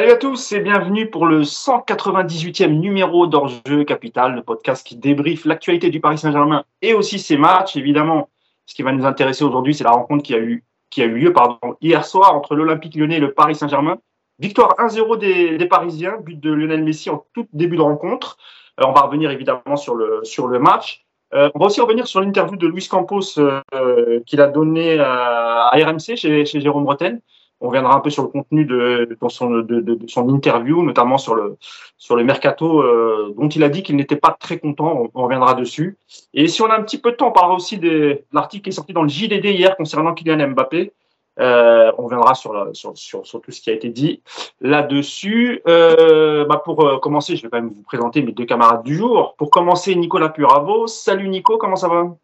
Salut à tous et bienvenue pour le 198e numéro d'Orjeu Capital, le podcast qui débriefe l'actualité du Paris Saint-Germain et aussi ses matchs. Évidemment, ce qui va nous intéresser aujourd'hui, c'est la rencontre qui a eu, lieu hier soir entre l'Olympique lyonnais et le Paris Saint-Germain. Victoire 1-0 des, Parisiens, but de Lionel Messi en tout début de rencontre. Euh, on va revenir évidemment sur le, match. Euh, on va aussi revenir sur l'interview de Luis Campos euh, qu'il a donné à, à RMC chez, chez Jérôme Bretagne on reviendra un peu sur le contenu de, son, interview, notamment sur le, mercato euh, dont il a dit qu'il n'était pas très content. On, reviendra dessus. Et si on a un petit peu de temps, on parlera aussi de l'article qui est sorti dans le JDD hier concernant Kylian Mbappé. Euh, on reviendra sur, tout ce qui a été dit là-dessus. Euh, bah pour commencer, je vais quand même vous présenter mes deux camarades du jour. Pour commencer, Nicolas Puravo. Salut Nico, comment ça va?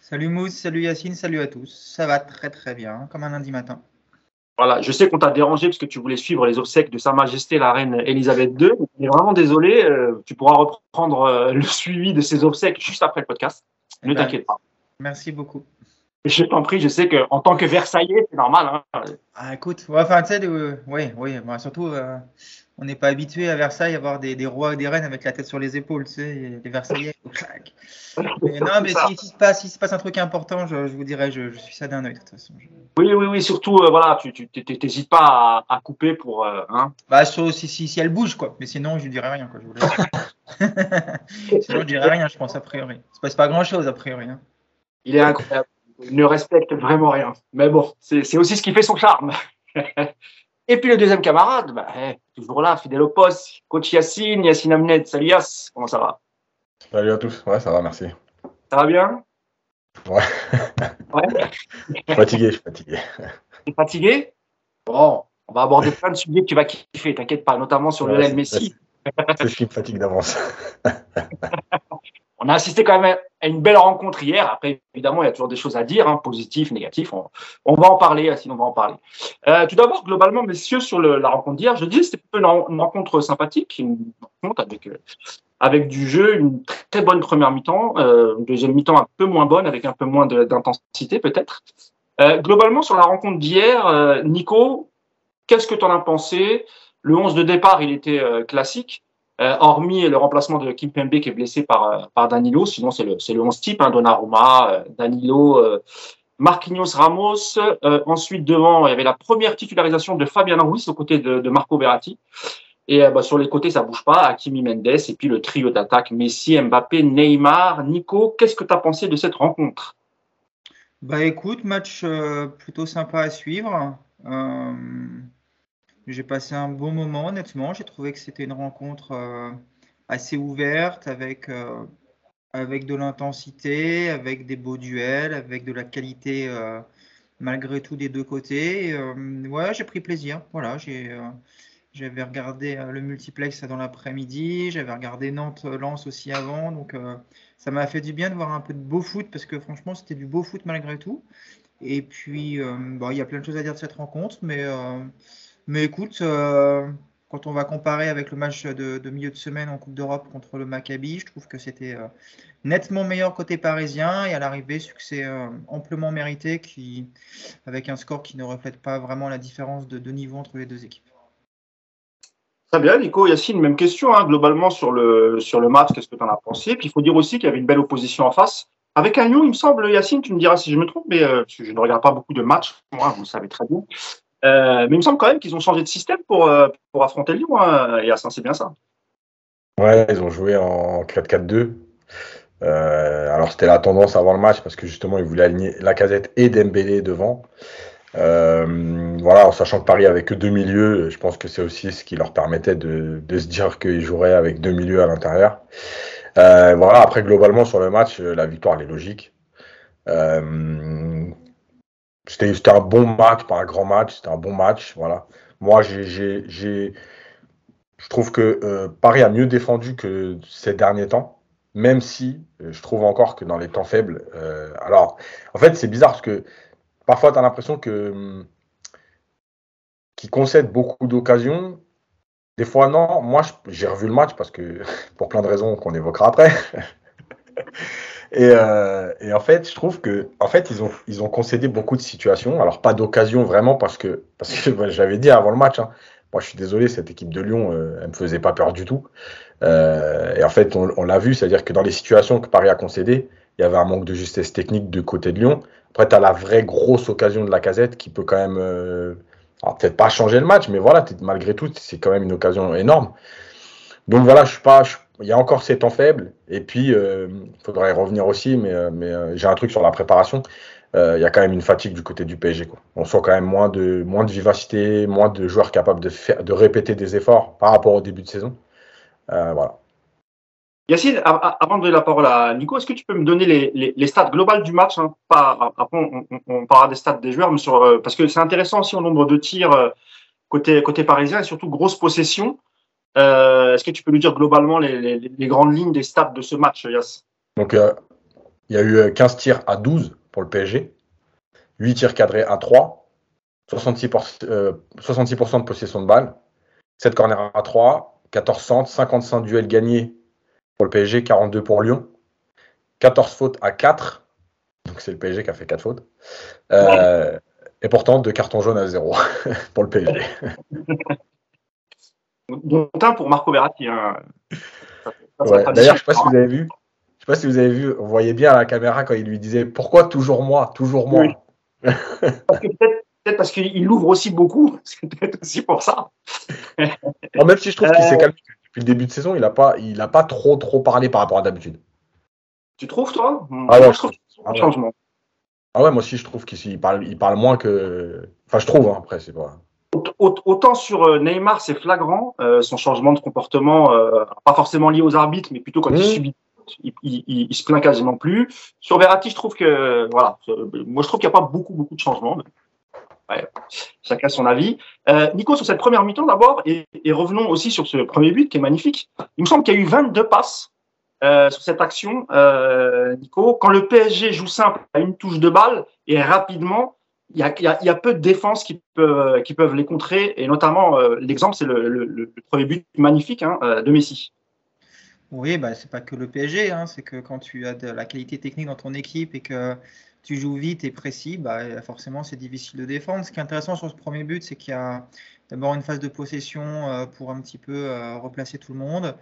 Salut Mousse, salut Yacine, salut à tous. Ça va très très bien, comme un lundi matin. Voilà, je sais qu'on t'a dérangé parce que tu voulais suivre les obsèques de Sa Majesté la Reine Elisabeth II. Est vraiment désolé. Euh, tu pourras reprendre euh, le suivi de ces obsèques juste après le podcast. Ne eh ben, t'inquiète pas. Merci beaucoup. Je t'en prie, je sais qu'en tant que Versaillais, c'est normal. Hein. Ah, écoute, enfin, tu sais, euh, oui, oui, surtout, on n'est pas habitué à Versailles à avoir des, des, rois et des reines avec la tête sur les épaules, tu sais, les Versaillais. non, mais s'il si, se passe, si se passe un truc important, je, je vous dirais, je, je, suis ça d'un œil de toute façon. Oui, oui, oui, surtout, euh, voilà, tu n'hésites pas à, à, couper pour. Euh, hein. Bah, si, si, si, elle bouge, quoi. Mais sinon, je ne dirais rien, quoi. Je voulais... sinon, je dirais rien, je pense, a priori. Il se passe pas grand chose, a priori. Hein. Il est incroyable. Il ne respecte vraiment rien. Mais bon, c'est aussi ce qui fait son charme. Et puis le deuxième camarade, bah, eh, toujours là, fidèle au poste, coach Yacine, Yacine Amnet. Salut Yass, comment ça va? Salut à tous, ouais, ça va, merci. Ça va bien? Ouais. ouais. je suis fatigué, je suis fatigué. Tu es fatigué? Bon, on va aborder plein de sujets que tu vas kiffer, t'inquiète pas, notamment sur le Lionel Messi. C'est ce qui me fatigue d'avance. on a assisté quand même à une belle rencontre hier. Après, évidemment, il y a toujours des choses à dire, hein, positifs, négatifs. On, va en parler, sinon on va en parler. Euh, tout d'abord, globalement, messieurs, sur la rencontre d'hier, je dis c'était une, rencontre sympathique, une rencontre avec, euh, avec du jeu, une très bonne première mi-temps, euh, une deuxième mi-temps un peu moins bonne, avec un peu moins d'intensité peut-être. Euh, globalement, sur la rencontre d'hier, euh, Nico, qu'est-ce que tu en as pensé? Le 11 de départ, il était classique. Euh, hormis le remplacement de Kim Pembe qui est blessé par, euh, par Danilo, sinon c'est le, le 11 type, hein, Donnarumma, euh, Danilo, Marquinhos Ramos. ensuite, devant, il y avait la première titularisation de Fabian Ruiz aux côtés de, de Marco Verratti. Et bah, sur les côtés, ça bouge pas, Hakimi Mendes, et puis le trio d'attaque, Messi, Mbappé, Neymar. Nico, qu'est-ce que tu as pensé de cette rencontre? Bah écoute, match plutôt sympa à suivre. J'ai passé un bon moment, honnêtement. J'ai trouvé que c'était une rencontre euh, assez ouverte, avec, euh, avec de l'intensité, avec des beaux duels, avec de la qualité euh, malgré tout des deux côtés. ouais, j'ai pris plaisir. Voilà, j'avais regardé le multiplex dans l'après-midi, j'avais regardé Nantes-Lens aussi avant, donc ça m'a fait du bien de voir un peu de beau foot parce que franchement c'était du beau foot malgré tout. Et puis bon, il y a plein de choses à dire de cette rencontre, mais mais écoute, euh, quand on va comparer avec le match de, milieu de semaine en Coupe d'Europe contre le Maccabi, je trouve que c'était euh, nettement meilleur côté parisien et à l'arrivée, succès euh, amplement mérité qui, avec un score qui ne reflète pas vraiment la différence de, niveau entre les deux équipes. Très bien, Nico, Yacine, même question hein, globalement sur le, sur le match, qu'est-ce que tu en as pensé? Puis il faut dire aussi qu'il y avait une belle opposition en face. Avec Lyon, il me semble, Yacine, tu me diras si je me trompe, mais je ne regarde pas beaucoup de matchs, moi, vous le savez très bien. Euh, mais il me semble quand même qu'ils ont changé de système pour, euh, pour affronter Lyon. Hein, et ça, c'est bien ça. Ouais, ils ont joué en 4-4-2. Euh, alors, c'était la tendance avant le match parce que justement, ils voulaient aligner la casette et Dembélé devant. voilà, en sachant que Paris avait que deux milieux, je pense que c'est aussi ce qui leur permettait de, de se dire qu'ils joueraient avec deux milieux à l'intérieur. voilà, après, globalement, sur le match, la victoire, elle est logique. C'était un bon match, pas un grand match, c'était un bon match. Voilà. Moi, je trouve que euh, Paris a mieux défendu que ces derniers temps, même si euh, je trouve encore que dans les temps faibles. Euh, alors, en fait, c'est bizarre parce que parfois, tu as l'impression que hum, qu'ils concèdent beaucoup d'occasions. Des fois, non. Moi, j'ai revu le match parce que, pour plein de raisons qu'on évoquera après. Euh, et, en fait, je trouve que, en fait, ils ont, ils ont concédé beaucoup de situations. Alors, pas d'occasion vraiment parce que, parce que j'avais dit avant le match, hein, moi, je suis désolé, cette équipe de Lyon, euh, elle me faisait pas peur du tout. Euh, et en fait, on, l'a vu, c'est-à-dire que dans les situations que Paris a concédées, il y avait un manque de justesse technique du côté de Lyon. Après, tu as la vraie grosse occasion de la casette qui peut quand même, euh, peut-être pas changer le match, mais voilà, malgré tout, c'est quand même une occasion énorme. Donc voilà, je suis pas, il y a encore ces temps faibles. Et puis, euh, il faudrait y revenir aussi, mais, euh, mais euh, j'ai un truc sur la préparation. Euh, il y a quand même une fatigue du côté du PSG. Quoi. On sent quand même moins de, moins de vivacité, moins de joueurs capables de, faire, de répéter des efforts par rapport au début de saison. Euh, voilà. Yacine, avant de donner la parole à Nico, est-ce que tu peux me donner les, les, stats globales du match hein? Pas, Après, on, parlera des stats des joueurs, mais sur, euh, parce que c'est intéressant aussi au nombre de tirs euh, côté, côté parisien et surtout grosse possession. Euh, est-ce que tu peux nous dire globalement les, les, les grandes lignes des stats de ce match, Yass Donc, euh, il y a eu euh, 15 tirs à 12 pour le PSG, 8 tirs cadrés à 3, 66%, euh, 66 de possession de balle, 7 corners à 3, 14 centres, 55 duels gagnés pour le PSG, 42 pour Lyon, 14 fautes à 4, donc c'est le PSG qui a fait 4 fautes, euh, et pourtant 2 cartons jaunes à 0 pour le PSG. Dont un pour Marco Verratti. Hein. Ouais, D'ailleurs, je sais pas si vous avez vu, je sais pas si vous avez vu, on voyait bien à la caméra quand il lui disait pourquoi toujours moi, toujours moi? Oui. Parce que peut-être parce qu'il l'ouvre aussi beaucoup, c'est peut-être aussi pour ça. Non, même si je trouve qu'il Euh, s'est calmé depuis le début de saison, il n'a pas, il a pas trop trop parlé par rapport à d'habitude. Tu trouves, toi? Ah ouais, Moi, je trouve ah un ouais. changement. Ah ouais, moi aussi je trouve qu'il il parle, il parle moins que. Enfin, je trouve hein, après, c'est pas. Aut- Autant sur euh, Neymar, c'est flagrant, euh, son changement de comportement, euh, pas forcément lié aux arbitres, mais plutôt quand il Mmh. subit, il, il, il- il se plaint quasiment plus. Sur Verratti, je trouve que, voilà, moi je trouve qu'il n'y a pas beaucoup, beaucoup de changements. mais, ouais, chacun son avis. Euh, Nico, sur cette première mi-temps d'abord, et, et revenons aussi sur ce premier but qui est magnifique. Il me semble qu'il y a eu 22 passes sur cette action, Nico. Quand le PSG joue simple à une touche de balle et rapidement, il y a, peu de défenses qui peuvent, les contrer, et notamment euh, l'exemple, c'est le, premier but magnifique hein, euh, de Messi. Oui, bah, c'est pas que le PSG, hein, c'est que quand tu as de la qualité technique dans ton équipe et que tu joues vite et précis, bah, forcément c'est difficile de défendre. Ce qui est intéressant sur ce premier but, c'est qu'il y a d'abord une phase de possession euh, pour un petit peu replacer tout le monde,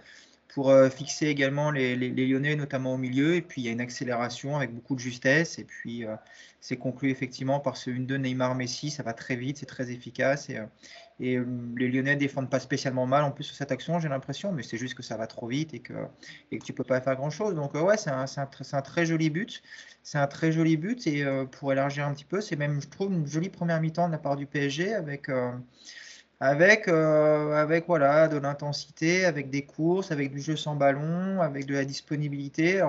pour euh, fixer également les, les- les Lyonnais, notamment au milieu, et puis il y a une accélération avec beaucoup de justesse, et puis euh, c'est conclu effectivement par ce 1-2 Neymar-Messi, ça va très vite, c'est très efficace, et, euh, et euh, les Lyonnais défendent pas spécialement mal en plus sur cette action, j'ai l'impression, mais c'est juste que ça va trop vite et que, et que tu peux pas faire grand-chose. Donc euh, ouais, c'est un, un un très joli but. C'est un très joli but. Et euh, pour élargir un petit peu, c'est même, je trouve, une jolie première mi-temps de la part du PSG avec, euh, avec, euh, avec voilà, de l'intensité, avec des courses, avec du jeu sans ballon, avec de la disponibilité.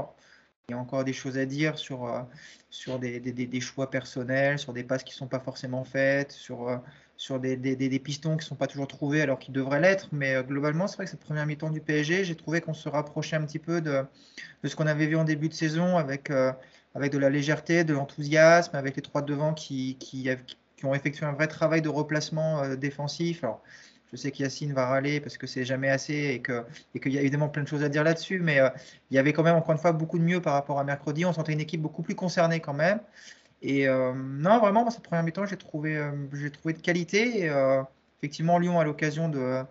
Il y a encore des choses à dire sur, euh, sur des, des- choix personnels, sur des passes qui ne sont pas forcément faites, sur, euh, sur des, des- pistons qui ne sont pas toujours trouvés alors qu'ils devraient l'être. Mais globalement, c'est vrai que cette première mi-temps du PSG, j'ai trouvé qu'on se rapprochait un petit peu de, de ce qu'on avait vu en début de saison avec, avec de la légèreté, de l'enthousiasme, avec les trois de devant qui, qui, qui ont effectué un vrai travail de replacement euh, défensif. Alors, je sais qu'Yacine va râler parce que c'est jamais assez et que et qu'il y a évidemment plein de choses à dire là-dessus, mais euh, il y avait quand même encore une fois beaucoup de mieux par rapport à mercredi. On sentait une équipe beaucoup plus concernée quand même. Et euh, non, vraiment, cette première mi-temps, j'ai trouvé, j'ai trouvé de qualité. Effectivement, Lyon a l'occasion de,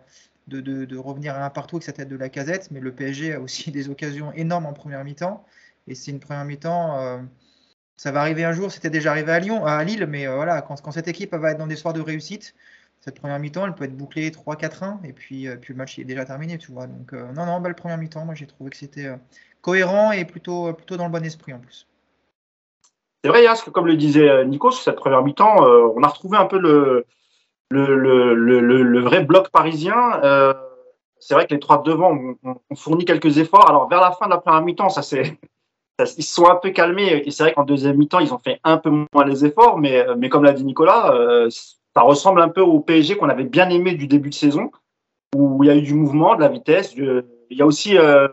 de, de, revenir à un partout avec sa tête de la casette, mais le PSG a aussi des occasions énormes en première mi-temps. Et c'est une première mi-temps. Ça va arriver un jour, c'était déjà arrivé à Lyon, à Lille, mais euh, voilà, quand, cette équipe va être dans des soirs de réussite, cette première mi-temps, elle peut être bouclée 3-4-1, et puis, euh, puis le match est déjà terminé, tu vois. Donc, euh, non, non, belle première mi-temps, moi j'ai trouvé que c'était cohérent et plutôt, plutôt dans le bon esprit en plus. C'est vrai, que comme le disait Nico, sur cette première mi-temps, on a retrouvé un peu le, le, le, le, le- le vrai bloc parisien. C'est vrai que les trois de devant ont, fourni quelques efforts. Alors, vers la fin de la première mi-temps, ça c'est. Ils se sont un peu calmés et c'est vrai qu'en deuxième mi-temps, ils ont fait un peu moins les efforts, mais, mais comme l'a dit Nicolas, euh, ça ressemble un peu au PSG qu'on avait bien aimé du début de saison, où il y a eu du mouvement, de la vitesse. Il y a aussi euh,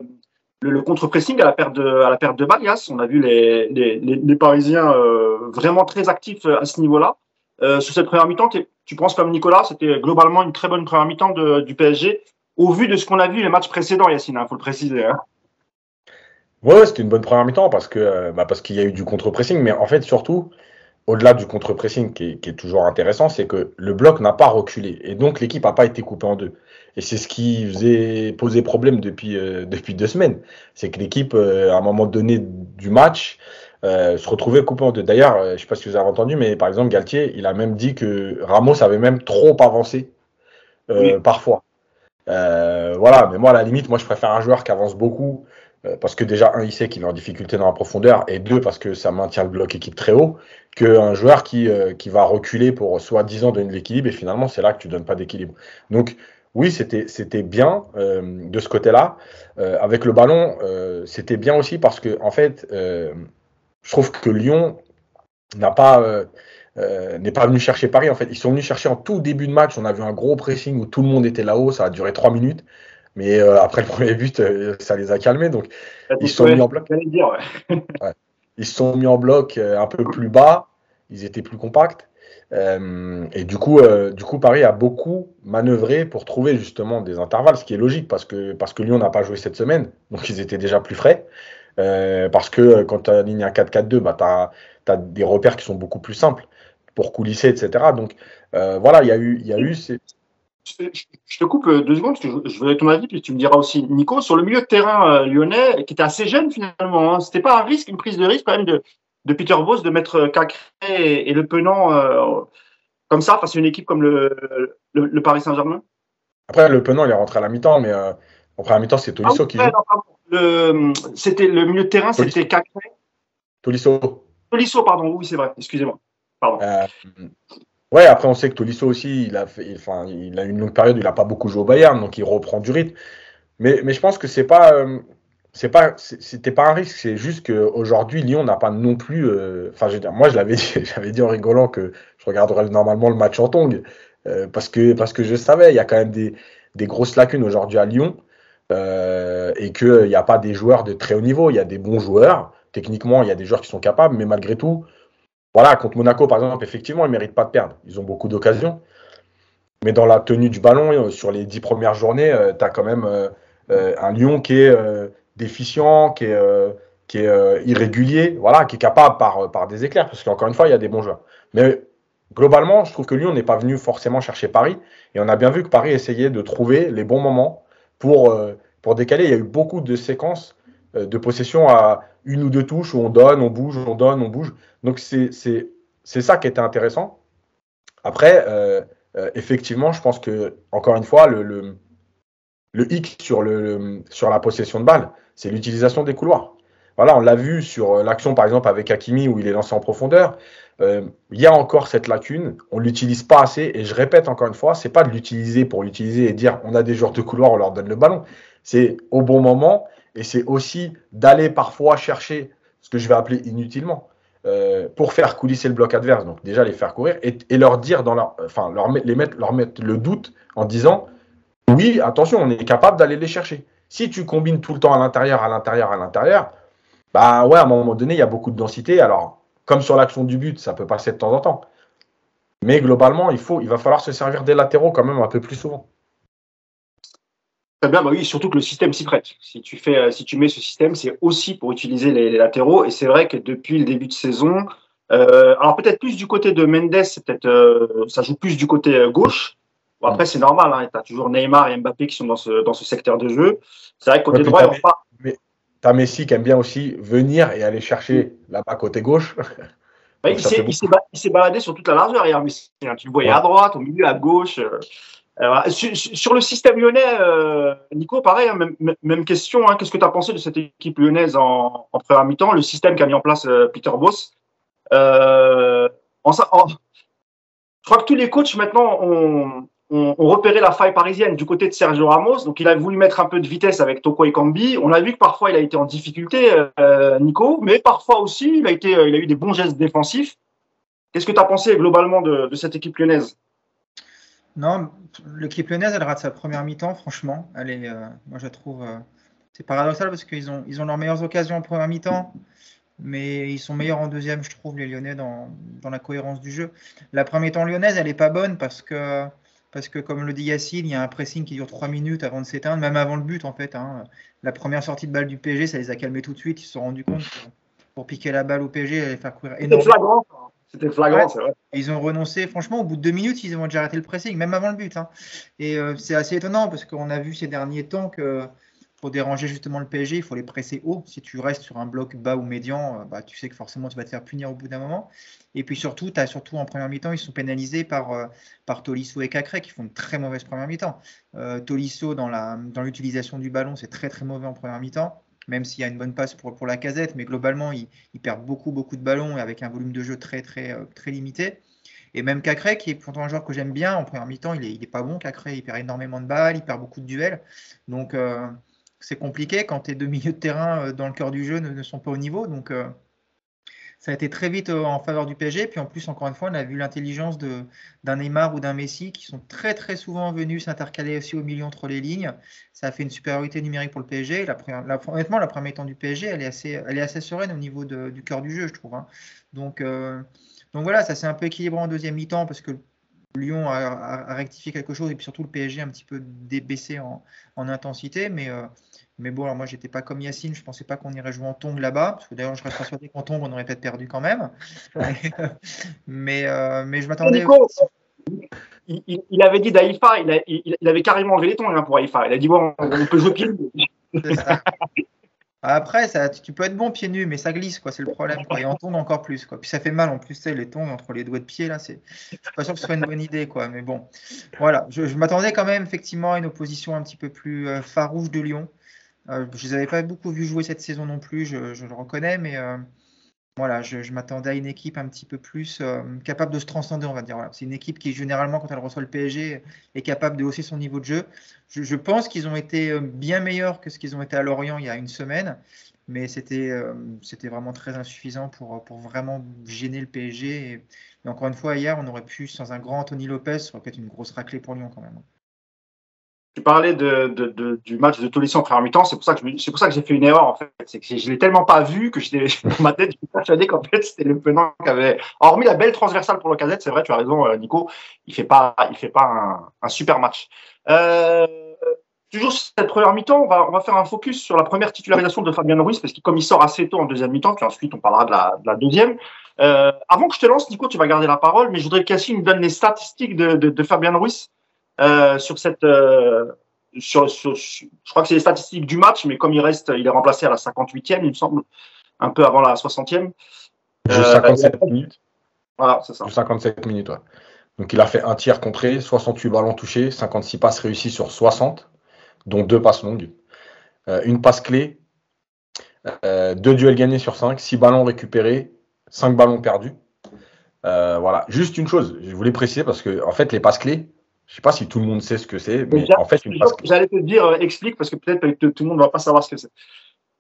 le, contre-pressing à la perte de, à la perte de balle, Yass. On a vu les, les, Parisiens euh, vraiment très actifs à ce niveau-là. Euh, sur cette première mi-temps, tu penses comme Nicolas, c'était globalement une très bonne première mi-temps du PSG, au vu de ce qu'on a vu les matchs précédents, Yacine, il faut le préciser. hein. Ouais, c'était une bonne première mi-temps parce que euh, bah, parce qu'il y a eu du contre-pressing, mais en fait surtout au-delà du contre-pressing qui, est toujours intéressant, c'est que le bloc n'a pas reculé. Et donc, l'équipe n'a pas été coupée en deux. Et c'est ce qui faisait poser problème depuis, euh, depuis deux semaines. C'est que l'équipe, euh, à un moment donné du match, euh, se retrouvait coupée en deux. D'ailleurs, je ne sais pas si vous avez entendu, mais par exemple, Galtier, il a même dit que Ramos avait même trop avancé parfois. voilà, mais moi, à la limite, moi, je préfère un joueur qui avance beaucoup. Parce que déjà, un, il sait qu'il est en difficulté dans la profondeur, et deux, parce que ça maintient le bloc équipe très haut, qu'un joueur qui, qui va reculer pour soi-disant donner de l'équilibre, et finalement, c'est là que tu donnes pas d'équilibre. Donc, oui, c'était bien euh, de ce côté-là. Euh, avec le ballon, euh, c'était bien aussi parce que, en fait, je trouve que Lyon n'a pas n'est pas venu chercher Paris. En fait, ils sont venus chercher en tout début de match. On a vu un gros pressing où tout le monde était là-haut. Ça a duré trois minutes. Mais après le premier but, ça les a calmés. Donc, ils sont mis en bloc. Ils sont mis en bloc un peu plus bas. Ils étaient plus compacts. Euh, et du coup, euh, du coup, Paris a beaucoup manœuvré pour trouver justement des intervalles, ce qui est logique parce que, parce que Lyon n'a pas joué cette semaine, donc ils étaient déjà plus frais. Euh, parce que quand tu as ligne 4-4-2, bah, tu as, des repères qui sont beaucoup plus simples pour coulisser, etc. Donc voilà, il y a eu. Y a eu ces... je, te coupe deux secondes, parce que je, voudrais ton avis, puis tu me diras aussi, Nico, sur le milieu de terrain lyonnais, qui était assez jeune finalement, hein, c'était pas un risque, une prise de risque quand même de, de Peter Boss de mettre Cacré et, le Penant euh, comme ça face à une équipe comme le, le, Paris Saint-Germain? Après, le Penant, il est rentré à la mi-temps, mais euh, après la mi-temps, c'est Tolisso ah qui joue. C'était le milieu de terrain, c'était Cacré. Tolisso. Tolisso, pardon, oui, c'est vrai, excusez-moi. Pardon. Euh, ouais, après, on sait que Tolisso aussi, il a, fait, enfin, il a une longue période, il n'a pas beaucoup joué au Bayern, donc il reprend du rythme. Mais, mais je pense que c'est pas c'est pas pas un risque. C'est juste qu'aujourd'hui Lyon n'a pas non plus euh, enfin moi je l'avais dit j'avais dit en rigolant que je regarderais normalement le match en tongue euh, parce que parce que je savais il y a quand même des, des grosses lacunes aujourd'hui à Lyon euh, et qu'il n'y a pas des joueurs de très haut niveau. Il y a des bons joueurs. Techniquement il y a des joueurs qui sont capables mais malgré tout voilà contre Monaco par exemple effectivement ils méritent pas de perdre ils ont beaucoup d'occasions mais dans la tenue du ballon sur les dix premières journées tu as quand même un Lyon qui est déficient, qui est, euh, euh, irrégulier, voilà, qui est capable par, par des éclairs, parce qu'encore une fois, il y a des bons joueurs. Mais globalement, je trouve que Lyon n'est pas venu forcément chercher Paris, et on a bien vu que Paris essayait de trouver les bons moments pour, euh, pour décaler. Il y a eu beaucoup de séquences de possession à une ou deux touches où on donne, on bouge, on donne, on bouge. Donc c'est ça qui était intéressant. Après, effectivement, je pense que, encore une fois, le, le, le hic sur, le, sur la possession de balle, c'est l'utilisation des couloirs. Voilà, on l'a vu sur euh, l'action par exemple avec Hakimi où il est lancé en profondeur. Euh, il y a encore cette lacune, on l'utilise pas assez. Et je répète encore une fois, c'est pas de l'utiliser pour l'utiliser et dire on a des joueurs de couloir, on leur donne le ballon. C'est au bon moment et c'est aussi d'aller parfois chercher ce que je vais appeler inutilement euh, pour faire coulisser le bloc adverse. Donc déjà les faire courir et, leur dire dans leur, enfin leur, les mettre, leur mettre le doute en disant oui, attention, on est capable d'aller les chercher. Si tu combines tout le temps à l'intérieur, à l'intérieur, à l'intérieur, bah ouais, à un moment donné, il y a beaucoup de densité. Alors, comme sur l'action du but, ça peut passer de temps en temps. Mais globalement, il, faut, il va falloir se servir des latéraux quand même un peu plus souvent. Très bien, bah oui, surtout que le système s'y prête. Si tu, fais, euh, si tu mets ce système, c'est aussi pour utiliser les, latéraux. Et c'est vrai que depuis le début de saison, euh, alors peut-être plus du côté de Mendes, peut-être euh, ça joue plus du côté gauche après, c'est normal, hein, tu as toujours Neymar et Mbappé qui sont dans ce, dans ce secteur de jeu. C'est vrai que côté droit, il pas. Mais tu as Messi qui aime bien aussi venir et aller chercher là-bas côté gauche. il s'est baladé sur toute la largeur hier, Messi. Hein. Tu le voyais à droite, au milieu, à gauche. Euh, euh, sur, le système lyonnais, euh, Nico, pareil, hein, même, question. Qu'est-ce que tu as pensé de cette équipe lyonnaise en, première mi-temps, le système qu'a mis en place Peter Boss en, Je crois que tous les coachs maintenant ont, on, repérait la faille parisienne du côté de Sergio Ramos. Donc, il a voulu mettre un peu de vitesse avec Toko et Kambi. On a vu que parfois, il a été en difficulté, euh, Nico, mais parfois aussi, il a, été, il a eu des bons gestes défensifs. Qu'est-ce que tu as pensé globalement de, cette équipe lyonnaise? Non, l'équipe lyonnaise, elle rate sa première mi-temps, franchement. Elle est, euh, moi, je la trouve. Euh, c'est paradoxal parce qu'ils ont, ils ont leurs meilleures occasions en première mi-temps mais ils sont meilleurs en deuxième, je trouve, les Lyonnais, dans, dans la cohérence du jeu. La première mi-temps lyonnaise, elle n'est pas bonne parce que parce que comme le dit Yacine, il y a un pressing qui dure 3 minutes avant de s'éteindre, même avant le but en fait. Hein. La première sortie de balle du PSG, ça les a calmés tout de suite. Ils se sont rendus compte que pour piquer la balle au PSG et faire courir énormément. C'était flagrant, c'est vrai. Ils ont renoncé, franchement, au bout de deux minutes, ils ont déjà arrêté le pressing, même avant le but. Hein. Et euh, c'est assez étonnant parce qu'on a vu ces derniers temps que pour déranger justement le PSG, il faut les presser haut. Si tu restes sur un bloc bas ou médian, euh, bah, tu sais que forcément tu vas te faire punir au bout d'un moment. Et puis surtout, as surtout en première mi-temps, ils sont pénalisés par, euh, par Tolisso et Cacré qui font une très mauvaise première mi-temps. Euh, Tolisso, dans l'utilisation dans du ballon, c'est très très mauvais en première mi-temps, même s'il y a une bonne passe pour, la casette, mais globalement, il, perd beaucoup beaucoup de ballons avec un volume de jeu très très, très limité. Et même Cacré, qui est pourtant un joueur que j'aime bien, en première mi-temps, il n'est pas bon. Cacré, il perd énormément de balles, il perd beaucoup de duels. Donc, c'est compliqué quand tes deux milieux de terrain euh, dans le cœur du jeu ne, sont pas au niveau. Donc, euh, ça a été très vite euh, en faveur du PSG. Puis en plus, encore une fois, on a vu l'intelligence d'un Neymar ou d'un Messi qui sont très très souvent venus s'intercaler aussi au milieu entre les lignes. Ça a fait une supériorité numérique pour le PSG. Honnêtement, la première temps du PSG, elle est assez, elle est assez sereine au niveau du cœur du jeu, je trouve. Hein. Donc, donc voilà, ça s'est un peu équilibré en deuxième mi-temps parce que Lyon a, rectifié quelque chose et puis surtout le PSG un petit peu débaissé en, intensité. Mais, euh, mais bon, alors moi j'étais pas comme Yacine, je pensais pas qu'on irait jouer en tongue là-bas. Parce que d'ailleurs, je reste persuadé qu'en tongue on aurait peut-être perdu quand même. mais, euh, mais je m'attendais. Il, il, avait dit d'Aïfa, il, il, avait carrément enlevé les tongs hein, pour Aïfa. Il a dit bon, on peut jouer pied. Après, ça, tu peux être bon pieds nus, mais ça glisse, quoi. C'est le problème. Et on tombe encore plus, quoi. Puis ça fait mal en plus, les tongs entre les doigts de pied, là. C'est, suis pas sûr que ce soit une bonne idée, quoi. Mais bon, voilà. Je, m'attendais quand même effectivement à une opposition un petit peu plus euh, farouche de Lyon. Euh, je les avais pas beaucoup vu jouer cette saison non plus, je, le reconnais, mais euh, voilà, je, m'attendais à une équipe un petit peu plus euh, capable de se transcender, on va dire. C'est une équipe qui, généralement, quand elle reçoit le PSG, est capable de hausser son niveau de jeu. Je, pense qu'ils ont été euh, bien meilleurs que ce qu'ils ont été à Lorient il y a une semaine, mais c'était euh, vraiment très insuffisant pour, pour vraiment gêner le PSG. Et, encore une fois, hier, on aurait pu, sans un grand Anthony Lopez, ça aurait pu être une grosse raclée pour Lyon quand même. Tu parlais du match de Tolisso en première mi-temps, c'est pour ça que j'ai fait une erreur en fait. Je l'ai tellement pas vu que j'étais ma tête, je persuadé qu'en fait c'était le Penant qui avait. Hormis la belle transversale pour le casette, c'est vrai, tu as raison, euh, Nico. Il fait pas, il fait pas un, super match. Euh, toujours cette première mi-temps, on va, faire un focus sur la première titularisation de Fabien Ruiz parce que comme il sort assez tôt en deuxième mi-temps, puis ensuite on parlera de la, de la deuxième. Euh, avant que je te lance, Nico, tu vas garder la parole, mais je voudrais que Cassie nous donne les statistiques de, de, Fabien Ruiz sur cette. Euh, sur, je crois que c'est les statistiques du match, mais comme il reste, il est remplacé à la 58e, il me semble, un peu avant la 60e. Juste 57 euh, minutes. Voilà, c'est ça. 57 minutes, ouais. Donc il a fait un tiers contré, 68 ballons touchés, 56 passes réussies sur 60, dont deux passes longues. une passe clé, deux duels gagnés sur 5, 6 ballons récupérés, 5 ballons perdus. voilà, juste une chose, je voulais préciser parce que en fait les passes clés, je ne sais pas si tout le monde sait ce que c'est, mais en fait, une passe clé. J'allais te dire, euh, explique, parce que peut-être que tout le monde ne va pas savoir ce que c'est.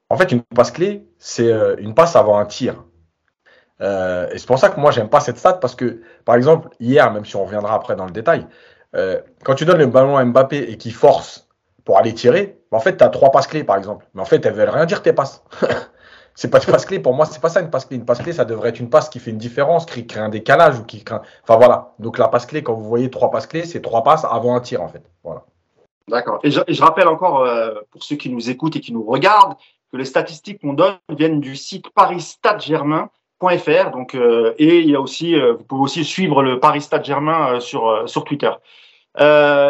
En fait, une passe clé, c'est euh, une passe avant un tir. Euh, et c'est pour ça que moi, j'aime pas cette stat, parce que, par exemple, hier, même si on reviendra après dans le détail, quand tu donnes le ballon à Mbappé et qu'il force pour aller tirer, en fait, tu as trois passes clés, par exemple. Mais en fait, elles veulent rien dire tes passes. c'est pas une passe clé. Pour moi, c'est pas ça une passe clé. Une passe clé, ça devrait être une passe qui fait une différence, qui crée un décalage ou qui crée. Enfin voilà. Donc la passe clé, quand vous voyez trois passes clés, c'est trois passes avant un tir en fait. Voilà. D'accord. Et, je, rappelle encore euh, pour ceux qui nous écoutent et qui nous regardent que les statistiques qu'on donne viennent du site parisstadgermain.fr. Donc euh, et il y a aussi, euh, vous pouvez aussi suivre le Paris Stade Germain sur sur Twitter.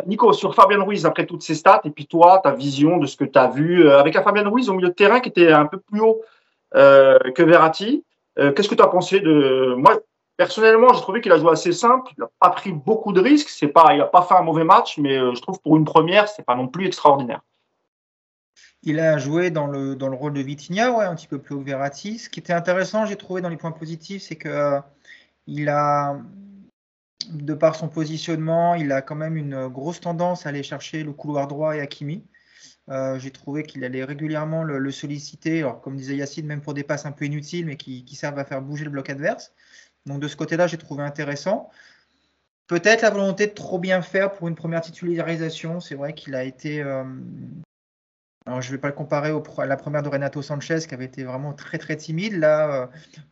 Nico, sur Fabien Ruiz, après toutes ces stats, et puis toi, ta vision de ce que tu as vu avec un Fabien Ruiz au milieu de terrain qui était un peu plus haut que Verratti. Euh, qu'est-ce que tu as pensé de moi Personnellement, j'ai trouvé qu'il a joué assez simple. Il n'a pas pris beaucoup de risques. Pas, il n'a pas fait un mauvais match, mais euh, je trouve pour une première, c'est pas non plus extraordinaire. Il a joué dans le, dans le rôle de Vitinha, ouais, un petit peu plus haut que Verratti. Ce qui était intéressant, j'ai trouvé dans les points positifs, c'est que il a, de par son positionnement, il a quand même une grosse tendance à aller chercher le couloir droit et Hakimi. Euh, j'ai trouvé qu'il allait régulièrement le, solliciter, alors, comme disait Yacine, même pour des passes un peu inutiles, mais qui, servent à faire bouger le bloc adverse. Donc de ce côté-là, j'ai trouvé intéressant. Peut-être la volonté de trop bien faire pour une première titularisation. C'est vrai qu'il a été. Euh, alors je ne vais pas le comparer à la première de Renato Sanchez qui avait été vraiment très très timide. Là, euh,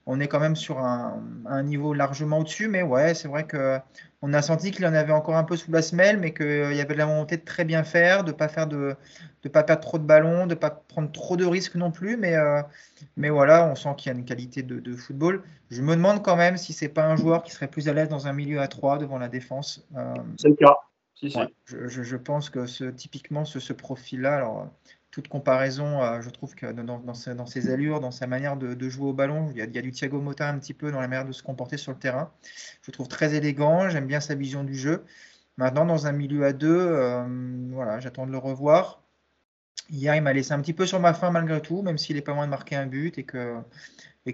on est quand même sur un, un niveau largement au-dessus, mais ouais, c'est vrai que on a senti qu'il en avait encore un peu sous la semelle, mais qu'il y avait la volonté de très bien faire, de pas faire de, de pas perdre trop de ballons, de pas prendre trop de risques non plus. Mais, mais voilà, on sent qu'il y a une qualité de, football. Je me demande quand même si c'est pas un joueur qui serait plus à l'aise dans un milieu à 3 devant la défense. c'est le cas. je, pense que ce, typiquement ce, ce profil-là, alors toute comparaison, euh, je trouve que dans, dans, ses, allures, dans sa manière de, jouer au ballon, il y, a, du Thiago Motta un petit peu dans la manière de se comporter sur le terrain. Je trouve très élégant, j'aime bien sa vision du jeu. Maintenant, dans un milieu à deux, euh, voilà, j'attends de le revoir. Hier, il m'a laissé un petit peu sur ma faim malgré tout, même s'il est pas loin de marquer un but et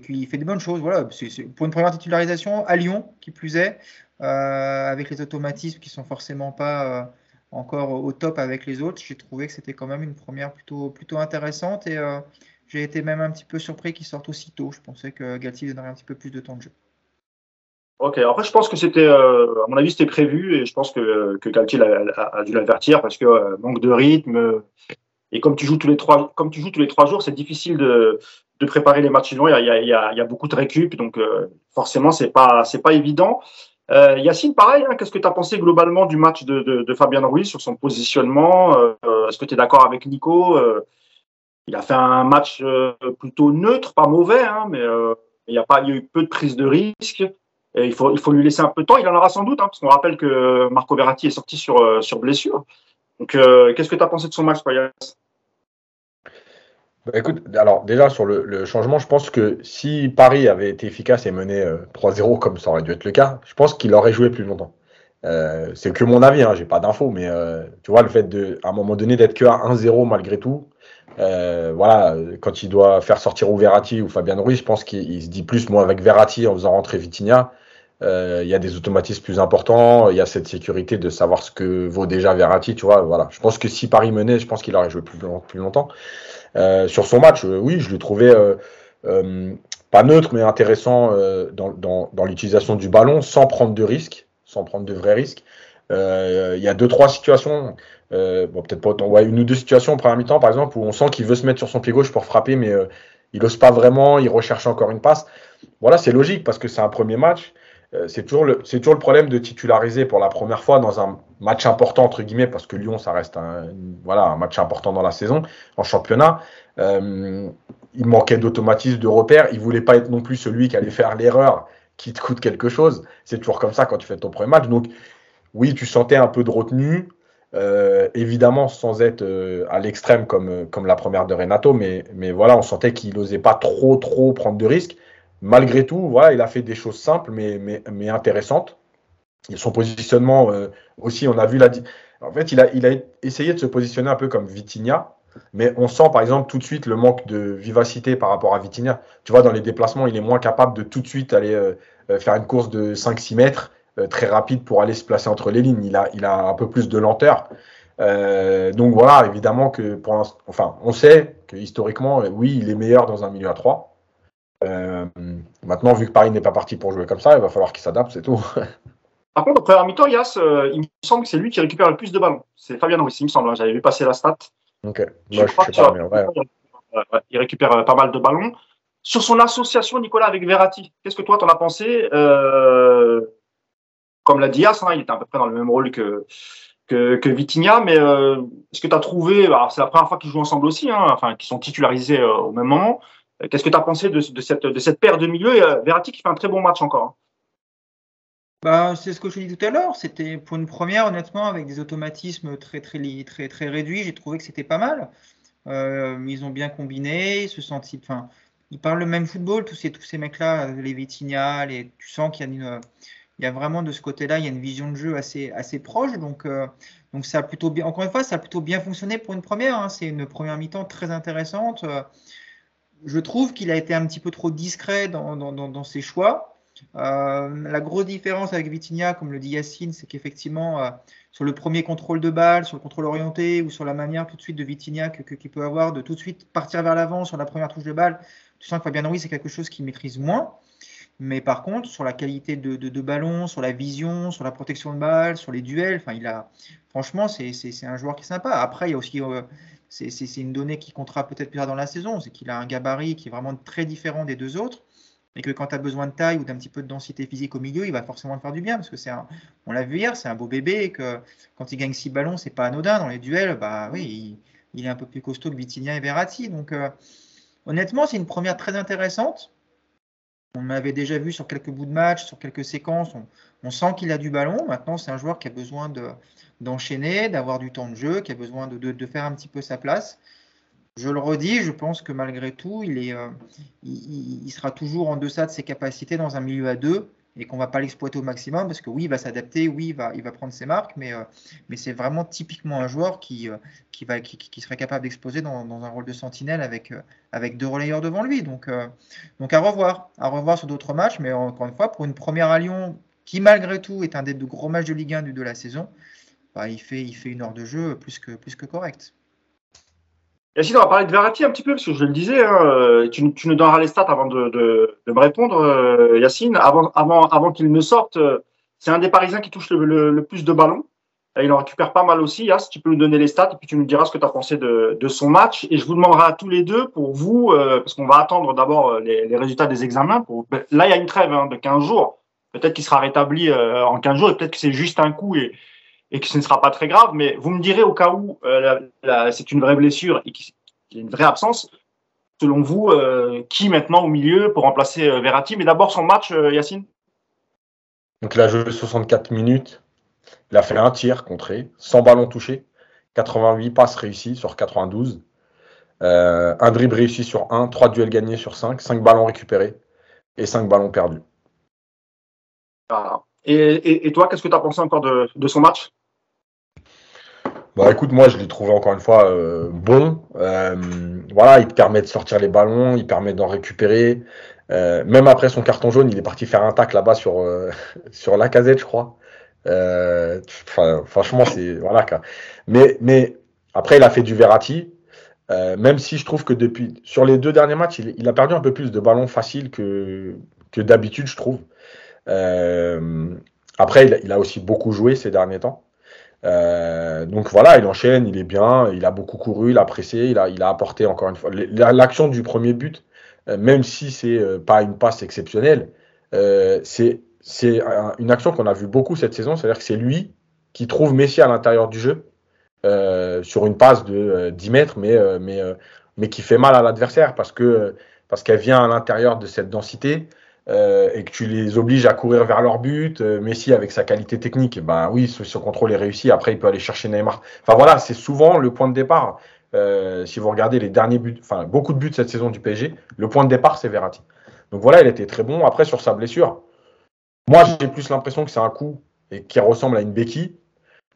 qu'il fait des bonnes choses. Voilà, pour une première titularisation à Lyon, qui plus est, euh, avec les automatismes qui sont forcément pas encore au top avec les autres. J'ai trouvé que c'était quand même une première plutôt, plutôt intéressante et euh, j'ai été même un petit peu surpris qu'il sorte aussitôt. Je pensais que Galtier donnerait un petit peu plus de temps de jeu. Ok, après je pense que c'était, euh, à mon avis, c'était prévu et je pense que, que Galtier a, dû l'avertir parce que euh, manque de rythme et comme tu joues tous les trois, comme tu joues tous les trois jours, c'est difficile de, de, préparer les matchs suivants. Il y a, il y a, y a beaucoup de récup, donc forcément c'est pas pas évident. Euh, Yacine, pareil, hein, qu'est-ce que tu as pensé globalement du match de, Fabien Ruiz sur son positionnement euh, Est-ce que tu es d'accord avec Nico euh, Il a fait un match euh, plutôt neutre, pas mauvais, hein, mais euh, il, y a pas, il y a eu peu de prise de risque. Il, faut, il faut lui laisser un peu de temps. Il en aura sans doute, hein, parce qu'on rappelle que Marco Verratti est sorti sur, sur blessure. Donc, qu'est-ce que tu as pensé de son match, toi, bah, écoute, alors déjà sur le, changement, je pense que si Paris avait été efficace et mené 3-0 euh, comme ça aurait dû être le cas, je pense qu'il aurait joué plus longtemps. Euh, c'est que mon avis, hein, j'ai pas d'infos, mais euh, tu vois, le fait de, à un moment donné d'être que à 1-0 malgré tout, voilà, quand il doit faire sortir ou Verratti ou Fabien Ruiz, je pense qu'il se dit plus, moi avec Verratti en faisant rentrer Vitinha, il y a des automatismes plus importants, il y a cette sécurité de savoir ce que vaut déjà Verratti, tu vois, voilà. Je pense que si Paris menait, je pense qu'il aurait joué plus, longtemps. Euh, sur son match, euh, oui, je l'ai trouvé euh, pas neutre, mais intéressant dans, l'utilisation du ballon, sans prendre de risques, sans prendre de vrais risques. Il y a deux, trois situations, peut-être pas autant, ouais, une ou deux situations en première mi-temps, par exemple, où on sent qu'il veut se mettre sur son pied gauche pour frapper, mais il n'ose pas vraiment, il recherche encore une passe. Voilà, c'est logique parce que c'est un premier match. Euh, c'est toujours, le, toujours le problème de titulariser pour la première fois dans un match important, entre guillemets, parce que Lyon, ça reste un, voilà, un match important dans la saison, en championnat. Euh, il manquait d'automatisme, de repères. Il voulait pas être non plus celui qui allait faire l'erreur qui te coûte quelque chose. C'est toujours comme ça quand tu fais ton premier match. Donc, oui, tu sentais un peu de retenue. Euh, évidemment, sans être à l'extrême comme, comme la première de Renato, mais, mais voilà, on sentait qu'il n'osait pas trop, trop prendre de risques malgré tout, voilà, il a fait des choses simples mais, mais, intéressantes. Son positionnement euh, aussi, on a vu la. En fait, il a, essayé de se positionner un peu comme Vitinha, mais on sent par exemple tout de suite le manque de vivacité par rapport à Vitinha. Tu vois, dans les déplacements, il est moins capable de tout de suite aller euh, euh, faire une course de 5-6 mètres très rapide pour aller se placer entre les lignes. Il a, a un peu plus de lenteur. donc voilà, évidemment on sait que historiquement, oui, il est meilleur dans un milieu à 3. Euh, maintenant, vu que Paris n'est pas parti pour jouer comme ça, il va falloir qu'il s'adapte, c'est tout. Par contre, au premier mi-temps, Yass, euh, il me semble que c'est lui qui récupère le plus de ballons. C'est Fabien Ruiz, il me semble. Hein. J'avais vu passer la stat. Ok. Moi, je, sais pas, Il récupère euh, pas mal de ballons. Sur son association, Nicolas, avec Verratti, qu'est-ce que toi, t'en as pensé Comme l'a dit Yass, hein, il était à peu près dans le même rôle que, que, que Vitinha, mais est-ce que tu as trouvé, c'est la première fois qu'ils jouent ensemble aussi, hein, enfin, qu'ils sont titularisés au même moment, euh, qu'est-ce que tu as pensé de, cette, de cette paire de milieux? Euh, Verratti qui fait un très bon match encore hein. bah, c'est ce que je dis tout à l'heure. C'était pour une première, honnêtement, avec des automatismes très très très réduits. J'ai trouvé que c'était pas mal. Euh, ils ont bien combiné, ils se sentent, enfin, ils parlent le même football. Tous ces tous ces mecs-là, les Vitinha, tu sens qu'il y a une, il y a vraiment de ce côté-là, il y a une vision de jeu assez assez proche. Donc donc ça plutôt bien, encore une fois, ça a plutôt bien fonctionné pour une première. Hein. C'est une première mi-temps très intéressante je trouve qu'il a été un petit peu trop discret dans, ses choix. Euh, la grosse différence avec Vitinha, comme le dit Yacine, c'est qu'effectivement, euh, sur le premier contrôle de balle, sur le contrôle orienté ou sur la manière tout de suite de Vitinha qu'il peut avoir de tout de suite partir vers l'avant sur la première touche de balle, tu sens que Fabien Ruiz, c'est quelque chose qu'il maîtrise moins. Mais par contre, sur la qualité de, ballon, sur la vision, sur la protection de balle, sur les duels, il a, franchement, c'est un joueur qui est sympa. Après, il y a aussi euh, c'est une donnée qui comptera peut-être plus tard dans la saison, c'est qu'il a un gabarit qui est vraiment très différent des deux autres. mais que quand tu as besoin de taille ou d'un petit peu de densité physique au milieu, il va forcément faire du bien parce que c'est on l'a vu hier, c'est un beau bébé et que quand il gagne 6 ballons, c'est pas anodin dans les duels, bah oui, il, est un peu plus costaud que Vitinha et Verratti. Donc euh, honnêtement, c'est une première très intéressante. On m'avait déjà vu sur quelques bouts de match, sur quelques séquences. On, sent qu'il a du ballon. Maintenant, c'est un joueur qui a besoin d'enchaîner, d'avoir du temps de jeu, qui a besoin de, faire un petit peu sa place. Je le redis, je pense que malgré tout, il, euh, il, sera toujours en deçà de ses capacités dans un milieu à deux et qu'on ne va pas l'exploiter au maximum parce que oui, il va s'adapter, oui, il va, il va prendre ses marques, mais, euh, mais c'est vraiment typiquement un joueur qui, euh, qui, va, qui, serait capable d'exploser dans, un rôle de sentinelle avec, avec deux relayeurs devant lui. Donc, donc à revoir, à revoir sur d'autres matchs, mais encore une fois, pour une première à Lyon qui malgré tout est un des deux gros matchs de Ligue 1 de la saison, bah, il, fait, il fait une heure de jeu plus que, plus que correcte. Yacine, on va parler de Verratti un petit peu, parce que je le disais, hein, euh, tu, nous donneras les stats avant de, me répondre, euh, Yacine. Avant, avant, avant qu'il ne sorte, euh, c'est un des Parisiens qui touche le, plus de ballons. il en récupère pas mal aussi. Yass, tu peux nous donner les stats et puis tu nous diras ce que tu as pensé de, son match. Et je vous demanderai à tous les deux, pour vous, parce qu'on va attendre d'abord les, résultats des examens. Pour... Ben, là, il y a une trêve hein, de 15 jours. Peut-être qu'il sera rétabli en 15 jours et peut-être que c'est juste un coup et, et que ce ne sera pas très grave, mais vous me direz au cas où euh, c'est une vraie blessure et qu'il y a une vraie absence, selon vous, euh, qui maintenant au milieu pour remplacer euh, Verratti? Mais d'abord son match, Yacine. Donc il a joué 64 minutes, il a fait un tir contré, 100 ballons touchés, 88 passes réussies sur 92, un dribble réussi sur 1, 3 duels gagnés sur 5, 5 ballons récupérés et 5 ballons perdus. Et, toi, qu'est-ce que tu as pensé encore de son match? Bah écoute, moi je l'ai trouvé encore une fois euh, bon. Euh, voilà, il permet de sortir les ballons, il permet d'en récupérer. Euh, même après son carton jaune, il est parti faire un tac là-bas sur, sur la casette, je crois. franchement, c'est. Voilà. Mais, mais après, il a fait du Verratti. même si je trouve que depuis. Sur les deux derniers matchs, il, a perdu un peu plus de ballons faciles que, que d'habitude, je trouve. après, il a aussi beaucoup joué ces derniers temps. Euh, donc voilà, il enchaîne, il est bien, il a beaucoup couru, il a pressé, il a, il a apporté encore une fois. L'action du premier but, euh, même si c'est euh, pas une passe exceptionnelle, c'est une action qu'on a vu beaucoup cette saison, c'est-à-dire que c'est lui qui trouve Messi à l'intérieur du jeu sur une passe de 10 mètres, mais, mais, mais qui fait mal à l'adversaire parce que parce qu'elle vient à l'intérieur de cette densité. Euh, et que tu les obliges à courir vers leur but, euh, Messi avec sa qualité technique, ben oui, son contrôle est réussi. Après, il peut aller chercher Neymar. Enfin voilà, c'est souvent le point de départ. Euh, si vous regardez les derniers buts, enfin beaucoup de buts cette saison du PSG, le point de départ c'est Verratti. Donc voilà, il était très bon. Après sur sa blessure, moi j'ai plus l'impression que c'est un coup et qui ressemble à une béquille.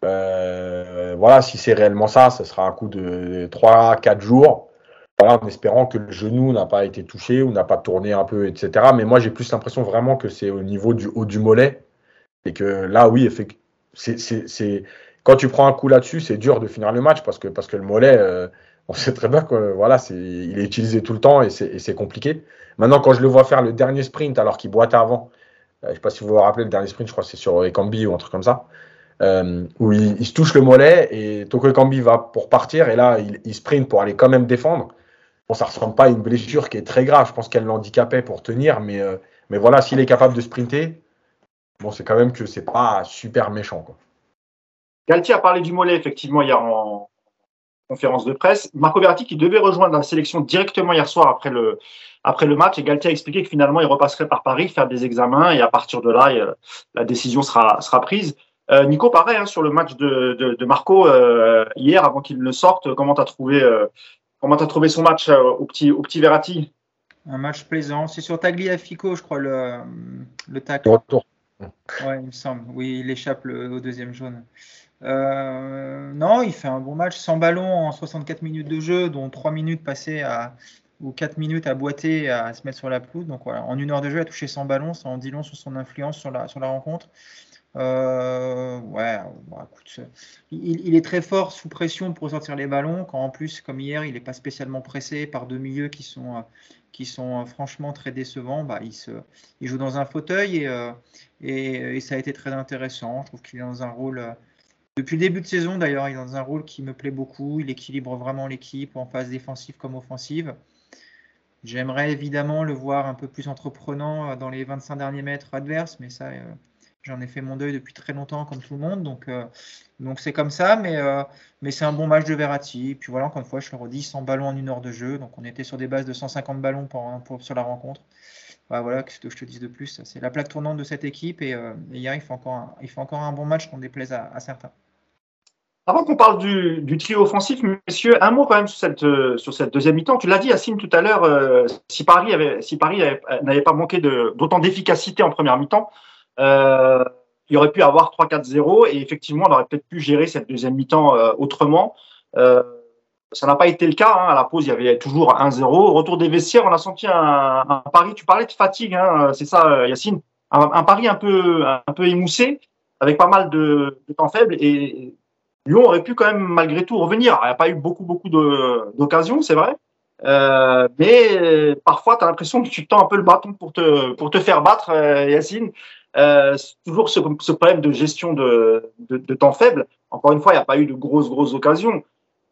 voilà, si c'est réellement ça, ce sera un coup de 3-4 jours en espérant que le genou n'a pas été touché ou n'a pas tourné un peu, etc. Mais moi, j'ai plus l'impression vraiment que c'est au niveau du haut du mollet. Et que là, oui, c'est, quand tu prends un coup là-dessus, c'est dur de finir le match parce que, parce que le mollet, euh, on sait très bien que voilà, c'est, il est utilisé tout le temps et c'est, compliqué. Maintenant, quand je le vois faire le dernier sprint alors qu'il boitait avant, euh, je ne sais pas si vous vous rappelez le dernier sprint, je crois que c'est sur Ekambi ou un truc comme ça. Euh, où il, se touche le mollet et Toko Ekambi va pour partir et là il sprint pour aller quand même défendre Bon, ça ressemble pas à une blessure qui est très grave. Je pense qu'elle l'handicapait pour tenir, mais, euh, mais voilà, s'il est capable de sprinter, bon, c'est quand même que c'est pas super méchant. Quoi. Galtier a parlé du mollet effectivement hier en conférence de presse. Marco Verratti qui devait rejoindre la sélection directement hier soir après le, après le match et Galtier a expliqué que finalement il repasserait par Paris faire des examens et à partir de là la décision sera, sera prise. Euh, Nico, pareil, hein, sur le match de, de, Marco euh, hier, avant qu'il ne sorte, comment tu as trouvé Comment tu as trouvé son match euh, au petit, au petit Verratti? Un match plaisant. C'est sur Tagliafico, je crois, le, le tacle. Retour. Ouais, il me semble. Oui, il échappe au deuxième jaune. Euh, non, il fait un bon match sans ballon en 64 minutes de jeu, dont 3 minutes passées à, ou 4 minutes à boiter à se mettre sur la pelouse. Donc voilà, en une heure de jeu, il a touché sans ballon, ça en dit long sur son influence sur la, sur la rencontre. Euh, ouais, écoute, il, est très fort sous pression pour sortir les ballons, quand en plus, comme hier, il n'est pas spécialement pressé par deux milieux qui sont, qui sont franchement très décevants. Bah, il, se, il joue dans un fauteuil et, euh, et, ça a été très intéressant. Je trouve qu'il est dans un rôle, depuis le début de saison d'ailleurs, il est dans un rôle qui me plaît beaucoup. Il équilibre vraiment l'équipe en phase défensive comme offensive. J'aimerais évidemment le voir un peu plus entreprenant dans les 25 derniers mètres adverses, mais ça, j'en ai fait mon deuil depuis très longtemps, comme tout le monde. Donc, donc c'est comme ça, mais, mais c'est un bon match de Verratti. puis voilà, encore une fois, je le redis, 100 ballons en une heure de jeu. Donc on était sur des bases de 150 ballons pour, sur la rencontre. Bah, voilà, qu'est-ce que je te dise de plus C'est la plaque tournante de cette équipe et, hier, il fait, encore un, il fait encore un bon match qu'on déplaise à certains. Avant qu'on parle du, trio offensif, messieurs, un mot quand même sur cette, euh, sur cette deuxième mi-temps. Tu l'as dit, Yacine, tout à l'heure, euh, si Paris avait, si Paris n'avait pas manqué d'autant d'efficacité en première mi-temps, euh, il aurait pu avoir 3-4-0 et effectivement, on aurait peut-être pu gérer cette deuxième mi-temps autrement. ça n'a pas été le cas. Hein. À la pause, il y avait toujours 1-0. retour des vestiaires, on a senti un, un Paris. Tu parlais de fatigue, hein, c'est ça, Yacine? Un, un, Paris un peu, un peu émoussé, avec pas mal de, temps faibles et Lyon aurait pu quand même malgré tout revenir. Il n'y a pas eu beaucoup, beaucoup d'occasions, c'est vrai. Euh, mais parfois, tu as l'impression que tu tends un peu le bâton pour te, pour te faire battre, euh, Yacine. Euh, toujours ce, problème de gestion de, temps faible. Encore une fois, il n'y a pas eu de grosses, grosses occasions.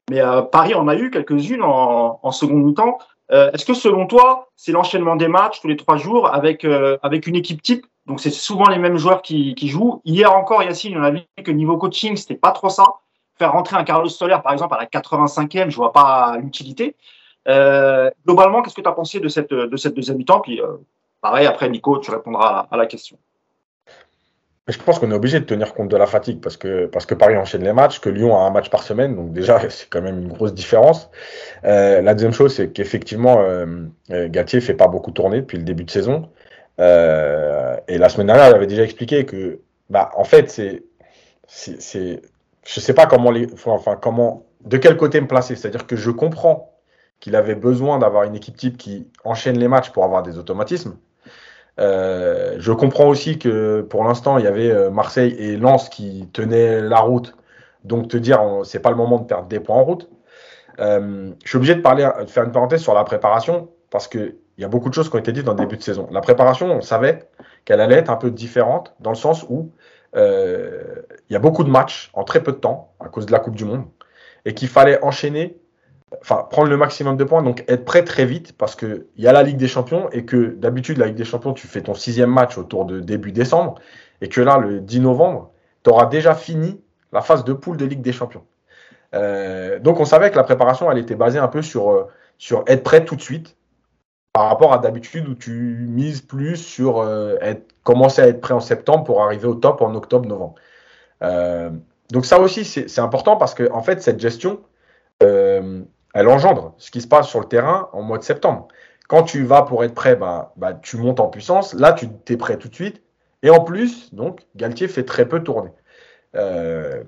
Mais Paris en a eu quelques-unes en, en seconde mi-temps. Est-ce que selon toi, c'est l'enchaînement des matchs tous les trois jours avec, avec une équipe type? Donc c'est souvent les mêmes joueurs qui, jouent. Hier encore, Yacine, on a vu que niveau coaching, c'était pas trop ça faire rentrer un Carlos Soler, par exemple, à la 85e, je vois pas l'utilité. Euh, globalement, qu'est-ce que tu as pensé de cette, de cette deuxième mi-temps? Puis, euh, pareil, après, Nico, tu répondras à, la question. Je pense qu'on est obligé de tenir compte de la fatigue parce que, parce que Paris enchaîne les matchs, que Lyon a un match par semaine, donc déjà c'est quand même une grosse différence. Euh, la deuxième chose, c'est qu'effectivement, euh, Gatier fait pas beaucoup tourner depuis le début de saison. et la semaine dernière, il avait déjà expliqué que, bah, en fait, c'est je sais pas comment les, enfin comment, de quel côté me placer. C'est-à-dire que je comprends qu'il avait besoin d'avoir une équipe type qui enchaîne les matchs pour avoir des automatismes. Euh, je comprends aussi que pour l'instant, il y avait euh, Marseille et Lens qui tenaient la route. Donc te dire, c'est pas le moment de perdre des points en route. Euh, je suis obligé de parler, de faire une parenthèse sur la préparation parce que il y a beaucoup de choses qui ont été dites dans le début de saison. La préparation, on savait qu'elle allait être un peu différente dans le sens où il y a beaucoup de matchs en très peu de temps à cause de la Coupe du Monde et qu'il fallait enchaîner, enfin prendre le maximum de points, donc être prêt très vite parce qu'il y a la Ligue des Champions et que d'habitude la Ligue des Champions, tu fais ton sixième match autour de début décembre et que là, le 10 novembre, tu auras déjà fini la phase de poule de Ligue des Champions. Euh, donc on savait que la préparation, elle était basée un peu sur, euh, sur être prêt tout de suite par rapport à d'habitude où tu mises plus sur euh, commencer à être prêt en septembre pour arriver au top en octobre-novembre. Donc ça aussi, c'est important parce que en fait, cette gestion, elle engendre ce qui se passe sur le terrain en mois de septembre. Quand tu vas pour être prêt, bah, bah, tu montes en puissance. Là, tu es prêt tout de suite. Et en plus, donc, Galtier fait très peu tourner. je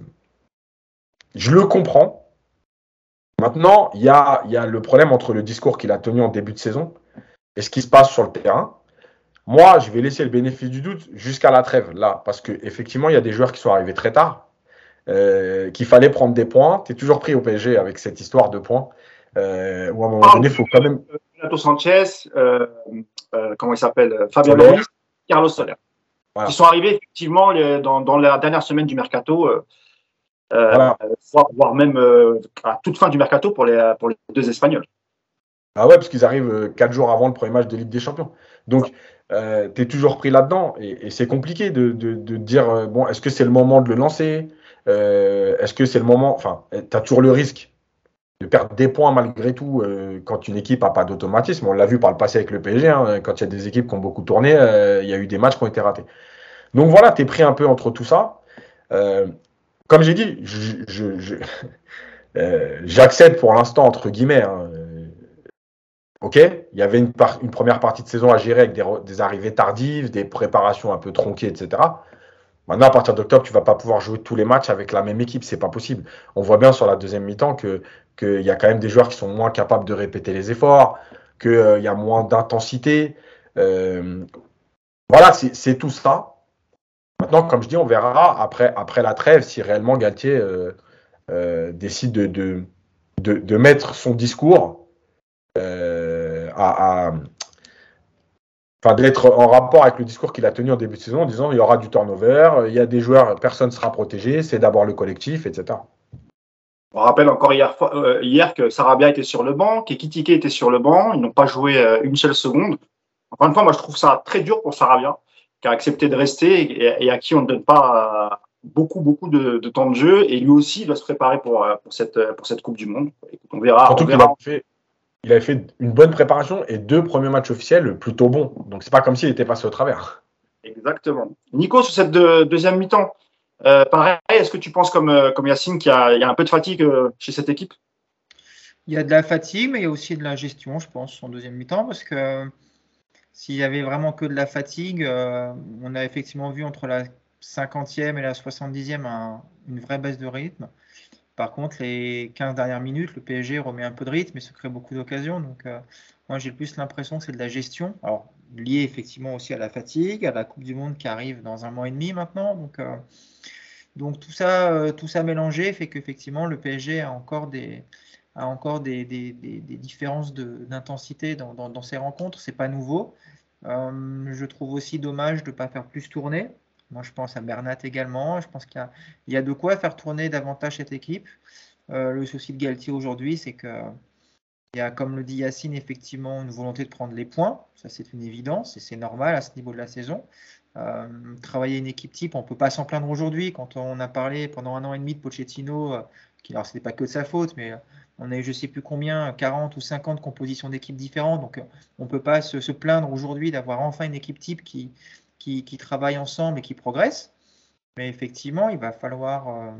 le comprends. Maintenant, il y a, le problème entre le discours qu'il a tenu en début de saison et ce qui se passe sur le terrain. Moi, je vais laisser le bénéfice du doute jusqu'à la trêve, là, parce qu'effectivement, il y a des joueurs qui sont arrivés très tard, euh, qu'il fallait prendre des points. Tu es toujours pris au PSG avec cette histoire de points, euh, où à un moment donné, il faut quand même. Renato Sanchez, euh, euh, comment il s'appelle Fabien Loris, Carlos Soler. Voilà. Qui sont arrivés effectivement dans, dans, la dernière semaine du mercato, voilà. voire, même à toute fin du mercato pour les, pour les deux Espagnols. Ah ouais, parce qu'ils arrivent quatre jours avant le premier match de Ligue des Champions. Donc, euh, tu es toujours pris là-dedans. Et, c'est compliqué de, dire, euh, bon, est-ce que c'est le moment de le lancer? Est-ce que c'est le moment Enfin, tu as toujours le risque de perdre des points malgré tout quand une équipe n'a pas d'automatisme. On l'a vu par le passé avec le PSG. Hein, quand il y a des équipes qui ont beaucoup tourné, il y a eu des matchs qui ont été ratés. Donc voilà, tu es pris un peu entre tout ça. comme j'ai dit, j'accède pour l'instant, entre guillemets, hein, Ok, il y avait une, première partie de saison à gérer avec des, arrivées tardives, des préparations un peu tronquées, etc. Maintenant, à partir d'octobre, tu vas pas pouvoir jouer tous les matchs avec la même équipe, c'est pas possible. On voit bien sur la deuxième mi-temps que qu'il y a quand même des joueurs qui sont moins capables de répéter les efforts, qu'il euh, y a moins d'intensité. Euh, voilà, c'est tout ça. Maintenant, comme je dis, on verra après, après la trêve si réellement Galtier euh, décide de, de, de, mettre son discours à, enfin, d'être en rapport avec le discours qu'il a tenu en début de saison en disant il y aura du turnover, il y a des joueurs, personne ne sera protégé, c'est d'abord le collectif, etc. On rappelle encore hier, euh, hier que Sarabia était sur le banc, qu'Ekitike était sur le banc. Ils n'ont pas joué euh, une seule seconde. Encore une fois, moi, je trouve ça très dur pour Sarabia, qui a accepté de rester et, à qui on ne donne pas euh, beaucoup, beaucoup de, temps de jeu. Et lui aussi, il va se préparer pour, pour, cette, pour cette Coupe du Monde. on verra. Surtout qu'il a fait, il avait fait une bonne préparation et deux premiers matchs officiels plutôt bons. Donc, c'est pas comme s'il était passé au travers. Exactement. Nico, sur cette deuxième mi-temps, euh, pareil, est-ce que tu penses comme, euh, comme Yacine qu'il y, a un peu de fatigue euh, chez cette équipe? Il y a de la fatigue, mais il y a aussi de la gestion, je pense, en deuxième mi-temps, parce que s'il y avait vraiment que de la fatigue, on a effectivement vu entre la 50e et la 70e une vraie baisse de rythme. Par contre, les 15 dernières minutes, le PSG remet un peu de rythme et se crée beaucoup d'occasions. Donc, moi, j'ai plus l'impression que c'est de la gestion. Alors, lié effectivement aussi à la fatigue, à la Coupe du Monde qui arrive dans un mois et demi maintenant. Donc, donc tout ça, euh, tout ça mélangé fait qu'effectivement le PSG a encore des, a encore des, des, des, différences d'intensité dans, dans, dans, ces rencontres. C'est pas nouveau. Euh, je trouve aussi dommage de ne pas faire plus tourner. Moi, je pense à Bernat également. Je pense qu'il y, a de quoi faire tourner davantage cette équipe. Euh, le souci de Galtier aujourd'hui, c'est que il y a, comme le dit Yacine, effectivement une volonté de prendre les points. Ça, c'est une évidence et c'est normal à ce niveau de la saison. Euh, travailler une équipe type, on ne peut pas s'en plaindre aujourd'hui. Quand on a parlé pendant un an et demi de Pochettino, euh, alors ce n'était pas que de sa faute, mais on a eu je ne sais plus combien, 40 ou 50 compositions d'équipes différentes. Donc on ne peut pas se, plaindre aujourd'hui d'avoir enfin une équipe type qui, qui, travaille ensemble et qui progresse. Mais effectivement, il va falloir,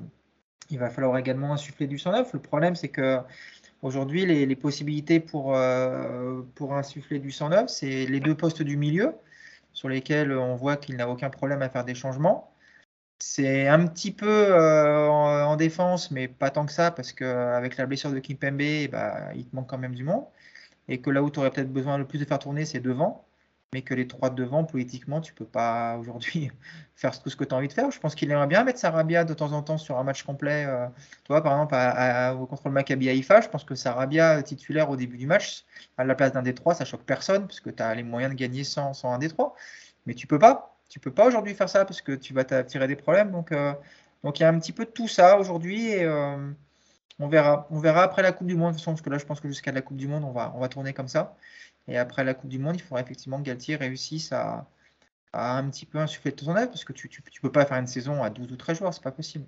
il va falloir également insuffler du sang neuf. Le problème, c'est que aujourd'hui, les, possibilités pour, pour insuffler du sang neuf, c'est les deux postes du milieu sur lesquels on voit qu'il n'a aucun problème à faire des changements. C'est un petit peu euh, en, défense, mais pas tant que ça, parce qu'avec la blessure de Kimpembe, bah, il te manque quand même du monde. Et que là où tu aurais peut-être besoin le plus de faire tourner, c'est devant mais que les trois devant, politiquement, tu peux pas aujourd'hui faire tout ce que tu as envie de faire. Je pense qu'il aimerait bien mettre Sarabia de temps en temps sur un match complet. Euh, toi, par exemple, à, contre le Maccabi Haïfa, je pense que Sarabia titulaire au début du match, à la place d'un des trois, ça choque personne, parce que tu as les moyens de gagner sans, un des trois. Mais tu peux pas. Tu peux pas aujourd'hui faire ça parce que tu vas t'attirer des problèmes. Donc, euh, il y a un petit peu de tout ça aujourd'hui et euh, on verra. Après la Coupe du Monde, de toute façon, parce que là, je pense que jusqu'à la Coupe du Monde, on va tourner comme ça. Et après la Coupe du Monde, il faudra effectivement que Galtier réussisse à, un petit peu insuffler de ton aide parce que tu ne peux pas faire une saison à 12 ou 13 joueurs, c'est pas possible.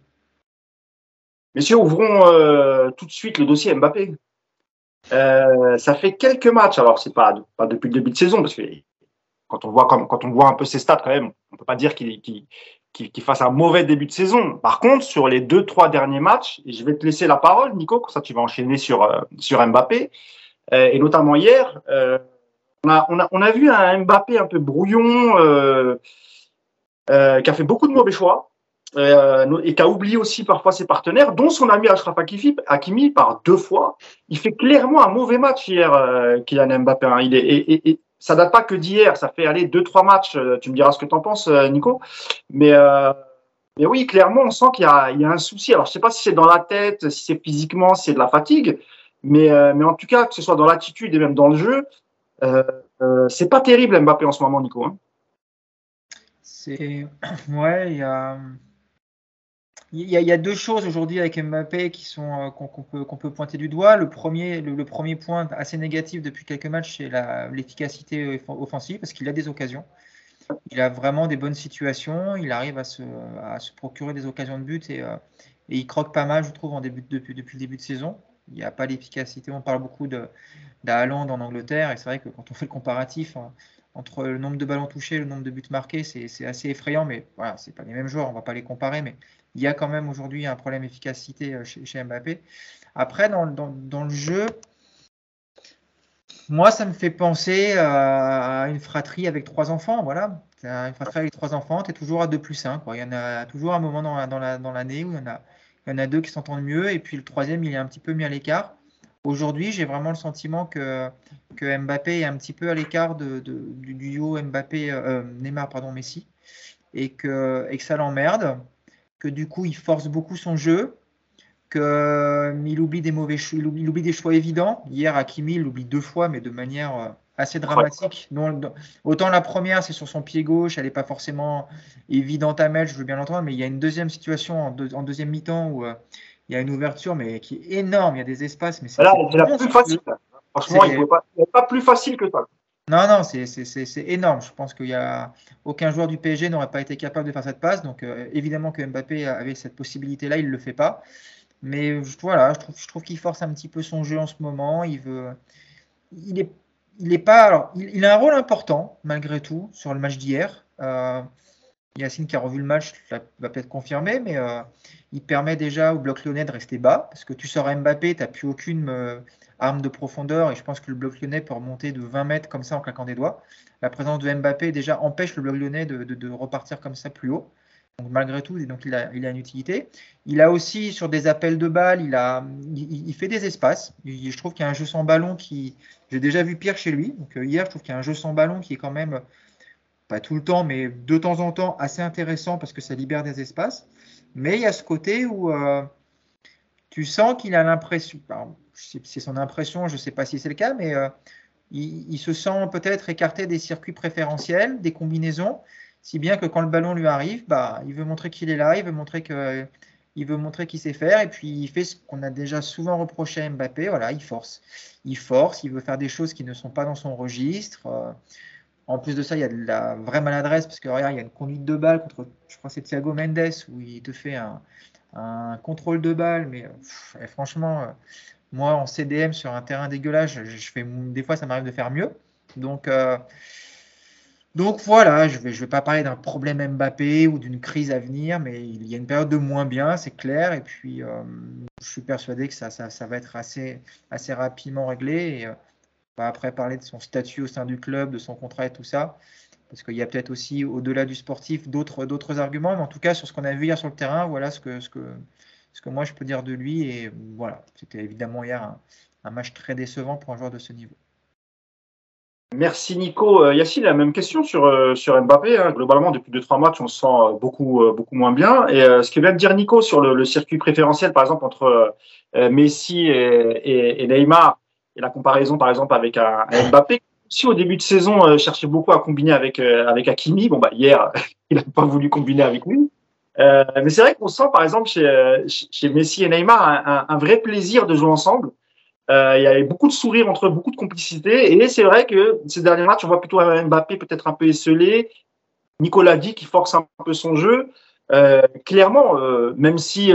Messieurs, ouvrons euh, tout de suite le dossier Mbappé. Euh, ça fait quelques matchs, alors c'est pas, pas depuis le début de saison, parce que quand on voit, un peu ses stats quand même, on peut pas dire qu'il fasse un mauvais début de saison. Par contre, sur les deux, trois derniers matchs, je vais te laisser la parole, Nico, comme ça tu vas enchaîner sur, euh, sur Mbappé. Euh, et notamment hier, euh, on a, vu un Mbappé un peu brouillon, euh, qui a fait beaucoup de mauvais choix. et qui a oublié aussi parfois ses partenaires, dont son ami Ashraf Hakimi par deux fois. Il fait clairement un mauvais match hier, Kylian Mbappé. Hein. Il est, et, et, ça date pas que d'hier, ça fait aller deux trois matchs. Tu me diras ce que tu en penses, Nico. Mais oui, clairement, on sent qu'il y, a un souci. Alors, je sais pas si c'est dans la tête, si c'est physiquement, si c'est de la fatigue, mais, euh, mais en tout cas, que ce soit dans l'attitude et même dans le jeu, euh, euh, c'est pas terrible Mbappé en ce moment, Nico. Hein. Ouais, il y a deux choses aujourd'hui avec Mbappé qui sont qu'on peut qu'on peut pointer du doigt. Le premier le, premier point assez négatif depuis quelques matchs, c'est l'efficacité offensive parce qu'il a des occasions. Il a vraiment des bonnes situations. Il arrive à se, procurer des occasions de but et, il croque pas mal, je trouve, en début, depuis le début de saison. Il n'y a pas l'efficacité. On parle beaucoup d'Haaland en Angleterre, et c'est vrai que quand on fait le comparatif hein, entre le nombre de ballons touchés et le nombre de buts marqués, c'est assez effrayant, mais voilà, c'est pas les mêmes joueurs, on va pas les comparer, mais il y a quand même aujourd'hui un problème d'efficacité euh, chez, Mbappé. Après, dans, le jeu, moi, ça me fait penser à une fratrie avec trois enfants. Voilà, une fratrie avec trois enfants, tu es toujours à 2 plus 1. Quoi. Il y en a toujours un moment dans l'année où il y en a il y en a deux qui s'entendent mieux et puis le troisième, il est un petit peu mis à l'écart. Aujourd'hui, j'ai vraiment le sentiment que, que Mbappé est un petit peu à l'écart du duo Mbappé, euh, Neymar, pardon, Messi, et que, ça l'emmerde, que du coup, il force beaucoup son jeu, qu'il oublie des mauvais choix, il oublie, oublie, des choix évidents. Hier, Hakimi, il oublie deux fois, mais de manière euh, assez dramatique. autant la première, c'est sur son pied gauche, elle n'est pas forcément évidente à mettre, je veux bien l'entendre, mais il y a une deuxième situation en, deuxième mi-temps où, euh, il y a une ouverture, mais qui est énorme. Il y a des espaces. Mais c'est Là, c'est la plus facile. Franchement, il a pas plus facile que ça. Non, non, c'est énorme. Je pense qu'il y a aucun joueur du PSG n'aurait pas été capable de faire cette passe. Donc, euh, évidemment que Mbappé avait cette possibilité-là, il ne le fait pas. Mais voilà, je trouve, je trouve qu'il force un petit peu son jeu en ce moment. Il veut, il est, il a un rôle important malgré tout sur le match d'hier. Euh, Yacine qui a revu le match va peut-être confirmer, mais euh, il permet déjà au bloc lyonnais de rester bas parce que tu sors Mbappé, tu n'as plus aucune euh, arme de profondeur et je pense que le bloc lyonnais peut remonter de 20 mètres comme ça en claquant des doigts. La présence de Mbappé déjà empêche le bloc lyonnais de, repartir comme ça plus haut. Donc malgré tout, donc il a, il une utilité. Il a aussi sur des appels de balles, il, il, fait des espaces. je trouve qu'il y a un jeu sans ballon qui, j'ai déjà vu pire chez lui. Euh, hier, je trouve qu'il y a un jeu sans ballon qui est quand même pas tout le temps, mais de temps en temps assez intéressant parce que ça libère des espaces. Mais il y a ce côté où euh, tu sens qu'il a l'impression, c'est son impression, je ne sais pas si c'est le cas, mais euh, il, se sent peut-être écarté des circuits préférentiels, des combinaisons, si bien que quand le ballon lui arrive, bah, il veut montrer qu'il est là, il veut montrer que veut montrer qu'il sait faire et puis il fait ce qu'on a déjà souvent reproché à Mbappé, voilà, il force. Il force, il veut faire des choses qui ne sont pas dans son registre. Euh, en plus de ça, il y a de la vraie maladresse parce que regarde, il y a une conduite de balle contre, je crois, c'est Thiago Mendes où il te fait un, contrôle de balle. Mais franchement, euh, moi en CDM sur un terrain dégueulasse, je, fais, des fois ça m'arrive de faire mieux. Donc, euh, donc voilà, je ne vais, pas parler d'un problème Mbappé ou d'une crise à venir, mais il y a une période de moins bien, c'est clair. Et puis, euh, je suis persuadé que ça, va être assez, rapidement réglé. Et, va après parler de son statut au sein du club, de son contrat et tout ça. Parce qu'il y a peut-être aussi, au-delà du sportif, d'autres, arguments. Mais en tout cas, sur ce qu'on a vu hier sur le terrain, voilà ce que moi je peux dire de lui. Et voilà, c'était évidemment hier un, match très décevant pour un joueur de ce niveau. Merci Nico. Euh, Yacine, la même question sur, euh, sur Mbappé. Hein. Globalement, depuis 2-3 matchs, on se sent euh, beaucoup, beaucoup moins bien. Et ce que vient de dire Nico sur le, circuit préférentiel, par exemple, entre Messi et, et, Neymar, et la comparaison, par exemple, avec un, Mbappé, si au début de saison euh, cherchait beaucoup à combiner avec euh, avec Hakimi, bon bah hier il n'a pas voulu combiner avec lui. Euh, mais c'est vrai qu'on sent par exemple chez, chez Messi et Neymar un, un, vrai plaisir de jouer ensemble. Euh, il y avait beaucoup de sourires entre eux, beaucoup de complicité. Et c'est vrai que ces derniers matchs, on voit plutôt Mbappé peut-être un peu esselé. Nicolas dit qui force un peu son jeu. Euh, clairement, même si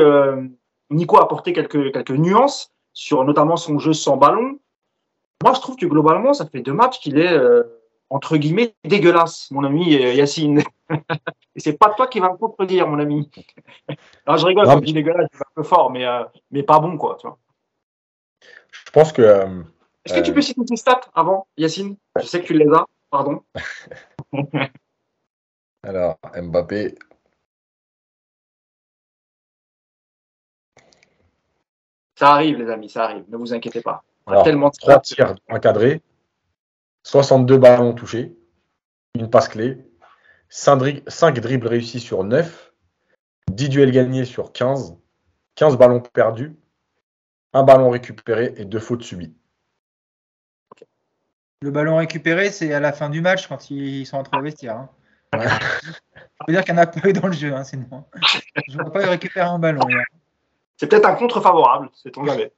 Nico a apporté quelques quelques nuances sur notamment son jeu sans ballon, moi, je trouve que globalement, ça fait deux matchs qu'il est, euh, entre guillemets, dégueulasse, mon ami euh, Yacine. Et c'est pas toi qui vas me contredire, mon ami. Je rigole, je dis dégueulasse, c'est un peu fort, mais, euh, mais pas bon, quoi. Tu vois. Je pense que. Est-ce que tu peux citer tes stats avant, Yacine? Je sais que tu les as, pardon. Alors, Mbappé. Ça arrive, les amis, ça arrive. Ne vous inquiétez pas. Alors, tellement 3 tirs encadrés, 62 ballons touchés, une passe clé, 5, dribbles réussis sur 9, 10 duels gagnés sur 15, 15 ballons perdus, un ballon récupéré et deux fautes subies. Le ballon récupéré, c'est à la fin du match quand ils sont entre le vestiaire. Hein. Ça veut dire qu'il n'y en a pas eu dans le jeu, hein, sinon. Je ne vois pas récupérer un ballon. C'est peut-être un contre favorable, c'est ton jamais.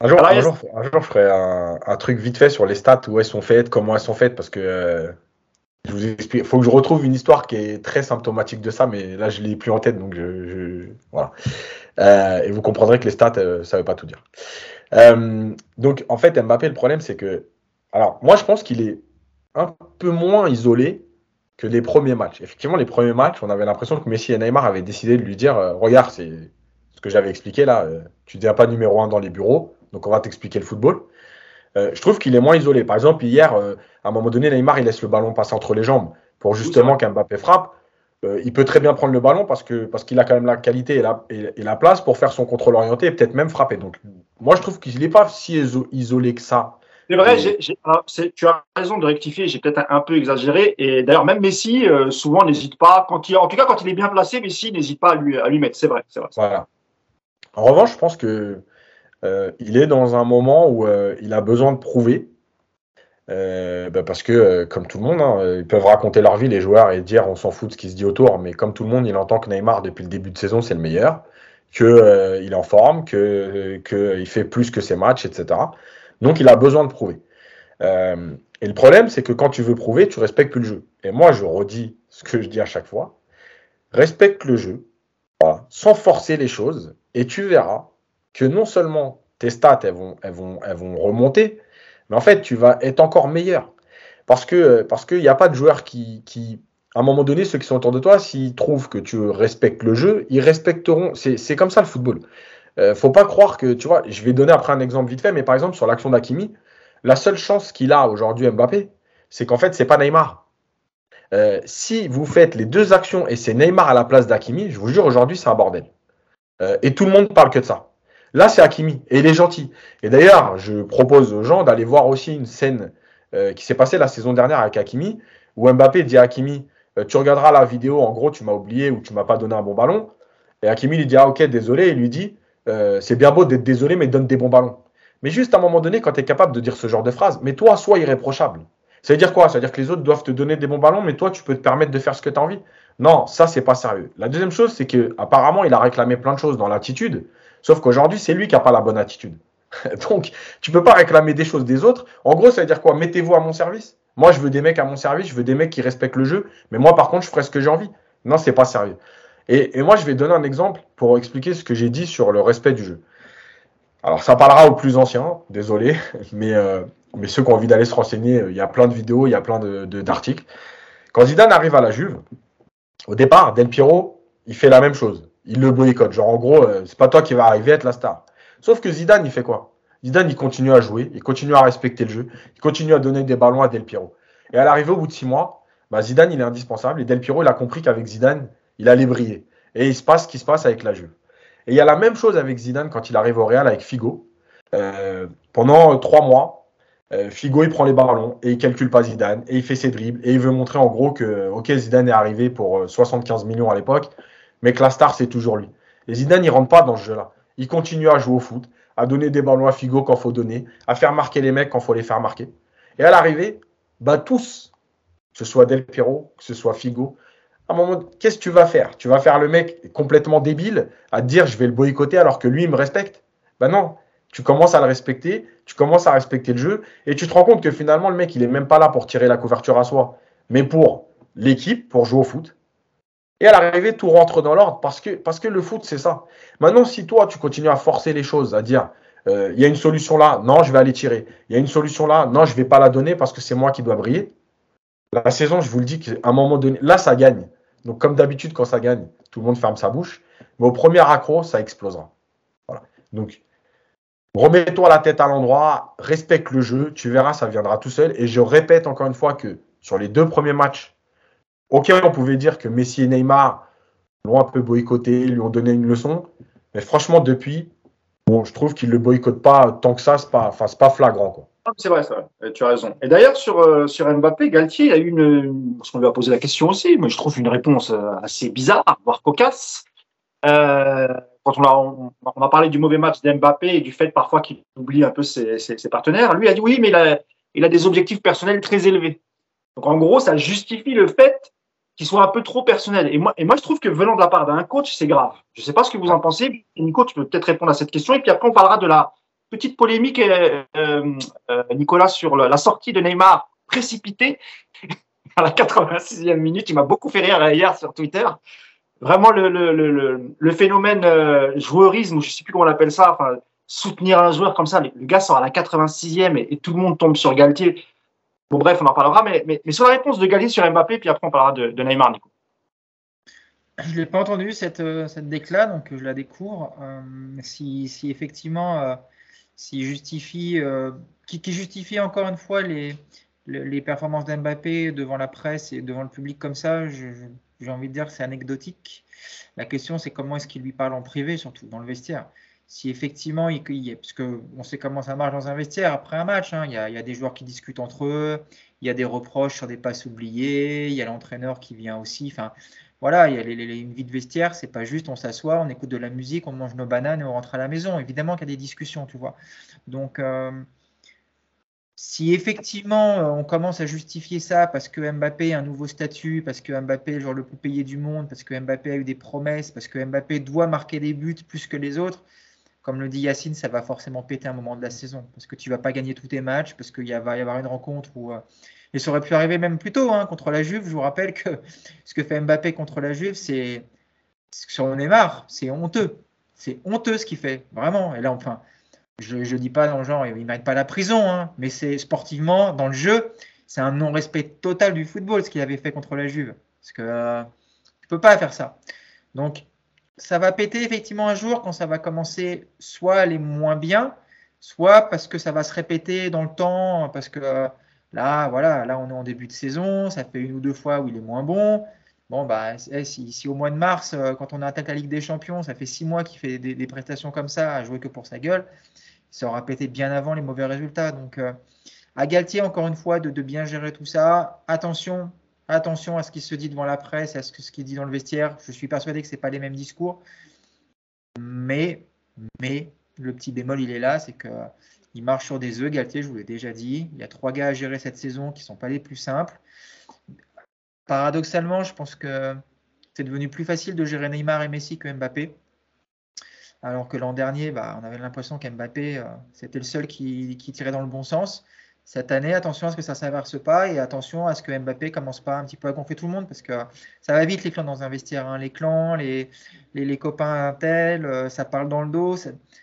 Un jour, un, jour, je ferai un, truc vite fait sur les stats, où elles sont faites, comment elles sont faites, parce que euh, je vous explique. Il faut que je retrouve une histoire qui est très symptomatique de ça, mais là, je ne l'ai plus en tête, donc je. voilà. Euh, et vous comprendrez que les stats, euh, ça ne veut pas tout dire. donc, en fait, Mbappé, le problème, c'est que. Alors, moi, je pense qu'il est un peu moins isolé que les premiers matchs. Effectivement, les premiers matchs, on avait l'impression que Messi et Neymar avaient décidé de lui dire Regarde, c'est ce que j'avais expliqué là, tu ne deviens pas numéro un dans les bureaux donc on va t'expliquer le football. Euh, je trouve qu'il est moins isolé. Par exemple, hier, euh, à un moment donné, Neymar, il laisse le ballon passer entre les jambes pour justement qu'Mbappé frappe. Euh, il peut très bien prendre le ballon parce que parce qu'il a quand même la qualité et la, et, la place pour faire son contrôle orienté et peut-être même frapper. Donc moi, je trouve qu'il n'est pas si isolé que ça. C'est vrai, tu as raison de rectifier, j'ai peut-être un, peu exagéré. Et d'ailleurs, même Messi, souvent, n'hésite pas, quand il, en tout cas quand il est bien placé, Messi n'hésite pas à lui, à lui mettre. C'est vrai, c'est vrai. Voilà. En revanche, je pense que euh, il est dans un moment où euh, il a besoin de prouver. Euh, bah, parce que, comme tout le monde, hein, ils peuvent raconter leur vie, les joueurs, et dire on s'en fout de ce qui se dit autour, mais comme tout le monde, il entend que Neymar, depuis le début de saison, c'est le meilleur. qu'il euh, est en forme, qu'il fait plus que ses matchs, etc. Donc il a besoin de prouver. Euh, et le problème, c'est que quand tu veux prouver, tu respectes plus le jeu. Et moi, je redis ce que je dis à chaque fois. Respecte le jeu, sans forcer les choses, et tu verras que non seulement tes stats, elles vont, elles vont, elles vont remonter, mais en fait, tu vas être encore meilleur. Parce que parce qu'il n'y a pas de joueurs qui, à un moment donné, ceux qui sont autour de toi, s'ils trouvent que tu respectes le jeu, ils respecteront. C'est comme ça le football. Euh, faut pas croire que, tu vois, je vais donner après un exemple vite fait, mais par exemple sur l'action d'Akimi, la seule chance qu'il a aujourd'hui Mbappé, c'est qu'en fait, c'est pas Neymar. Euh, si vous faites les deux actions et c'est Neymar à la place d'Akimi, je vous jure, aujourd'hui, c'est un bordel. Euh, et tout le monde parle que de ça. Là, c'est Hakimi et il est gentil. Et d'ailleurs, je propose aux gens d'aller voir aussi une scène euh, qui s'est passée la saison dernière avec Hakimi, où Mbappé dit à Hakimi euh, Tu regarderas la vidéo, en gros, tu m'as oublié ou tu m'as pas donné un bon ballon. Et Hakimi lui dit Ah, ok, désolé. Et lui dit euh, C'est bien beau d'être désolé, mais donne des bons ballons. Mais juste à un moment donné, quand tu es capable de dire ce genre de phrase, mais toi, sois irréprochable. Ça veut dire quoi? Ça veut dire que les autres doivent te donner des bons ballons, mais toi, tu peux te permettre de faire ce que tu as envie? Non, ça, c'est pas sérieux. La deuxième chose, c'est que apparemment, il a réclamé plein de choses dans l'attitude. Sauf qu'aujourd'hui, c'est lui qui n'a pas la bonne attitude. Donc, tu peux pas réclamer des choses des autres. En gros, ça veut dire quoi? Mettez-vous à mon service. Moi, je veux des mecs à mon service, je veux des mecs qui respectent le jeu. Mais moi, par contre, je ferai ce que j'ai envie. Non, c'est pas sérieux. Et, moi, je vais donner un exemple pour expliquer ce que j'ai dit sur le respect du jeu. Alors, ça parlera aux plus anciens, désolé, mais, euh, mais ceux qui ont envie d'aller se renseigner, il y a plein de vidéos, il y a plein d'articles. Quand Zidane arrive à la Juve, au départ, Del Piero, il fait la même chose il le boycotte. Genre, en gros, euh, c'est pas toi qui vas arriver à être la star. Sauf que Zidane, il fait quoi? Zidane, il continue à jouer, il continue à respecter le jeu, il continue à donner des ballons à Del Piero. Et à l'arrivée, au bout de six mois, bah, Zidane, il est indispensable. Et Del Piero, il a compris qu'avec Zidane, il allait briller. Et il se passe ce qui se passe avec la Juve. Et il y a la même chose avec Zidane quand il arrive au Real avec Figo. Euh, pendant trois mois, euh, Figo, il prend les ballons et il calcule pas Zidane et il fait ses dribbles et il veut montrer en gros que, ok, Zidane est arrivé pour 75 millions à l'époque, mais que la star, c'est toujours lui. Et Zidane, il rentre pas dans ce jeu-là. Il continue à jouer au foot, à donner des ballons à Figo quand faut donner, à faire marquer les mecs quand faut les faire marquer. Et à l'arrivée, bah tous, que ce soit Del Piero, que ce soit Figo, à un moment, qu'est-ce que tu vas faire? Tu vas faire le mec complètement débile à te dire je vais le boycotter alors que lui, il me respecte? Ben non, tu commences à le respecter, tu commences à respecter le jeu et tu te rends compte que finalement, le mec, il est même pas là pour tirer la couverture à soi, mais pour l'équipe, pour jouer au foot. Et à l'arrivée, tout rentre dans l'ordre parce que, le foot, c'est ça. Maintenant, si toi, tu continues à forcer les choses, à dire, euh, il y a une solution là, non, je vais aller tirer. Il y a une solution là, non, je ne vais pas la donner parce que c'est moi qui dois briller. La saison, je vous le dis, qu'à un moment donné, là, ça gagne. Donc, comme d'habitude, quand ça gagne, tout le monde ferme sa bouche. Mais au premier accro, ça explosera. Donc, remets-toi la tête à l'endroit, respecte le jeu, tu verras, ça viendra tout seul. Et je répète encore une fois que sur les deux premiers matchs Ok, on pouvait dire que Messi et Neymar l'ont un peu boycotté, lui ont donné une leçon. Mais franchement, depuis, bon, je trouve qu'ils ne le boycottent pas tant que ça. Ce n'est pas, pas flagrant. Ah, c'est vrai, ça. Tu as raison. Et d'ailleurs, sur, euh, sur Mbappé, Galtier a eu une. Parce qu'on lui a posé la question aussi, mais je trouve une réponse euh, assez bizarre, voire cocasse. Euh, quand on a, parlé du mauvais match d'Mbappé et du fait parfois qu'il oublie un peu ses, partenaires, lui a dit oui, mais il a des objectifs personnels très élevés. Donc en gros, ça justifie le fait qui soit un peu trop personnel. Et moi, et moi, je trouve que venant de la part d'un coach, c'est grave. Je ne sais pas ce que vous en pensez. Nico, tu peux peut-être répondre à cette question. Et puis après, on parlera de la petite polémique, euh, euh, Nicolas, sur la sortie de Neymar précipitée à la 86e minute. Il m'a beaucoup fait rire hier sur Twitter. Vraiment, le, le, le, le phénomène euh, joueurisme, ou je ne sais plus comment on appelle ça, enfin, soutenir un joueur comme ça. Le gars sort à la 86e et, et tout le monde tombe sur Galtier. Bon, bref, on en parlera, mais, mais, sur la réponse de Galtier sur Mbappé, puis après on parlera de, Neymar. Je ne l'ai pas entendu cette, euh, cette déclat, donc je la découvre. Euh, si, si, effectivement, euh, justifie, qui, justifie encore une fois les, les, performances d'Mbappé devant la presse et devant le public comme ça, j'ai envie de dire que c'est anecdotique. La question, c'est comment est-ce qu'il lui parle en privé, surtout dans le vestiaire si effectivement, il, il, parce qu'on sait comment ça marche dans un vestiaire après un match, hein, il, y a, des joueurs qui discutent entre eux, il y a des reproches sur des passes oubliées, il y a l'entraîneur qui vient aussi. Enfin, voilà, il y a une vie de vestiaire, c'est pas juste on s'assoit, on écoute de la musique, on mange nos bananes et on rentre à la maison. Évidemment qu'il y a des discussions, tu vois. Donc, euh, si effectivement euh, on commence à justifier ça parce que Mbappé a un nouveau statut, parce que Mbappé est le le plus payé du monde, parce que Mbappé a eu des promesses, parce que Mbappé doit marquer des buts plus que les autres, comme le dit Yacine, ça va forcément péter un moment de la saison. Parce que tu vas pas gagner tous tes matchs, parce qu'il va y avoir une rencontre où. Euh, et ça aurait pu arriver même plus tôt hein, contre la Juve. Je vous rappelle que ce que fait Mbappé contre la Juve, c'est. Sur Neymar, c'est honteux. C'est honteux ce qu'il fait, vraiment. Et là, enfin, je ne dis pas dans le genre, il ne pas la prison, hein, mais c'est sportivement, dans le jeu, c'est un non-respect total du football ce qu'il avait fait contre la Juve. Parce que euh, tu peux pas faire ça. Donc, ça va péter effectivement un jour quand ça va commencer soit à aller moins bien, soit parce que ça va se répéter dans le temps, parce que euh, là, voilà, là on est en début de saison, ça fait une ou deux fois où il est moins bon. Bon, bah, eh, si, au mois de mars, euh, quand on attaque la Ligue des Champions, ça fait six mois qu'il fait des, des, prestations comme ça, à jouer que pour sa gueule, ça aura pété bien avant les mauvais résultats. Donc, euh, à Galtier, encore une fois, de, bien gérer tout ça. Attention, attention à ce qui se dit devant la presse, à ce, ce qui dit dans le vestiaire. Je suis persuadé que ce pas les mêmes discours. Mais, mais, le petit bémol, il est là, c'est que il marche sur des œufs, Galtier, je vous l'ai déjà dit. Il y a trois gars à gérer cette saison qui ne sont pas les plus simples. Paradoxalement, je pense que c'est devenu plus facile de gérer Neymar et Messi que Mbappé. Alors que l'an dernier, bah, on avait l'impression qu'Mbappé, euh, c'était le seul qui, tirait dans le bon sens. Cette année, attention à ce que ça ne s'inverse pas et attention à ce que Mbappé commence pas un petit peu à gonfler tout le monde parce que ça va vite les clans dans un vestiaire. Hein. Les clans, les, les, copains tel, euh, ça parle dans le dos,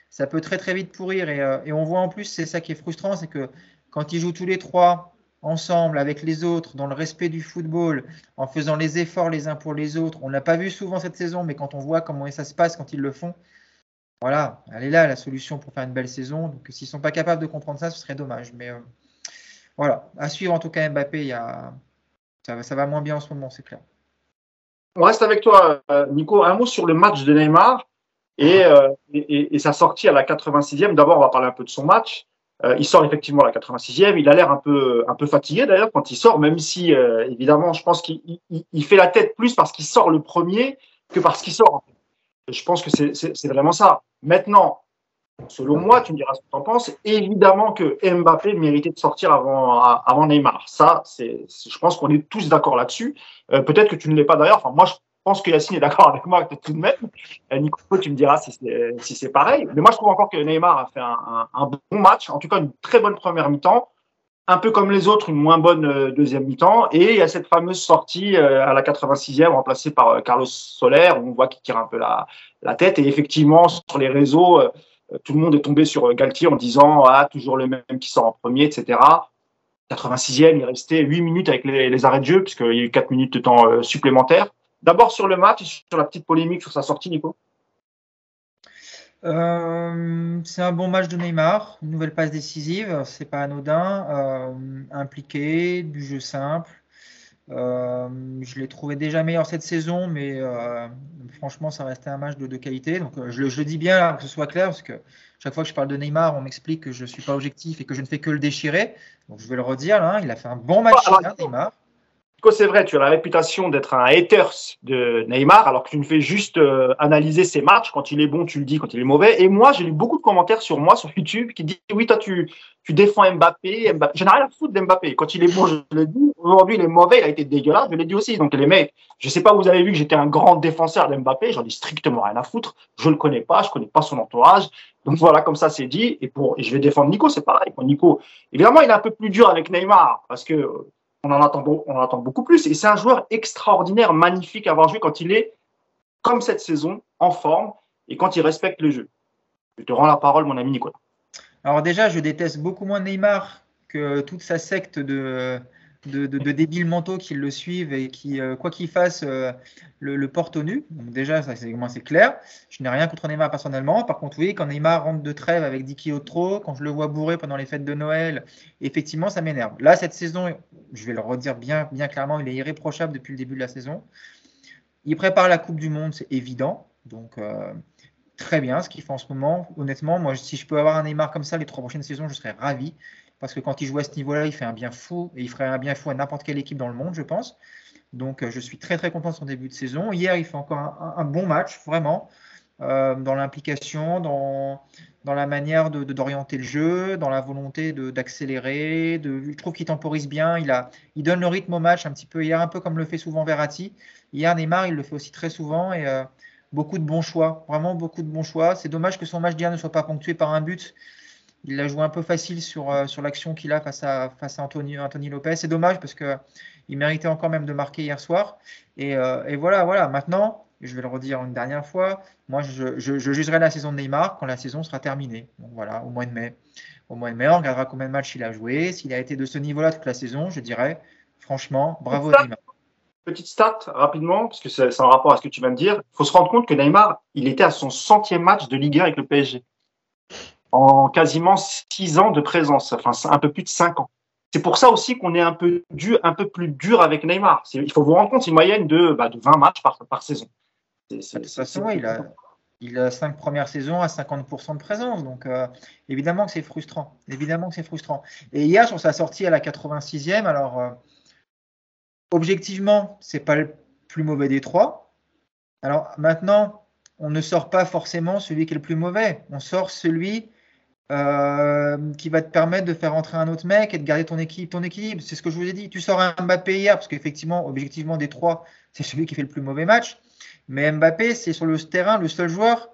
ça, peut très très vite pourrir. Et, euh, et on voit en plus, c'est ça qui est frustrant, c'est que quand ils jouent tous les trois ensemble avec les autres, dans le respect du football, en faisant les efforts les uns pour les autres, on n'a pas vu souvent cette saison, mais quand on voit comment ça se passe quand ils le font, voilà, elle est là la solution pour faire une belle saison. Donc s'ils ne sont pas capables de comprendre ça, ce serait dommage. Mais euh, voilà, à suivre en tout cas Mbappé, il y a... ça, va, moins bien en ce moment, c'est clair. On reste avec toi, euh, Nico. Un mot sur le match de Neymar et, euh, sa sortie à la 86e. D'abord, on va parler un peu de son match. il sort effectivement à la 86e. Il a l'air un peu, un peu fatigué d'ailleurs quand il sort, même si évidemment, je pense qu'il fait la tête plus parce qu'il sort le premier que parce qu'il sort. Je pense que c'est vraiment ça. Maintenant, selon moi, tu me diras ce que tu en penses, évidemment que Mbappé méritait de sortir avant, avant Neymar. Ça, c'est, je pense qu'on est tous d'accord là-dessus. Euh, peut-être que tu ne l'es pas d'ailleurs. Enfin, moi, je pense que Yacine est d'accord avec moi tout de même. Euh, Nico, tu me diras si c'est, si c'est pareil. Mais moi, je trouve encore que Neymar a fait un, un, bon match, en tout cas une très bonne première mi-temps un peu comme les autres, une moins bonne euh, deuxième mi-temps. Et il y a cette fameuse sortie à la 86e, remplacée par Carlos Soler, où on voit qu'il tire un peu la, la tête. Et effectivement, sur les réseaux, euh, tout le monde est tombé sur Galtier en disant Ah, toujours le même qui sort en premier, etc. 86e, il restait 8 minutes avec les, arrêts de jeu, puisqu'il y a eu 4 minutes de temps euh, supplémentaire. D'abord sur le match, sur la petite polémique sur sa sortie, Nico. Euh, c'est un bon match de Neymar, une nouvelle passe décisive, c'est pas anodin, impliqué, du jeu simple, euh, je l'ai trouvé déjà meilleur cette saison, mais euh, franchement, ça restait un match de, qualité. Donc, euh, je, le dis bien, que ce soit clair, parce que chaque fois que je parle de Neymar, on m'explique que je ne suis pas objectif et que je ne fais que le déchirer. Donc, je vais le redire, là, il a fait un bon match, hein, Neymar c'est vrai, tu as la réputation d'être un haters de Neymar, alors que tu ne fais juste euh, analyser ses matchs. Quand il est bon, tu le dis. Quand il est mauvais. Et moi, j'ai lu beaucoup de commentaires sur moi, sur YouTube, qui disent oui, toi, tu, défends Mbappé. Mbappé. Je n'ai rien à foutre d'Mbappé. Quand il est bon, je le dis. Aujourd'hui, il est mauvais, il a été dégueulasse. Je l'ai dit aussi. Donc, les mecs, je sais pas, vous avez vu que j'étais un grand défenseur d'Mbappé. J'en ai strictement rien à foutre. Je le connais pas. Je connais pas son entourage. Donc voilà, comme ça, c'est dit. Et pour, et je vais défendre Nico, c'est pareil. Nico, évidemment, il est un peu plus dur avec Neymar parce que on en attend, beaucoup plus. Et c'est un joueur extraordinaire, magnifique à avoir joué quand il est, comme cette saison, en forme et quand il respecte le jeu. Je te rends la parole, mon ami Nicolas. Alors déjà, je déteste beaucoup moins Neymar que toute sa secte de, de, débiles mentaux qui le suivent et qui, euh, quoi qu'il fasse, euh, le, porte au nu. Donc déjà, ça, c'est, moi, c'est clair. Je n'ai rien contre Neymar personnellement. Par contre, oui, quand Neymar rentre de trêve avec 10 kilos de trop, quand je le vois bourré pendant les fêtes de Noël, effectivement, ça m'énerve. Là, cette saison, je vais le redire bien, bien clairement, il est irréprochable depuis le début de la saison. Il prépare la Coupe du Monde, c'est évident. Donc, euh, très bien ce qu'il fait en ce moment. Honnêtement, moi, si je peux avoir un Neymar comme ça les trois prochaines saisons, je serais ravi parce que quand il joue à ce niveau-là, il fait un bien fou et il ferait un bien fou à n'importe quelle équipe dans le monde, je pense. Donc, euh, je suis très très content de son début de saison. Hier, il fait encore un, bon match, vraiment, euh, dans l'implication, dans, dans la manière d'orienter de, le jeu, dans la volonté d'accélérer. Je trouve qu'il temporise bien. Il, a, il donne le rythme au match un petit peu hier, un peu comme le fait souvent Verratti. Hier, Neymar, il le fait aussi très souvent et euh, beaucoup de bons choix. Vraiment beaucoup de bons choix. C'est dommage que son match d'hier ne soit pas ponctué par un but. Il l'a joué un peu facile sur, euh, sur l'action qu'il a face à, face à Anthony, Anthony Lopez. C'est dommage parce qu'il méritait encore même de marquer hier soir. Et, euh, et voilà, voilà. Maintenant, je vais le redire une dernière fois, moi je, jugerai la saison de Neymar quand la saison sera terminée. Donc voilà, au mois de mai. Au mois de mai, on regardera combien de matchs il a joué. S'il a été de ce niveau-là toute la saison, je dirais franchement, bravo Neymar. Petite stat rapidement, parce que c'est en rapport à ce que tu viens de dire. Il faut se rendre compte que Neymar, il était à son centième match de Ligue 1 avec le PSG. En quasiment six ans de présence, enfin un peu plus de cinq ans. C'est pour ça aussi qu'on est un peu dur, un peu plus dur avec Neymar. Il faut vous rendre compte, c'est une moyenne de, bah, de 20 matchs par, par saison. De toute façon, il a, il a cinq premières saisons à 50% de présence. Donc, euh, évidemment que c'est frustrant. Évidemment que c'est frustrant. Et hier, sur sa sortie à la 86e, alors, euh, objectivement, c'est pas le plus mauvais des trois. Alors, maintenant, on ne sort pas forcément celui qui est le plus mauvais. On sort celui euh, qui va te permettre de faire entrer un autre mec et de garder ton ton équilibre. C'est ce que je vous ai dit. Tu sors un Mbappé hier, parce qu'effectivement, objectivement, des trois, c'est celui qui fait le plus mauvais match. Mais Mbappé, c'est sur le terrain le seul joueur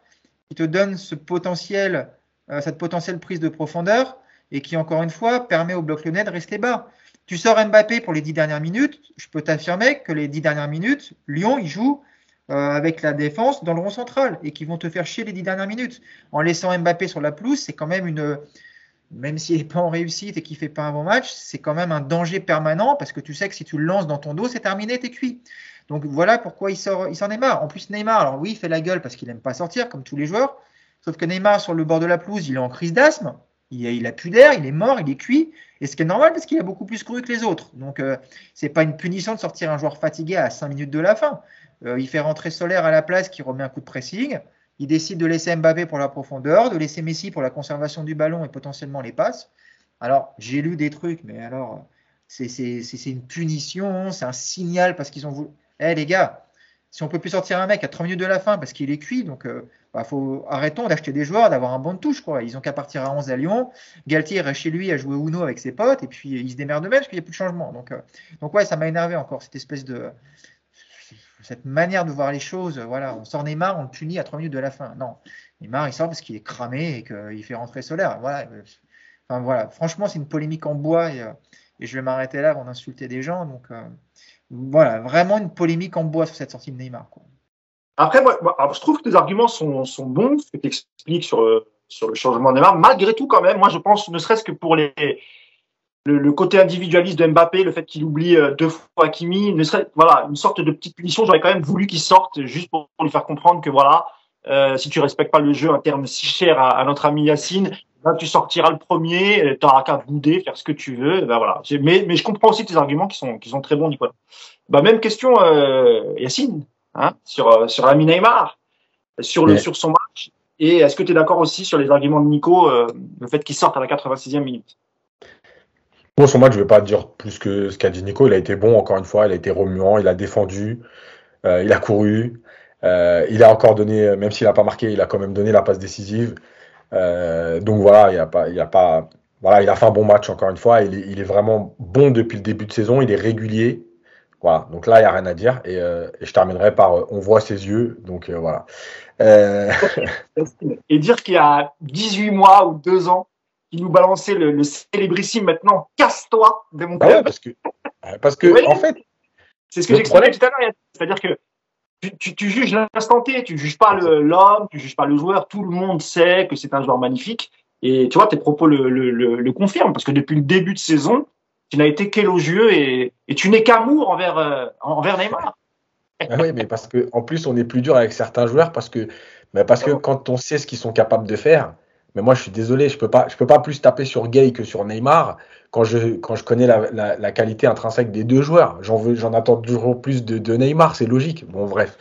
qui te donne ce potentiel, euh, cette potentielle prise de profondeur et qui, encore une fois, permet au bloc lyonnais de rester bas. Tu sors Mbappé pour les dix dernières minutes, je peux t'affirmer que les dix dernières minutes, Lyon, il joue euh, avec la défense dans le rond central et qui vont te faire chier les dix dernières minutes. En laissant Mbappé sur la pelouse, c'est quand même une, même s'il n'est pas en réussite et qu'il ne fait pas un bon match, c'est quand même un danger permanent parce que tu sais que si tu le lances dans ton dos, c'est terminé, t'es cuit. Donc voilà pourquoi il s'en il est marre. En plus, Neymar, alors oui, il fait la gueule parce qu'il n'aime pas sortir, comme tous les joueurs. Sauf que Neymar, sur le bord de la pelouse, il est en crise d'asthme. Il, il a plus d'air, il est mort, il est cuit. Et ce qui est normal parce qu'il a beaucoup plus couru que les autres. Donc, euh, c'est pas une punition de sortir un joueur fatigué à 5 minutes de la fin. Euh, il fait rentrer Solaire à la place qui remet un coup de pressing. Il décide de laisser Mbappé pour la profondeur, de laisser Messi pour la conservation du ballon et potentiellement les passes. Alors, j'ai lu des trucs, mais alors, c'est une punition, c'est un signal parce qu'ils ont voulu. Eh les gars, si on peut plus sortir un mec à 3 minutes de la fin parce qu'il est cuit, donc euh, bah, faut, arrêtons d'acheter des joueurs, d'avoir un bon de touche. Quoi. Ils ont qu'à partir à 11 à Lyon. Galtier reste chez lui à jouer Uno avec ses potes et puis il se démerde même parce qu'il n'y a plus de changement. Donc, euh, donc ouais, ça m'a énervé encore cette espèce de cette manière de voir les choses. Voilà, on sort Neymar, on le punit à 3 minutes de la fin. Non, Neymar il sort parce qu'il est cramé et qu'il fait rentrer Solaire. Voilà. Enfin voilà, franchement c'est une polémique en bois et, euh, je vais m'arrêter là avant d'insulter des gens. Donc voilà, vraiment une polémique en bois sur cette sortie de Neymar. Après, moi, je trouve que tes arguments sont, bons, ce que tu expliques sur le, sur le changement de Neymar. Malgré tout, quand même, moi, je pense, ne serait-ce que pour les, le, côté individualiste de Mbappé, le fait qu'il oublie euh, deux fois ne serait, voilà, une sorte de petite punition. J'aurais quand même voulu qu'il sorte juste pour, lui faire comprendre que voilà, euh, si tu respectes pas le jeu, un terme si cher à, notre ami Yacine, ben, tu sortiras le premier, euh, tu n'auras qu'à bouder, faire ce que tu veux. Ben, voilà. Mais, mais je comprends aussi tes arguments qui sont, qui sont très bons, Nicolas. Ben, même question, euh, Yacine, hein, sur, sur Ami Neymar, sur, le, sur son match. Et est-ce que tu es d'accord aussi sur les arguments de Nico, le fait qu'il sorte à la 86e minute? Bon, son match, je ne vais pas dire plus que ce qu'a dit Nico. Il a été bon, encore une fois. Il a été remuant, il a défendu, il a couru. il a encore donné, même s'il n'a pas marqué, il a quand même donné la passe décisive. Euh, donc voilà, il a pas, il a pas, voilà, il a fait un bon match encore une fois. Il est, vraiment bon depuis le début de saison. Il est régulier. Voilà. Donc là, il n'y a rien à dire. Et, euh, et je terminerai par, euh, on voit ses yeux. Donc euh, voilà. et dire qu'il y a 18 mois ou 2 ans, il nous balançait le, le célébrissime maintenant. Casse-toi de mon ah parce que, parce que en fait, c'est ce que j'expliquais tout à l'heure. C'est-à-dire que tu, tu, juges l'instant T, tu juges pas l'homme, tu juges pas le joueur. Tout le monde sait que c'est un joueur magnifique. Et tu vois, tes propos le, le, le, confirment parce que depuis le début de saison, tu n'as été qu'élogieux et, et tu n'es qu'amour envers, euh, envers Neymar. Ah oui, mais parce que en plus, on est plus dur avec certains joueurs parce que, mais parce que quand on sait ce qu'ils sont capables de faire, mais moi, je suis désolé, je peux pas, peux pas plus taper sur Gay que sur Neymar quand je, quand je connais la, la, qualité intrinsèque des deux joueurs. J'en veux, j'en attends toujours plus de, Neymar, c'est logique. Bon, bref.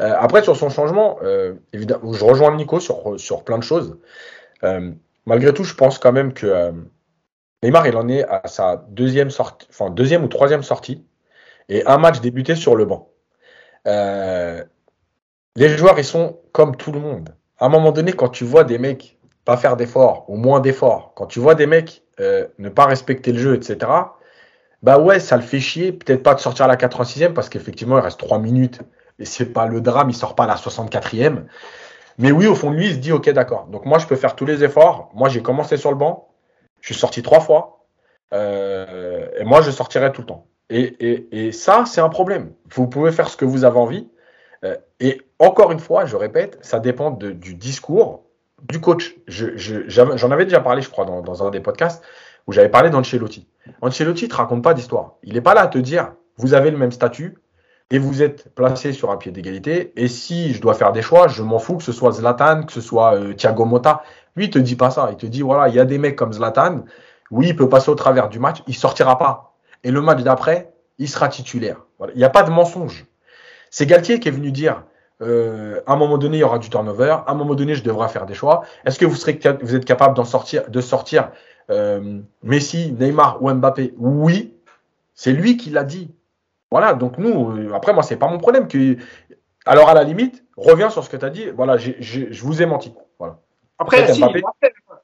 Euh, après, sur son changement, euh, évidemment, je rejoins Nico sur, sur plein de choses. Euh, malgré tout, je pense quand même que Neymar, il en est à sa deuxième sortie, enfin deuxième ou troisième sortie, et un match débuté sur le banc. Les joueurs, ils sont comme tout le monde. À un moment donné, quand tu vois des mecs pas faire d'efforts, ou moins d'efforts, quand tu vois des mecs euh, ne pas respecter le jeu, etc., bah ouais, ça le fait chier. Peut-être pas de sortir à la 86e parce qu'effectivement, il reste 3 minutes et c'est pas le drame, il sort pas à la 64e. Mais oui, au fond de lui, il se dit ok, d'accord. Donc moi, je peux faire tous les efforts. Moi, j'ai commencé sur le banc. Je suis sorti trois fois. Euh, et moi, je sortirai tout le temps. Et, ça, c'est un problème. Vous pouvez faire ce que vous avez envie. Euh, et encore une fois, je répète, ça dépend du discours du coach. J'en avais déjà parlé, je crois, dans, un des podcasts où j'avais parlé d'Ancelotti. Ancelotti ne te raconte pas d'histoire. Il n'est pas là à te dire, vous avez le même statut et vous êtes placé sur un pied d'égalité. Et si je dois faire des choix, je m'en fous que ce soit Zlatan, que ce soit euh, Thiago Motta. Lui, il te dit pas ça. Il te dit, voilà, il y a des mecs comme Zlatan. Oui, il peut passer au travers du match. Il sortira pas. Et le match d'après, il sera titulaire. Il n'y a pas de mensonge. C'est Galtier qui est venu dire, euh, à un moment donné, il y aura du turnover. À un moment donné, je devrai faire des choix. Est-ce que vous, serez, vous êtes capable d'en sortir, de sortir euh, Messi, Neymar ou Mbappé? Oui, c'est lui qui l'a dit. Voilà, donc nous, euh, après, moi, c'est pas mon problème. Que... Alors, à la limite, reviens sur ce que tu as dit. Voilà, je vous ai menti. Voilà. Après,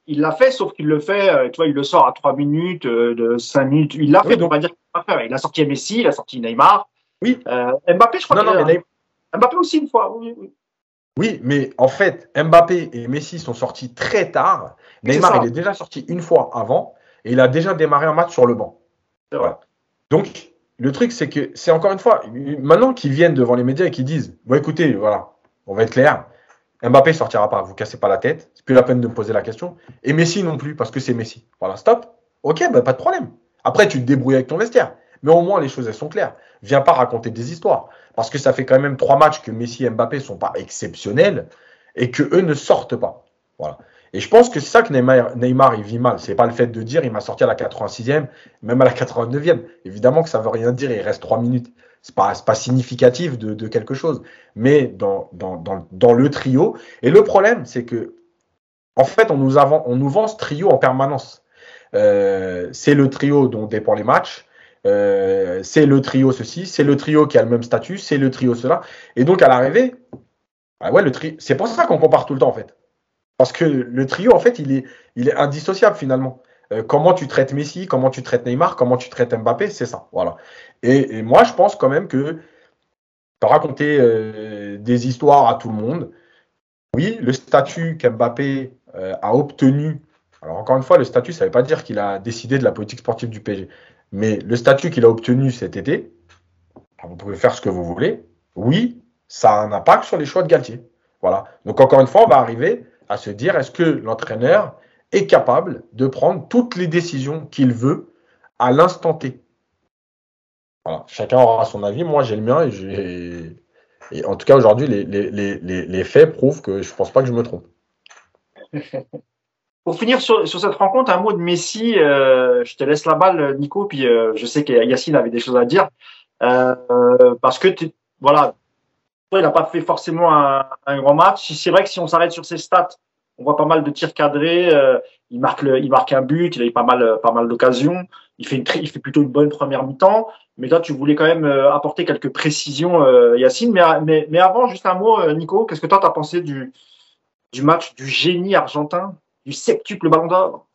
il l'a fait, sauf qu'il le fait, tu vois, il le sort à 3 minutes, de 5 minutes. Il l'a fait, donc on va dire qu'il l'a fait. Il a sorti Messi, il a sorti Neymar. Oui. Mbappé, je crois. Non, non, mais Mbappé aussi une fois. Oui, oui. oui, mais en fait, Mbappé et Messi sont sortis très tard. Neymar, il est déjà sorti une fois avant et il a déjà démarré un match sur le banc. Donc, le truc, c'est que c'est encore une fois, maintenant qu'ils viennent devant les médias et qu'ils disent Bon, écoutez, voilà, on va être clair. Mbappé sortira pas, vous cassez pas la tête, c'est plus la peine de me poser la question. Et Messi non plus, parce que c'est Messi. Voilà, stop. Ok, bah, pas de problème. Après, tu te débrouilles avec ton vestiaire. Mais au moins, les choses, elles sont claires. Viens pas raconter des histoires. Parce que ça fait quand même trois matchs que Messi et Mbappé sont pas exceptionnels et que eux ne sortent pas. Et je pense que c'est ça que Neymar, Neymar il vit mal. C'est pas le fait de dire il m'a sorti à la 86e, même à la 89e. Évidemment que ça veut rien dire, il reste 3 minutes. C'est pas, pas significatif de, quelque chose. Mais dans, le trio. Et le problème, c'est que, en fait, on nous, on nous vend ce trio en permanence. Euh, c'est le trio dont dépend les matchs. Euh, c'est le trio ceci, c'est le trio qui a le même statut, c'est le trio cela. Et donc à l'arrivée, bah ouais, le tri... c'est pour ça qu'on compare tout le temps en fait. Parce que le trio, en fait, il est, il est indissociable finalement. Euh, comment tu traites Messi, comment tu traites Neymar, comment tu traites Mbappé, c'est ça. Voilà. Et, moi, je pense quand même que raconter euh, des histoires à tout le monde, oui, le statut qu'Mbappé a obtenu. Alors encore une fois, le statut, ça ne veut pas dire qu'il a décidé de la politique sportive du PSG. Mais le statut qu'il a obtenu cet été, vous pouvez faire ce que vous voulez. Oui, ça a un impact sur les choix de Galtier. Voilà. Donc encore une fois, on va arriver à se dire est-ce que l'entraîneur est capable de prendre toutes les décisions qu'il veut à l'instant T? Voilà. Chacun aura son avis. Moi, j'ai le mien et, en tout cas, aujourd'hui, les, faits prouvent que je ne pense pas que je me trompe. Pour finir sur, cette rencontre, un mot de Messi. Euh, je te laisse la balle, Nico, puis euh, je sais que Yacine avait des choses à dire. Euh, parce que, voilà, il n'a pas fait forcément un, grand match. C'est vrai que si on s'arrête sur ses stats, on voit pas mal de tirs cadrés. Euh, il marque il marque un but. Il a eu pas mal, pas mal d'occasions. Il fait il fait plutôt une bonne première mi-temps. Mais toi, tu voulais quand même euh, apporter quelques précisions, euh, Yacine. Mais, mais, avant, juste un mot, Nico. Qu'est-ce que toi, tu as pensé du, du match du génie argentin, du septuple ballon d'or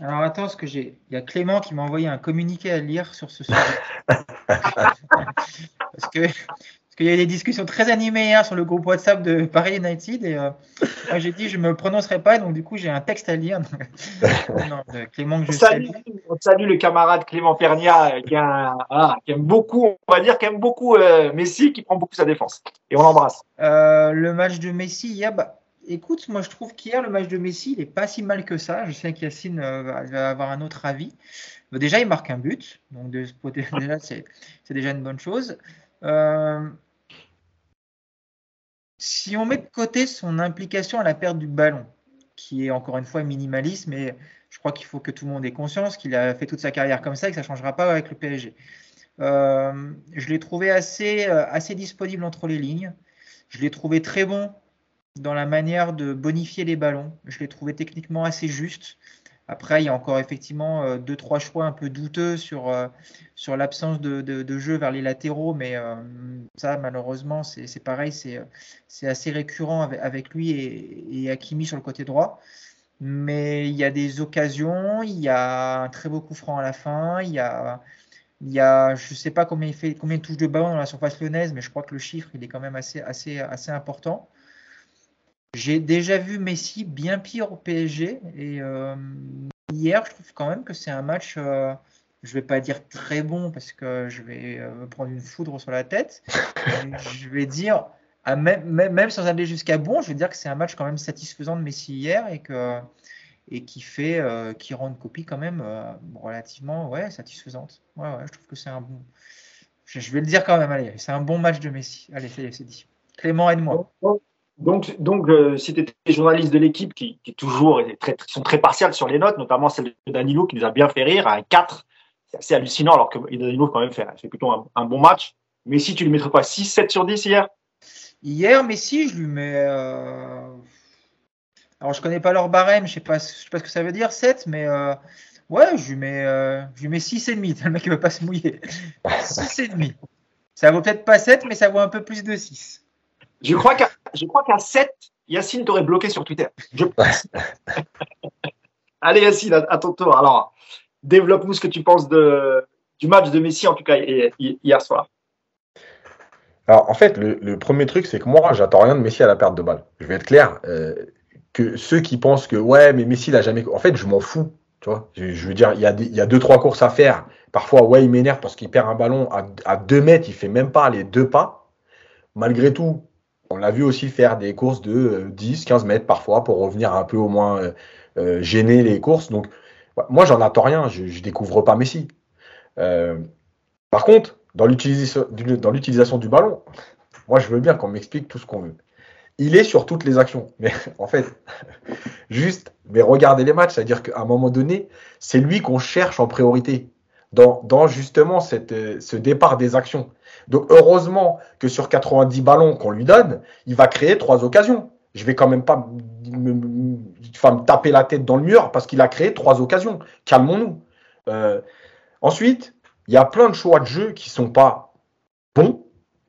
alors attends, parce que j'ai, il y a Clément qui m'a envoyé un communiqué à lire sur ce sujet. parce que qu'il y a des discussions très animées hier sur le groupe WhatsApp de Paris United et euh, j'ai dit je me prononcerai pas donc du coup j'ai un texte à lire. non, Clément que je salue, on salue le camarade Clément Pernia qui, aime beaucoup, on va dire, qui aime beaucoup euh, Messi, qui prend beaucoup sa défense et on l'embrasse. Euh, le match de Messi, hier, bah, écoute, moi je trouve qu'hier le match de Messi il est pas si mal que ça. Je sais qu'Yacine va avoir un autre avis. déjà il marque un but, donc de ce côté là c'est déjà une bonne chose. Euh, si on met de côté son implication à la perte du ballon, qui est encore une fois minimaliste, mais je crois qu'il faut que tout le monde ait conscience qu'il a fait toute sa carrière comme ça et que ça ne changera pas avec le PSG. Euh, je l'ai trouvé assez, euh, assez disponible entre les lignes. Je l'ai trouvé très bon dans la manière de bonifier les ballons. Je l'ai trouvé techniquement assez juste. Après, il y a encore effectivement euh, deux, trois choix un peu douteux sur, euh, sur l'absence de, de, jeu vers les latéraux, mais euh, ça, malheureusement, c'est pareil, c'est assez récurrent avec, lui et, et, Hakimi sur le côté droit. mais il y a des occasions, il y a un très beau coup franc à la fin, il y a, il y a je ne sais pas combien il fait, combien de touches de ballon dans la surface lyonnaise, mais je crois que le chiffre il est quand même assez, assez, assez important. J'ai déjà vu Messi bien pire au PSG et euh, hier je trouve quand même que c'est un match, euh, je vais pas dire très bon parce que je vais euh, me prendre une foudre sur la tête. je vais dire même, même, sans aller jusqu'à bon, je veux dire que c'est un match quand même satisfaisant de Messi hier et que et qui fait euh, qui rend une copie quand même euh, relativement ouais satisfaisante. Ouais, ouais, je trouve que c'est un bon. Je, vais le dire quand même, allez, c'est un bon match de Messi. Allez, c'est dit. Clément, aide-moi. Donc, donc euh, si tu étais journaliste de l'équipe qui, qui toujours très, sont très partiales sur les notes, notamment celle de Danilo qui nous a bien fait rire, à un 4, c'est assez hallucinant alors que Danilo quand même fait, fait plutôt un, un, bon match. Mais si tu lui mettrais quoi 6, 7 sur 10 hier? Hier, Messi, je lui mets. Euh... Alors, je connais pas leur barème, je sais pas, je sais pas ce que ça veut dire, 7, mais euh... ouais, je lui mets, euh... je lui mets 6,5. Le mec, il veut pas se mouiller. 6,5. Ça vaut peut-être pas 7, mais ça vaut un peu plus de 6. Je crois qu'à, je crois qu'à 7, Yacine t'aurait bloqué sur Twitter. Je... Allez, Yacine, à, ton tour. Alors, développe-nous ce que tu penses de, du match de Messi, en tout cas, hier soir. Alors, en fait, le, premier truc, c'est que moi, j'attends rien de Messi à la perte de balle. Je vais être clair. Euh, que ceux qui pensent que, ouais, mais Messi, il a jamais. En fait, je m'en fous. Tu vois je, veux dire, il y, a il y a deux, trois courses à faire. Parfois, ouais, il m'énerve parce qu'il perd un ballon à, à deux mètres, il fait même pas les deux pas. Malgré tout, on l'a vu aussi faire des courses de 10, euh, 15 mètres parfois pour revenir un peu au moins euh, gêner les courses. Donc, moi, j'en attends rien. Je, je découvre pas Messi. par contre, dans l'utilisation du ballon, moi je veux bien qu'on m'explique tout ce qu'on veut. Il est sur toutes les actions. Mais en fait, juste, mais regardez les matchs, c'est-à-dire qu'à un moment donné, c'est lui qu'on cherche en priorité dans, dans justement cette, ce départ des actions. Donc heureusement que sur 90 ballons qu'on lui donne, il va créer trois occasions. Je vais quand même pas me, taper la tête dans le mur parce qu'il a créé trois occasions. Calmons-nous. Euh, ensuite, il y a plein de choix de jeu qui sont pas bons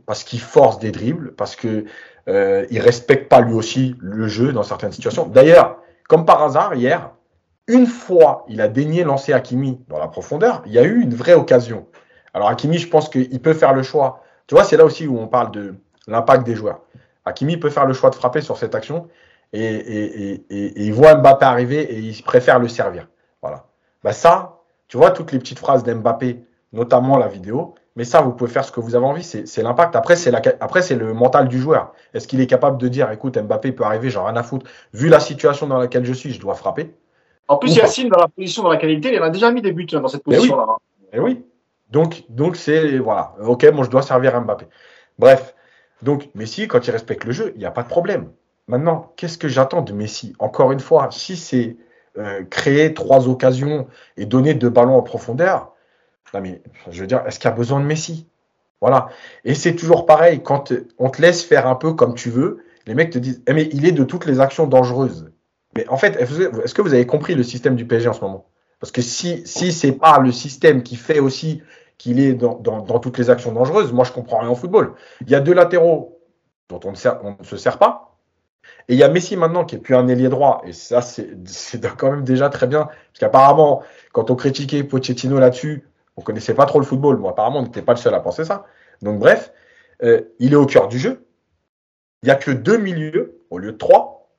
parce qu'il force des dribbles, parce que euh, il respecte pas lui aussi le jeu dans certaines situations. D'ailleurs, comme par hasard hier, une fois il a daigné lancer Hakimi dans la profondeur, il y a eu une vraie occasion. Alors Hakimi, je pense qu'il peut faire le choix. Tu vois, c'est là aussi où on parle de l'impact des joueurs. Hakimi peut faire le choix de frapper sur cette action et, et, et, et il voit Mbappé arriver et il préfère le servir. Voilà. Bah ça, tu vois, toutes les petites phrases d'Mbappé notamment la vidéo. Mais ça, vous pouvez faire ce que vous avez envie, c'est l'impact. Après, c'est le mental du joueur. Est-ce qu'il est capable de dire, écoute, Mbappé peut arriver, j'en rien à foutre. Vu la situation dans laquelle je suis, je dois frapper. En plus, Yacine, dans la position dans la qualité, il a déjà mis des buts hein, dans cette position-là. Hein. Et oui. Donc, c'est voilà. Ok, moi je dois servir Mbappé. Bref. Donc Messi, quand il respecte le jeu, il n'y a pas de problème. Maintenant, qu'est-ce que j'attends de Messi? Encore une fois, si c'est euh, créer trois occasions et donner deux ballons en profondeur, mais je veux dire, est-ce qu'il y a besoin de Messi? Voilà. Et c'est toujours pareil, quand on te laisse faire un peu comme tu veux, les mecs te disent, eh, mais il est de toutes les actions dangereuses. Mais en fait, est-ce que vous avez compris le système du PSG en ce moment? Parce que si, si c'est pas le système qui fait aussi qu'il est dans, dans, toutes les actions dangereuses, moi je comprends rien en football. Il y a deux latéraux dont on ne, on ne se sert pas. Et il y a Messi maintenant qui est plus un ailier droit. Et ça, c'est quand même déjà très bien. Parce qu'apparemment, quand on critiquait Pochettino là-dessus, on connaissait pas trop le football. Moi, apparemment, on n'était pas le seul à penser ça. Donc, bref, euh, il est au cœur du jeu. Il n'y a que deux milieux au lieu de trois.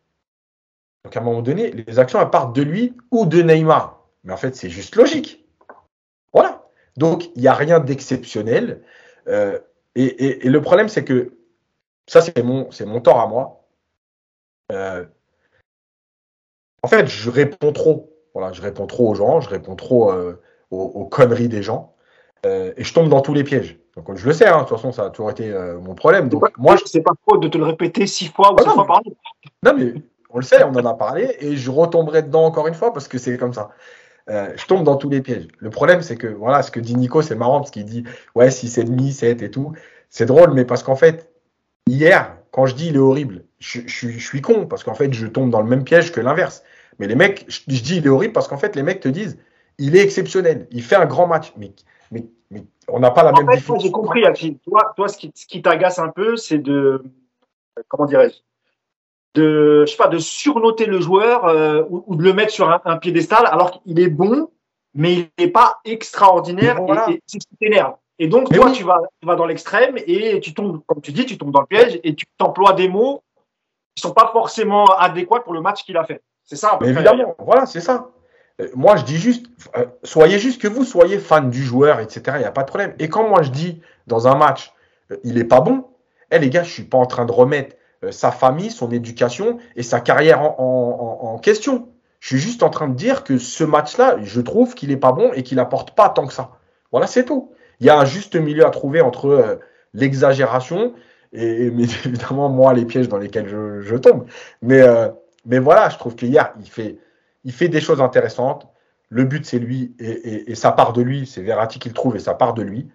Donc, à un moment donné, les actions, elles partent de lui ou de Neymar. Mais en fait, c'est juste logique. Voilà. Donc, il n'y a rien d'exceptionnel. Euh, et, le problème, c'est que ça, c'est mon, c'est mon tort à moi. Euh, en fait, je réponds trop. Voilà, je réponds trop aux gens, je réponds trop aux, conneries des gens. Euh, et je tombe dans tous les pièges. Donc je le sais, hein, de toute façon, ça a toujours été euh, mon problème. Donc moi, je sais pas trop de te le répéter six fois ou ah, sept fois par jour. Non, mais on le sait, on en a parlé, et je retomberai dedans encore une fois parce que c'est comme ça. Euh, je tombe dans tous les pièges. Le problème, c'est que voilà, ce que dit Nico, c'est marrant parce qu'il dit ouais, 6 et demi, 7 et tout. C'est drôle, mais parce qu'en fait, hier, quand je dis il est horrible, je, je, je suis con parce qu'en fait, je tombe dans le même piège que l'inverse. Mais les mecs, je, je dis il est horrible parce qu'en fait, les mecs te disent il est exceptionnel. Il fait un grand match. Mais, mais, mais on n'a pas la même fait, J'ai compris, Toi, toi, ce qui, ce qui t'agace un peu, c'est de. Comment dirais-je de, je sais pas, de surnoter le joueur euh, ou, de le mettre sur un, piédestal alors qu'il est bon, mais il n'est pas extraordinaire et, c'est ce qui t'énerve. Et donc, toi, tu, vas, tu vas dans l'extrême et tu tombes, comme tu dis, tu tombes dans le piège et tu t'emploies des mots qui sont pas forcément adéquats pour le match qu'il a fait. C'est ça. Mais évidemment, voilà, c'est ça. Euh, moi, je dis juste, euh, soyez juste que vous soyez fan du joueur, etc. Il n'y a pas de problème. Et quand moi je dis dans un match, il est pas bon, eh les gars, je suis pas en train de remettre sa famille, son éducation et sa carrière en, question. Je suis juste en train de dire que ce match-là, je trouve qu'il est pas bon et qu'il apporte pas tant que ça. Voilà, c'est tout. Il y a un juste milieu à trouver entre euh, l'exagération et, mais évidemment moi les pièges dans lesquels je, tombe. Mais euh, mais voilà, je trouve qu'hier il fait il fait des choses intéressantes. Le but c'est lui et, et, ça part de lui. C'est Verratti qui le trouve et ça part de lui.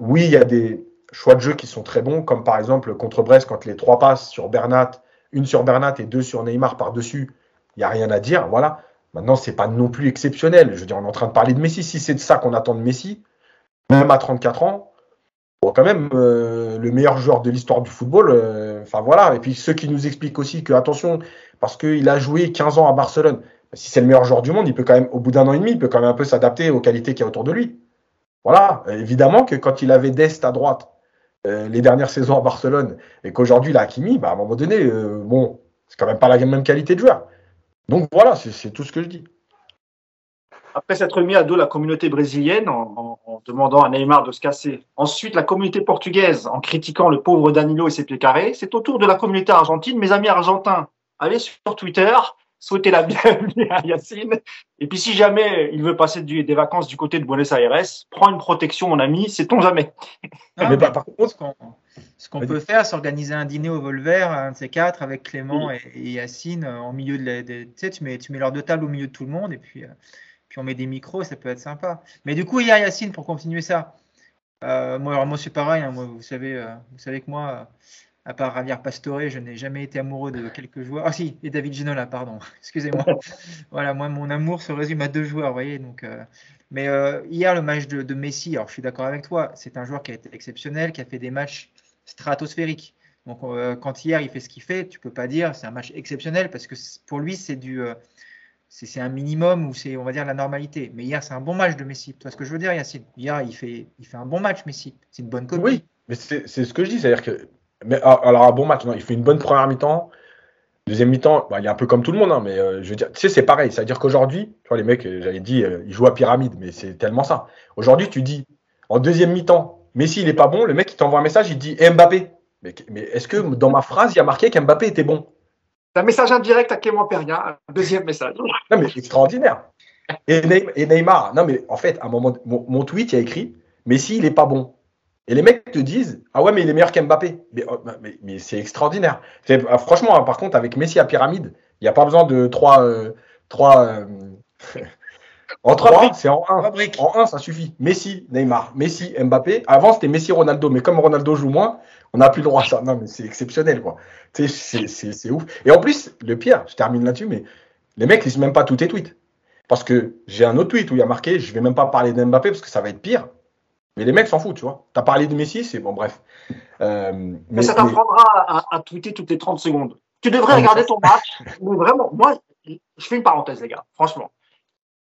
oui, il y a des choix de jeu qui sont très bons, comme par exemple contre Brest, quand les trois passes sur Bernat, une sur Bernat et deux sur Neymar par-dessus, il n'y a rien à dire. Voilà. Maintenant, c'est pas non plus exceptionnel. Je veux dire, on est en train de parler de Messi. Si c'est de ça qu'on attend de Messi, même à 34 ans, bon, quand même, euh, le meilleur joueur de l'histoire du football. Euh, enfin voilà. Et puis ceux qui nous expliquent aussi que, attention, parce qu'il a joué 15 ans à Barcelone, si c'est le meilleur joueur du monde, il peut quand même, au bout d'un an et demi, il peut quand même un peu s'adapter aux qualités qu'il y a autour de lui. Voilà. Évidemment que quand il avait Dest à droite, euh, les dernières saisons à Barcelone et qu'aujourd'hui il a Hakimi, bah, à un moment donné, euh, bon, c'est quand même pas la même qualité de joueur. Donc voilà, c'est tout ce que je dis. Après s'être mis à dos la communauté brésilienne en, demandant à Neymar de se casser, ensuite la communauté portugaise en critiquant le pauvre Danilo et ses pieds carrés, c'est au tour de la communauté argentine. Mes amis argentins, allez sur Twitter, souhaitez la bienvenue à Yacine. Et puis si jamais il veut passer des vacances du côté de Buenos Aires, prends une protection, mon ami, sait-on jamais. mais par contre, ce qu'on peut faire, c'est organiser un dîner au Volver, un de ces quatre, avec Clément et, Yacine euh, en milieu de, la, tu sais, tu mets, tu mets leurs deux tables au milieu de tout le monde et puis, euh, puis on met des micros, ça peut être sympa. Mais du coup, hier, Yacine, pour continuer ça, euh, moi, alors moi c'est pareil, hein, moi, vous savez, vous savez que moi à part Javier Pastore, je n'ai jamais été amoureux de quelques joueurs. Ah si, et David Ginola, pardon. Excusez-moi. voilà, moi, mon amour se résume à deux joueurs, vous voyez. Donc, euh, mais euh, hier, le match de, Messi, alors je suis d'accord avec toi, c'est un joueur qui a été exceptionnel, qui a fait des matchs stratosphériques. Donc, euh, quand hier, il fait ce qu'il fait, tu peux pas dire c'est un match exceptionnel parce que pour lui, c'est du c'est un minimum ou c'est, on va dire, la normalité. Mais hier, c'est un bon match de Messi. Tu vois ce que je veux dire, Yacine? Hier, il fait, il fait un bon match, Messi. C'est une bonne copie. Oui, mais c'est ce que je dis. C'est-à-dire que mais ah, alors, un bon match, non, il fait une bonne première mi-temps. Deuxième mi-temps, bah, il est un peu comme tout le monde, hein, mais euh, je veux dire, tu sais, c'est pareil. C'est-à-dire qu'aujourd'hui, tu vois, les mecs, euh, j'avais dit, euh, ils jouent à pyramide, mais c'est tellement ça. Aujourd'hui, tu dis, en deuxième mi-temps, Messi, il n'est pas bon, le mec, il t'envoie un message, il dit Mbappé. Mais, mais est-ce que dans ma phrase, il y a marqué qu'Mbappé était bon? C'est un message indirect à Clément Perria, un deuxième message. Non, mais extraordinaire. Et, Neymar, non, mais en fait, à un moment, mon, mon tweet, il y a écrit Messi, il n'est pas bon. Et les mecs te disent Ah ouais, mais il est meilleur qu'Mbappé. Mais, oh, mais, c'est extraordinaire. Ah, franchement, hein, par contre, avec Messi à pyramide, il n'y a pas besoin de trois. Euh, trois euh, en trois, c'est en un. En un, ça suffit. Messi, Neymar, Messi, Mbappé. Avant, c'était Messi, Ronaldo. Mais comme Ronaldo joue moins, on n'a plus le droit à ça. Non, mais c'est exceptionnel, quoi. C'est ouf. Et en plus, le pire, je termine là-dessus, mais les mecs lisent même pas tous tes tweets. Parce que j'ai un autre tweet où il y a marqué Je vais même pas parler d'Mbappé parce que ça va être pire. Mais les mecs s'en foutent, tu vois. Tu as parlé de Messi, c'est bon, bref. Euh, mais, ça t'apprendra à, tweeter toutes les 30 secondes. Tu devrais regarder ton match. mais vraiment, moi, je fais une parenthèse, les gars, franchement.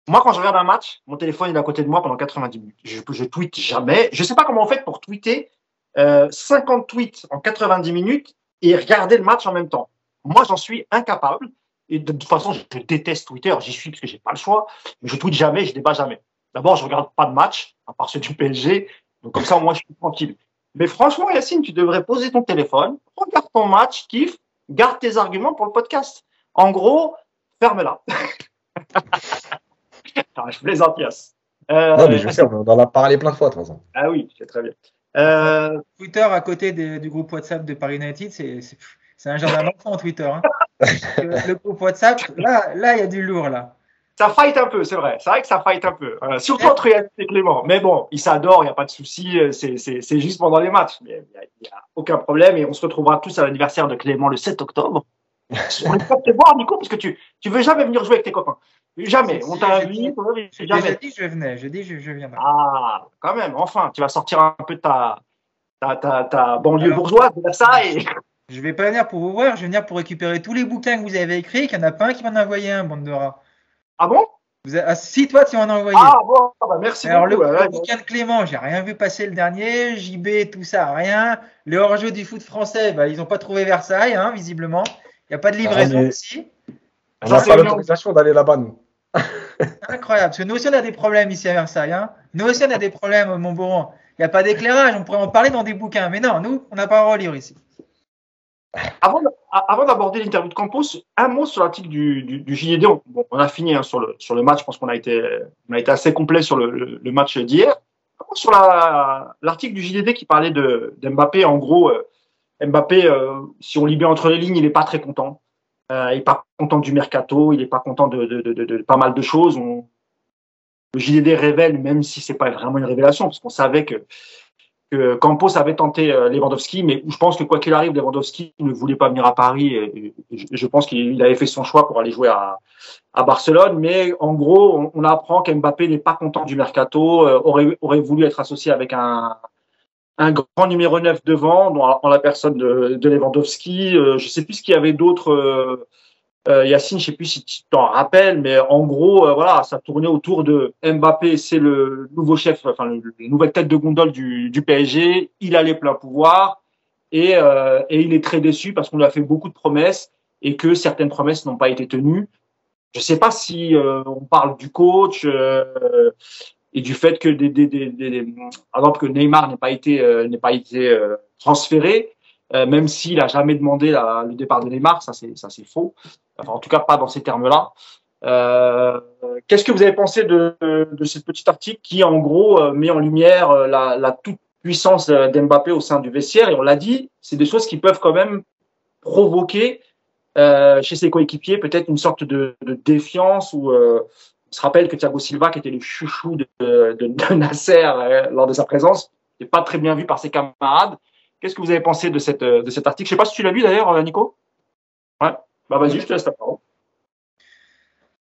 Moi, quand je regarde un match, mon téléphone est à côté de moi pendant 90 minutes. Je, je tweete jamais. Je ne sais pas comment on fait pour tweeter 50 euh, tweets en 90 minutes et regarder le match en même temps. Moi, j'en suis incapable. Et de, toute façon, je déteste Twitter. J'y suis parce que j'ai pas le choix. Mais je tweete jamais, je débat jamais. D'abord, je regarde pas de match, à part ceux du PSG. Donc, comme ça, moi, je suis tranquille. Mais franchement, Yacine, tu devrais poser ton téléphone, regarde ton match, kiffe, garde tes arguments pour le podcast. En gros, ferme-la. je plaisante, Yass. Euh, non, mais je sais, on en a parlé plein de fois, de toute façon. Ah oui, c'est très bien. Euh... Twitter à côté du groupe WhatsApp de Paris United, c'est un genre d'enfant Twitter. Hein. le, groupe WhatsApp, là, là, il y a du lourd, là ça fight un peu, c'est vrai. C'est vrai que ça fight un peu. Euh, surtout entre Yann et Clément. Mais bon, ils s'adorent, il n'y a pas de souci. Euh, c'est juste pendant les matchs. Il n'y a, aucun problème. Et on se retrouvera tous à l'anniversaire de Clément le 7 octobre. on ne pas te voir, Nico, parce que tu ne veux jamais venir jouer avec tes copains. Jamais. on t'a invité. J'ai dit je venais. J'ai dit je, je viendrai. Ah, quand même. Enfin, tu vas sortir un peu de ta, ta, ta, ta banlieue bourgeoise de ça. Et... Je vais pas venir pour vous voir, je vais venir pour récupérer tous les bouquins que vous avez écrits, qu'il n'y en a pas un qui m'en a envoyé un, bande de rats. Ah bon? Vous avez... ah, Si, toi, tu m'en as envoyé. Ah bon, ah bah merci Alors, beaucoup. le, ouais, le bouquin de Clément, j'ai rien vu passer le dernier. JB, tout ça, rien. Le hors-jeu du foot français, bah, ils n'ont pas trouvé Versailles, hein, visiblement. Il n'y a pas de livraison Ah, mais- ici. On Ça, n'a c'est pas l'autorisation d'aller là-bas, nous. Incroyable, parce que nous aussi on a des problèmes ici à Versailles. Hein. Nous aussi on a des problèmes au Montboron. Il n'y a pas d'éclairage, on pourrait en parler dans des bouquins. Mais non, nous, on n'a pas le droit de lire ici. Avant, d'aborder l'interview de Campos, un mot sur l'article du, du, du JD. On, a fini hein, sur, le, match. Je pense qu'on a été, assez complet sur le, le, le match d'hier. Sur la- l'article du JDD qui parlait de d'Mbappé, en gros, euh, Mbappé, euh, si on lit bien entre les lignes, il n'est pas très content. Euh, il n'est pas content du mercato, il n'est pas content de, pas mal de choses. Le JDD révèle, même si c'est pas vraiment une révélation, parce qu'on savait que, Campos avait tenté euh, Lewandowski, mais je pense que quoi qu'il arrive, Lewandowski ne voulait pas venir à Paris. Et, je- pense qu'il il avait fait son choix pour aller jouer à, Barcelone. Mais en gros, on, apprend qu'Mbappé n'est pas content du mercato, euh, aurait, voulu être associé avec un, grand numéro 9 devant, en la personne de, Lewandowski. Euh, je sais plus ce qu'il y avait d'autre. Euh, euh, Yacine, je sais plus si tu t'en rappelles, mais en gros, euh, voilà, ça tournait autour de Mbappé, c'est le nouveau chef, enfin le, le nouvelle tête de gondole du, du PSG. Il a les pleins pouvoirs et, euh, et il est très déçu parce qu'on lui a fait beaucoup de promesses et que certaines promesses n'ont pas été tenues. Je sais pas si euh, on parle du coach euh, et du fait que des, des, des, des- des- exemple que Neymar n'ait pas été n'ait pas été transféré, euh, même s'il a jamais demandé le départ de Neymar, ça c'est faux. Enfin, en tout cas pas dans ces termes-là. Euh, Qu'est-ce que vous avez pensé de, de ce petit article qui, en gros, euh, met en lumière la, toute puissance d'Mbappé au sein du vestiaire? Et on l'a dit, c'est des choses qui peuvent quand même provoquer chez ses coéquipiers peut-être une sorte de, de défiance ou on se rappelle que Thiago Silva, qui était le chouchou de, de, de Nasser lors de sa présence, n'est pas très bien vu par ses camarades. Qu'est-ce que vous avez pensé de, euh, cet article? Je sais pas si tu l'as lu d'ailleurs, euh, Nico? Ouais. Bah vas-y, je te laisse la parole.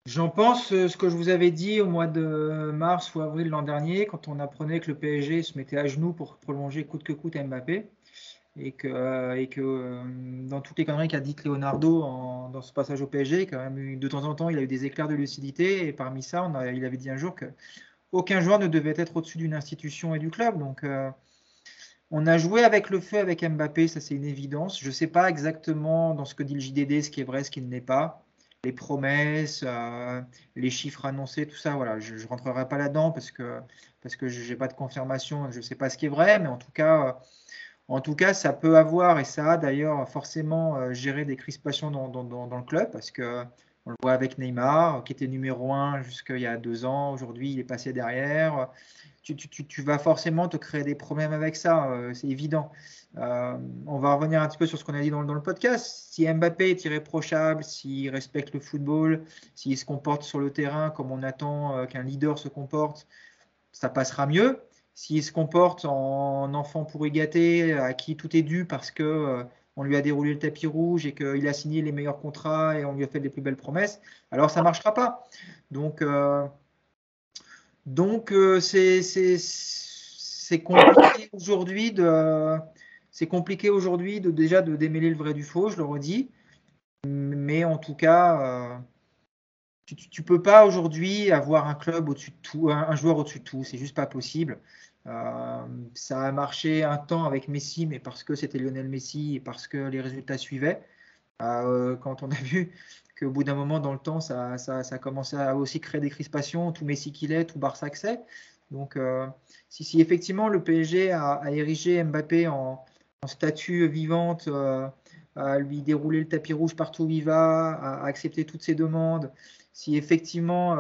J'en pense euh, ce que je vous avais dit au mois de mars ou avril l'an dernier, quand on apprenait que le PSG se mettait à genoux pour prolonger coûte que coûte Mbappé. Et que, et que dans toutes les conneries qu'a dites Leonardo dans ce passage au PSG, quand même de temps en temps, il a eu des éclairs de lucidité. Et parmi ça, il avait dit un jour que aucun joueur ne devait être au-dessus d'une institution et du club. Donc, on a joué avec le feu avec Mbappé, ça c'est une évidence. Je ne sais pas exactement dans ce que dit le JDD ce qui est vrai, ce qui ne l'est pas. Les promesses, euh, les chiffres annoncés, tout ça, voilà, je ne rentrerai pas là-dedans parce que parce que je n'ai pas de confirmation, je ne sais pas ce qui est vrai, mais en tout cas, euh, en tout cas, ça peut avoir et ça a d'ailleurs forcément euh, géré des crispations dans, dans, le club parce que on le voit avec Neymar, qui était numéro un jusqu'il y a deux ans. Aujourd'hui, il est passé derrière. Tu, vas forcément te créer des problèmes avec ça, euh, c'est évident. Euh, on va revenir un petit peu sur ce qu'on a dit dans, dans le podcast. Si Mbappé est irréprochable, s'il respecte le football, s'il se comporte sur le terrain comme on attend euh, qu'un leader se comporte, ça passera mieux. S'il se comporte en enfant pourri gâté, à qui tout est dû parce que on lui a déroulé le tapis rouge et qu'il a signé les meilleurs contrats et on lui a fait les plus belles promesses, alors ça ne marchera pas. Donc, euh, euh, c'est compliqué aujourd'hui de c'est compliqué aujourd'hui déjà de démêler le vrai du faux, je le redis. Mais en tout cas, euh, tu, tu peux pas aujourd'hui avoir un club au-dessus de tout, un joueur au-dessus de tout, c'est juste pas possible. Euh, ça a marché un temps avec Messi, mais parce que c'était Lionel Messi et parce que les résultats suivaient. Euh, quand on a vu qu'au bout d'un moment dans le temps, ça, ça, ça a à aussi créer des crispations, tout Messi qu'il est, tout Barça que c'est. Donc, euh, si, si, effectivement le PSG a, érigé Mbappé en, statue vivante, à lui dérouler le tapis rouge partout où il va, à, accepter toutes ses demandes, si effectivement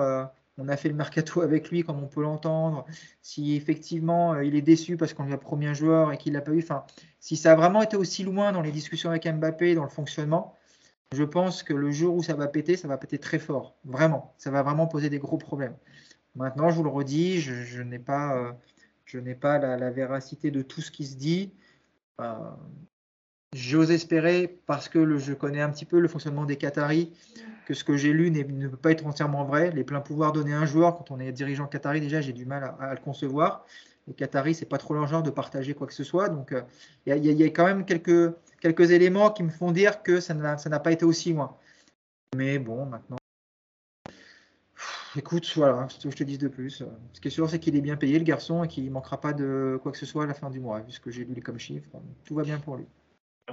on a fait le mercato avec lui, comme on peut l'entendre, si effectivement euh, il est déçu parce qu'on lui a promis un joueur et qu'il l'a pas eu, enfin, si ça a vraiment été aussi loin dans les discussions avec Mbappé, dans le fonctionnement, je pense que le jour où ça va péter, ça va péter très fort, vraiment, ça va vraiment poser des gros problèmes. Maintenant, je vous le redis, je, n'ai pas, euh, je n'ai pas la, la, véracité de tout ce qui se dit. Euh, J'ose espérer, parce que je connais un petit peu le fonctionnement des Qataris, que ce que j'ai lu ne peut pas être entièrement vrai. Les pleins pouvoirs donnés à un joueur, quand on est dirigeant Qatari, déjà, j'ai du mal à, le concevoir. Les Qataris, c'est pas trop leur de partager quoi que ce soit. Donc, il y, a quand même quelques, éléments qui me font dire que ça n'a pas été aussi loin. Mais bon, maintenant. Écoute, voilà, ce que je te dis de plus. Ce qui est sûr, c'est qu'il est bien payé, le garçon, et qu'il ne manquera pas de quoi que ce soit à la fin du mois, puisque j'ai lu les comme chiffres. Tout va bien pour lui.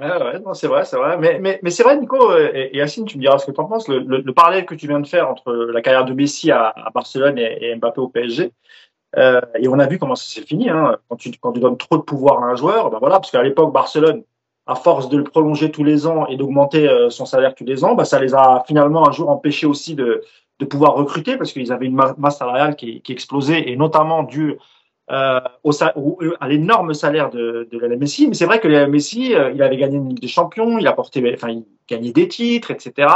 Ouais, ouais, non, c'est vrai, c'est vrai. Mais, mais, mais c'est vrai, Nico, et, et Yacine, tu me diras ce que tu en penses. Le, le, parallèle que tu viens de faire entre la carrière de Messi à, à Barcelone et, Mbappé au PSG, euh, et on a vu comment ça s'est fini. Hein. Quand, tu, quand tu donnes trop de pouvoir à un joueur, ben voilà, parce qu'à l'époque, Barcelone, à force de le prolonger tous les ans et d'augmenter euh, son salaire tous les ans, bah, ça les a finalement un jour empêchés aussi de, de pouvoir recruter parce qu'ils avaient une masse salariale qui, qui explosait et notamment dû euh, au, à l'énorme salaire de, de Messi. Mais c'est vrai que la Messi, euh, il avait gagné une Ligue des Champions, il a porté, enfin, il gagnait des titres, etc.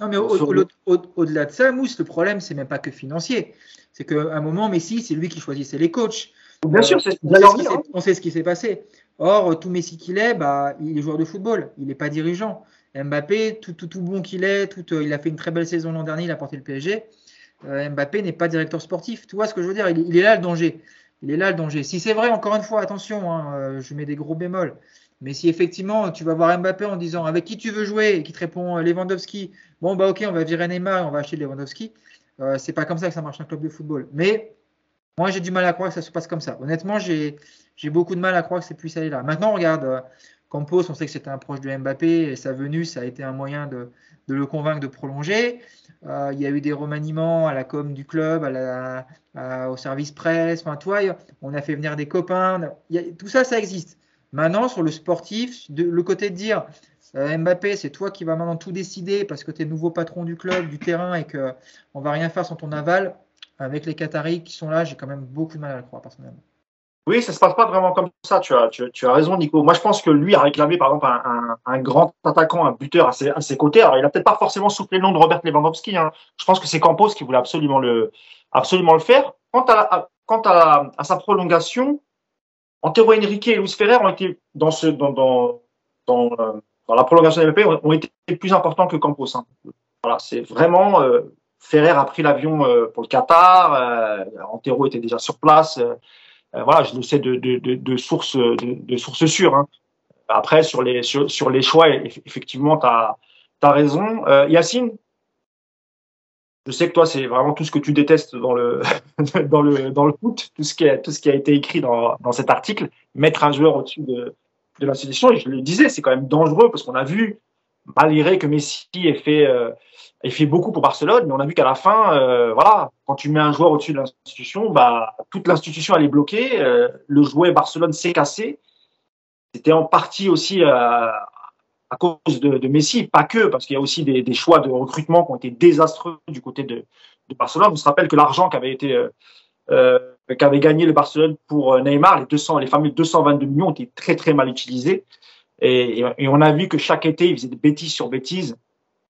Non, mais au-delà de ça, Mousse, le problème, c'est même pas que financier. C'est qu'à un moment, Messi, c'est lui qui choisissait les coachs. Bien sûr, c'est euh, on, sait ce qui s'est passé. Or, tout Messi qu'il est, bah, il est joueur de football, il n'est pas dirigeant. Mbappé, tout, tout, tout bon qu'il est, tout, il a fait une très belle saison l'an dernier, il a porté le PSG. Mbappé n'est pas directeur sportif. Tu vois ce que je veux dire? Il, il, est là le danger il est là le danger. Si c'est vrai, encore une fois, attention, hein, euh, je mets des gros bémols. Mais si effectivement tu vas voir Mbappé en disant avec qui tu veux jouer et qui te répond euh, Lewandowski, bon bah ok, on va virer Neymar on va acheter Lewandowski, euh, c'est pas comme ça que ça marche un club de football. Mais moi j'ai du mal à croire que ça se passe comme ça. Honnêtement, j'ai beaucoup de mal à croire que c'est puisse aller là. Maintenant, regarde, Campos, on sait que c'était un proche de Mbappé et sa venue, ça a été un moyen de, le convaincre de prolonger. Euh, il y a eu des remaniements à la com du club, au service presse. Enfin, toi, on a fait venir des copains. tout ça, ça existe. Maintenant, sur le sportif, le côté de dire euh, Mbappé, c'est toi qui vas maintenant tout décider parce que tu es nouveau patron du club, du terrain et qu'on ne va rien faire sans ton aval. Avec les Qataris qui sont là, j'ai quand même beaucoup de mal à le croire personnellement. Oui, ça se passe pas vraiment comme ça. Tu as, tu, as raison, Nico. Moi, je pense que lui a réclamé, par exemple, un, grand attaquant, un buteur à ses, côtés. Alors, il a peut-être pas forcément soufflé le nom de Robert Lewandowski. Hein. Je pense que c'est Campos qui voulait absolument le, absolument le faire. Quant à, quant à, sa prolongation, Antero Henrique et Luis Ferrer ont été dans ce, dans, dans, dans, euh, la prolongation de l'MP ont, été plus importants que Campos. Hein. Voilà, c'est vraiment euh, Ferrer a pris l'avion euh, pour le Qatar. Antero était déjà sur place. Euh, voilà, je le sais de, de, de, de sources de, sources sûres. Hein. Après, sur les sur, sur les choix, effectivement, tu as, raison. Euh, Yacine, je sais que toi, c'est vraiment tout ce que tu détestes dans le dans le dans le foot, tout ce qui a tout ce qui a été écrit dans, dans cet article, mettre un joueur au-dessus de de l'institution. Et je le disais, c'est quand même dangereux parce qu'on a vu, malgré que Messi ait fait euh, il fait beaucoup pour Barcelone, mais on a vu qu'à la fin, euh, voilà, quand tu mets un joueur au-dessus de l'institution, bah, toute l'institution elle est bloquée. Euh, le jouet Barcelone s'est cassé. C'était en partie aussi euh, à cause de, de, Messi, pas que, parce qu'il y a aussi des, choix de recrutement qui ont été désastreux du côté de, Barcelone. On se rappelle que l'argent qu'avait été qu'avait gagné le Barcelone pour Neymar, les 200, les fameux 222 millions, été très très mal utilisés. Et, on a vu que chaque été, il faisait des bêtises sur bêtises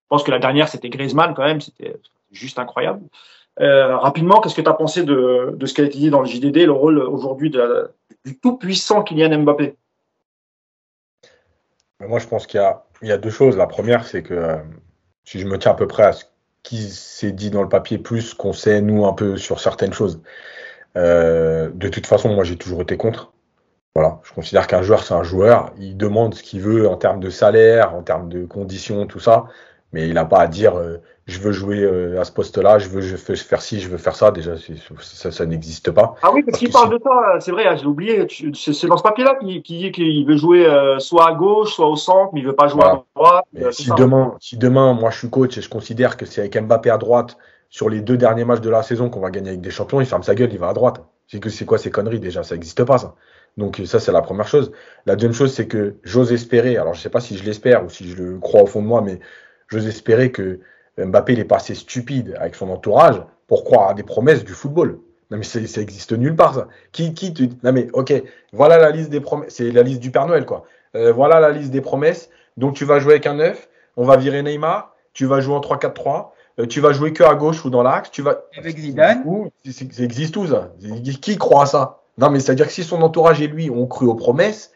pense que la dernière, c'était Griezmann quand même, c'était juste incroyable. Euh, rapidement, qu'est-ce que tu as pensé de, ce qui a été dit dans le JDD, le rôle aujourd'hui du tout-puissant Kylian Mbappé? Moi, je pense qu'il y, y, a deux choses. La première, c'est que euh, si je me tiens à peu près à ce qui s'est dit dans le papier, plus qu'on sait, nous, un peu sur certaines choses, euh, de toute façon, moi, j'ai toujours été contre. Voilà, je considère qu'un joueur, c'est un joueur. Il demande ce qu'il veut en termes de salaire, en termes de conditions, tout ça mais il n'a pas à dire euh, je veux jouer euh, à ce poste-là, je veux, je veux faire ci, je veux faire ça. Déjà, ça, ça n'existe pas. Ah oui, parce, qu'il parle de ça, c'est vrai, hein, j'ai oublié. C'est dans ce papier-là qu'il dit qu'il veut jouer euh, soit à gauche, soit au centre, mais il veut pas jouer à droite. si, demain, si demain, moi je suis coach et je considère que c'est avec Mbappé à droite sur les deux derniers matchs de la saison qu'on va gagner avec des champions, il ferme sa gueule, il va à droite. C'est que c'est quoi ces conneries déjà? Ça n'existe pas ça. Donc ça c'est la première chose. La deuxième chose c'est que j'ose espérer. Alors je sais pas si je l'espère ou si je le crois au fond de moi, mais j'ose espérer que Mbappé n'est pas assez stupide avec son entourage pour croire à des promesses du football. Non mais ça existe nulle part ça. Qui, qui te... Non mais ok, voilà la liste des promesses, c'est la liste du Père Noël quoi. Euh, voilà la liste des promesses. Donc tu vas jouer avec un 9, on va virer Neymar, tu vas jouer en 3-4-3, euh, tu vas jouer que à gauche ou dans l'axe, tu vas... Avec Zidane Ça existe où ça? Qui croit à ça? Non mais c'est-à-dire que si son entourage et lui ont cru aux promesses,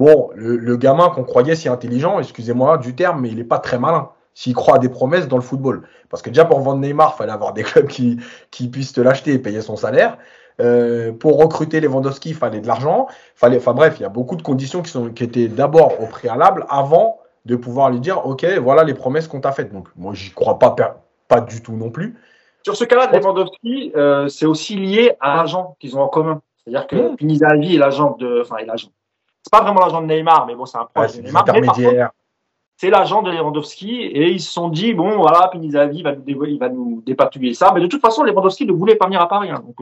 Bon, le, gamin qu'on croyait si intelligent, excusez-moi du terme, mais il n'est pas très malin s'il croit à des promesses dans le football. Parce que déjà pour vendre Neymar, il fallait avoir des clubs qui, qui puissent te l'acheter et payer son salaire. Euh, pour recruter Lewandowski, il fallait de l'argent. Fallait, enfin bref, il y a beaucoup de conditions qui, sont, qui étaient d'abord au préalable avant de pouvoir lui dire, ok, voilà les promesses qu'on t'a faites. Donc moi, j'y crois pas, pas du tout non plus. Sur ce cas-là, Lewandowski, euh, c'est aussi lié à l'agent qu'ils ont en commun. C'est-à-dire que mmh. Pinizavi est l'agent de, enfin, est l'agent. C'est pas vraiment l'agent de Neymar, mais bon, c'est un proche de Neymar. C'est l'agent de Lewandowski et ils se sont dit bon voilà Pinizavi va nous il va nous dépatouiller ça mais de toute façon Lewandowski ne voulait pas venir à Paris hein. donc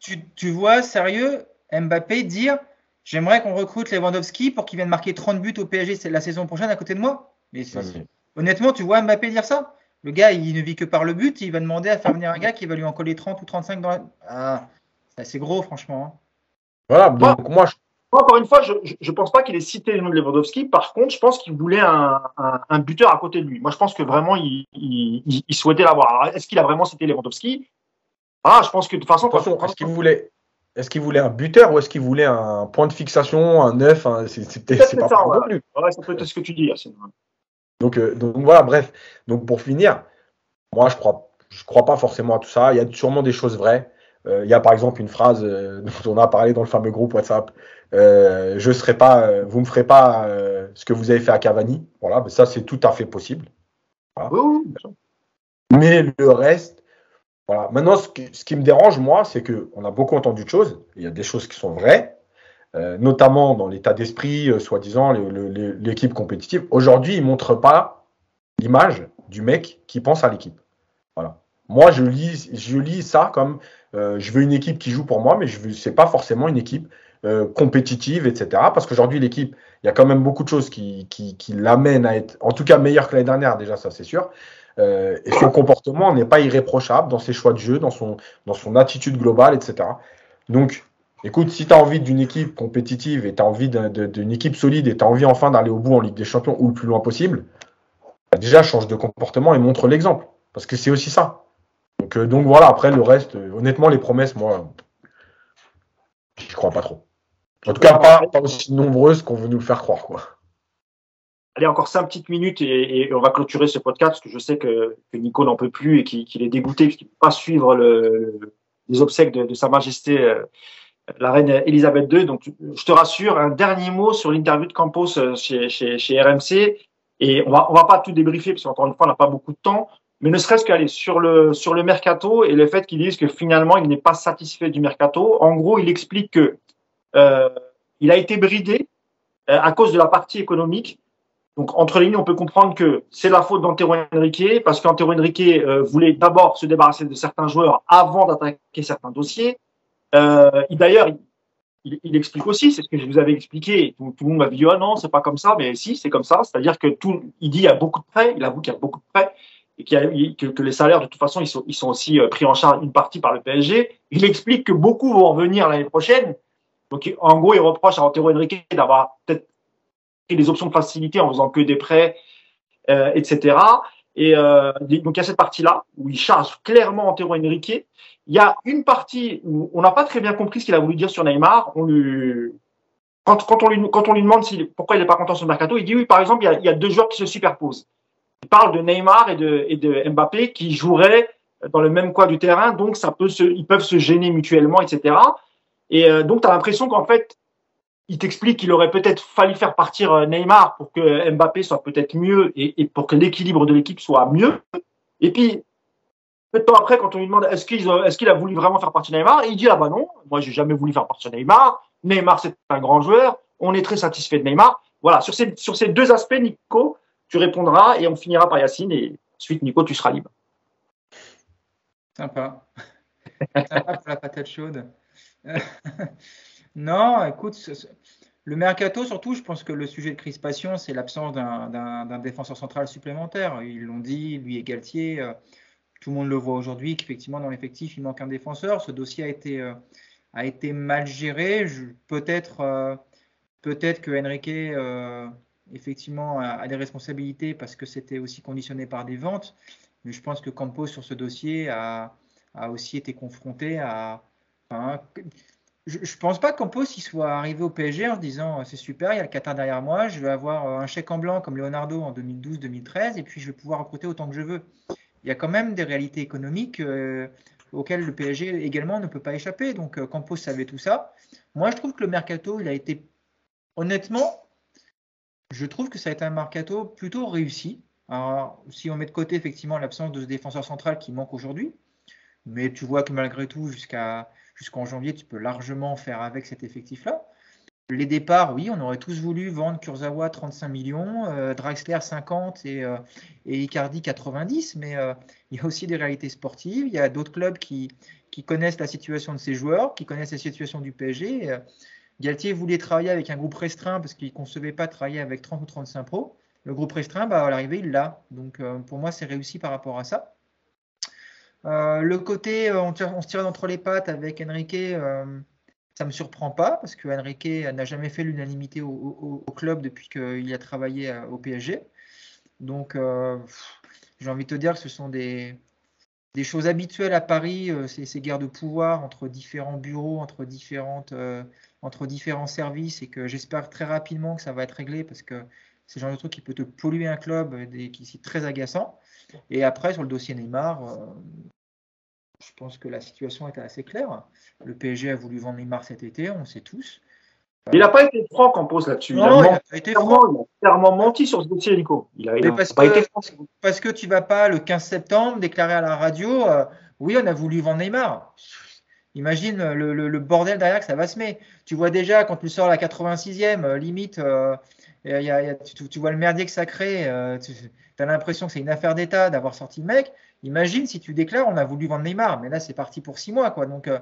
tu, tu, vois sérieux Mbappé dire j'aimerais qu'on recrute Lewandowski pour qu'il vienne marquer 30 buts au PSG la saison prochaine à côté de moi mais honnêtement tu vois Mbappé dire ça? Le gars il ne vit que par le but il va demander à faire venir un gars qui va lui en coller 30 ou 35 dans la... ah, c'est assez gros franchement hein. voilà donc moi je encore une fois, je ne pense pas qu'il ait cité le nom de Lewandowski. Par contre, je pense qu'il voulait un, un, buteur à côté de lui. Moi, je pense que vraiment, il, il, il souhaitait l'avoir. Est-ce qu'il a vraiment cité Lewandowski? Ah, je pense que de toute façon, est-ce qu'il voulait est-ce qu'il voulait un buteur ou est-ce qu'il voulait un point de fixation, un neuf C'est pas ça, ouais. non plus. Ouais, ça peut être ce que tu dis. Donc, euh, donc voilà, bref. Donc pour finir, moi je crois, je crois pas forcément à tout ça. Il y a sûrement des choses vraies. Euh, il y a par exemple une phrase euh, dont on a parlé dans le fameux groupe WhatsApp. Euh, je serai pas, vous me ferez pas ce que vous avez fait à Cavani. Voilà, mais ça c'est tout à fait possible. mais le reste, voilà. Maintenant, ce qui, ce qui me dérange moi, c'est que on a beaucoup entendu de choses. Il y a des choses qui sont vraies, notamment dans l'état d'esprit, soi-disant l'équipe compétitive. Aujourd'hui, il montre pas l'image du mec qui pense à l'équipe. Voilà. Moi, je lis, je lis ça comme je veux une équipe qui joue pour moi, mais veux, c'est pas forcément une équipe euh, compétitive, etc. Parce qu'aujourd'hui, l'équipe, il y a quand même beaucoup de choses qui, qui, qui l'amènent à être, en tout cas, meilleure que l'année dernière, déjà, ça c'est sûr. Euh, et son comportement n'est pas irréprochable dans ses choix de jeu, dans son, dans son attitude globale, etc. Donc, écoute, si tu as envie d'une équipe compétitive et tu as envie d'une équipe solide et tu as envie enfin d'aller au bout en Ligue des Champions ou le plus loin possible, bah déjà change de comportement et montre l'exemple. Parce que c'est aussi ça. Donc, euh, donc voilà, après le reste, euh, honnêtement, les promesses, moi, je crois pas trop. En tout cas, pas, aussi nombreuses qu'on veut nous le faire croire. Quoi. Allez, encore cinq petites minutes et, on va clôturer ce podcast parce que je sais que, Nico n'en peut plus et qu'il est dégoûté qu'il ne peut pas suivre le, les obsèques de, Sa Majesté euh, la reine Elisabeth II. Donc, je te rassure, un dernier mot sur l'interview de Campos chez, RMC. Et on va, on va pas tout débriefer parce qu'encore une fois, on n'a pas beaucoup de temps. Mais ne serait-ce qu'aller sur le, sur le mercato et le fait qu'ils disent que finalement, il n'est pas satisfait du mercato. En gros, il explique que euh, il a été bridé euh, à cause de la partie économique. Donc, entre les lignes, on peut comprendre que c'est la faute d'Antero Henrique, parce qu'Antero Henrique euh, voulait d'abord se débarrasser de certains joueurs avant d'attaquer certains dossiers. Euh, D'ailleurs, il, il, explique aussi, c'est ce que je vous avais expliqué, tout, le monde m'a dit, ah non, c'est pas comme ça, mais si, c'est comme ça. C'est-à-dire que tout, il dit, il y a beaucoup de prêts, il avoue qu'il y a beaucoup de prêts, et que, les salaires, de toute façon, ils sont, aussi pris en charge une partie par le PSG. Il explique que beaucoup vont revenir l'année prochaine, donc, en gros, il reproche à Antero Henrique d'avoir peut-être pris des options de facilité en faisant que des prêts, euh, etc. Et euh, donc, il y a cette partie-là où il charge clairement Antero Henrique. Il y a une partie où on n'a pas très bien compris ce qu'il a voulu dire sur Neymar. Quand, on lui, demande pourquoi il n'est pas content sur le mercato, il dit oui, par exemple, il y a deux joueurs qui se superposent. Il parle de Neymar et de, et de Mbappé qui joueraient dans le même coin du terrain, donc ça peut se, ils peuvent se gêner mutuellement, etc. Et euh, donc, tu as l'impression qu'en fait, il t'explique qu'il aurait peut-être fallu faire partir euh, Neymar pour que Mbappé soit peut-être mieux et, pour que l'équilibre de l'équipe soit mieux. Et puis, peu de temps après, quand on lui demande est-ce qu'il est qu'il a voulu vraiment faire partir Neymar, il dit ah bah non, moi j'ai jamais voulu faire partir Neymar. Neymar c'est un grand joueur, on est très satisfait de Neymar. Voilà, sur ces, sur ces deux aspects, Nico, tu répondras et on finira par Yacine et ensuite Nico, tu seras libre. Sympa. Sympa pour la patate chaude. non, écoute, le mercato, surtout, je pense que le sujet de crispation, c'est l'absence d'un défenseur central supplémentaire. Ils l'ont dit, lui et Galtier, euh, tout le monde le voit aujourd'hui, qu'effectivement, dans l'effectif, il manque un défenseur. Ce dossier a été, euh, mal géré. Euh, peut-être que Enrique, effectivement, a, des responsabilités parce que c'était aussi conditionné par des ventes. Mais je pense que Campos, sur ce dossier, a, a aussi été confronté à je, ne pense pas qu'Ampos il soit arrivé au PSG en se disant c'est super, il y a le Qatar derrière moi, je vais avoir un chèque en blanc comme Leonardo en 2012-2013 et puis je vais pouvoir recruter autant que je veux. Il y a quand même des réalités économiques. Euh, auquel le PSG également ne peut pas échapper. Donc euh, Campos savait tout ça. Moi, je trouve que le mercato, il a été honnêtement, je trouve que ça a été un mercato plutôt réussi. Alors, si on met de côté effectivement l'absence de ce défenseur central qui manque aujourd'hui, mais tu vois que malgré tout, jusqu'en janvier, tu peux largement faire avec cet effectif-là. Les départs, oui, on aurait tous voulu vendre Kurzawa 35 millions, euh, Draxler 50 et, euh, et, Icardi 90, mais euh, il y a aussi des réalités sportives. Il y a d'autres clubs qui, qui, connaissent la situation de ces joueurs, qui connaissent la situation du PSG. Galtier voulait travailler avec un groupe restreint parce qu'il ne concevait pas travailler avec 30 ou 35 pros. Le groupe restreint, bah, à l'arrivée, il l'a. Donc pour moi, c'est réussi par rapport à ça. le côté, on, on se tire d'entre les pattes avec Enrique ça ne me surprend pas parce que Enrique n'a jamais fait l'unanimité au, club depuis qu'il a travaillé euh, au PSG. Donc, euh, j'ai envie de te dire que ce sont des, des choses habituelles à Paris, euh, ces, guerres de pouvoir entre différents bureaux, entre, différentes, entre différents services, et que j'espère très rapidement que ça va être réglé parce que c'est le genre de truc qui peut te polluer un club et qui est très agaçant. Et après, sur le dossier Neymar, je pense que la situation était assez claire. Le PSG a voulu vendre Neymar cet été, on sait tous. Il n'a pas été franc en pose là-dessus. Non, il, a, été franc. Il a clairement menti sur ce dossier, Nico. Il a, parce, pas que, été franc. parce que tu vas pas le 15 septembre déclarer à la radio euh, oui, on a voulu vendre Neymar. Imagine le, bordel derrière que ça va se mettre. Tu vois déjà quand tu sors la 86e, euh, limite, euh, tu, vois le merdier que ça crée. tu as l'impression que c'est une affaire d'État d'avoir sorti le mec. Imagine si tu déclares on a voulu vendre Neymar, mais là c'est parti pour six mois. quoi. Donc, euh,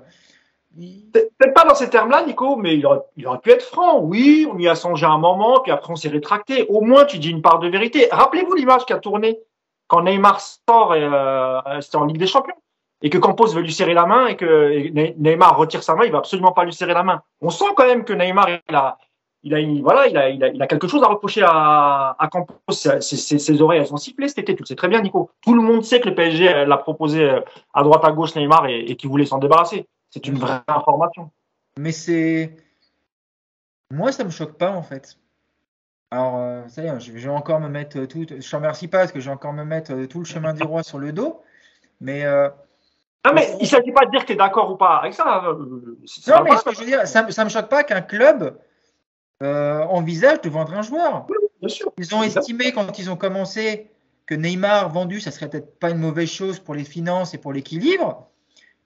Peut-être pas dans ces termes-là, Nico, mais il aurait, pu être franc. Oui, on y a songé un moment, puis après on s'est rétracté. Au moins, tu dis une part de vérité. Rappelez-vous l'image qui a tourné quand Neymar sort, et, euh, c'était en Ligue des Champions, et que Campos veut lui serrer la main, et que Neymar retire sa main, il va absolument pas lui serrer la main. On sent quand même que Neymar, il a, il a, voilà, il a, quelque chose à reprocher à, Campos. Ses, oreilles, elles sont sifflées cet été. Tu le sais très bien, Nico. Tout le monde sait que le PSG l'a proposé euh, à droite, à gauche, Neymar, et qu'il voulait s'en débarrasser. C'est une vraie information. Mais c'est. Moi, ça me choque pas, en fait. Alors, euh, ça y est, je vais encore me mettre tout. Je te remercie pas parce que je vais encore me mettre euh, tout le chemin du roi sur le dos. Mais. Euh, non, mais il ne s'agit pas de dire que tu es d'accord ou pas avec ça. Non, mais ce que je veux dire, ça ne me choque pas qu'un club euh, envisage de vendre un joueur. Ils ont estimé quand ils ont commencé que Neymar vendu, ça serait peut-être pas une mauvaise chose pour les finances et pour l'équilibre.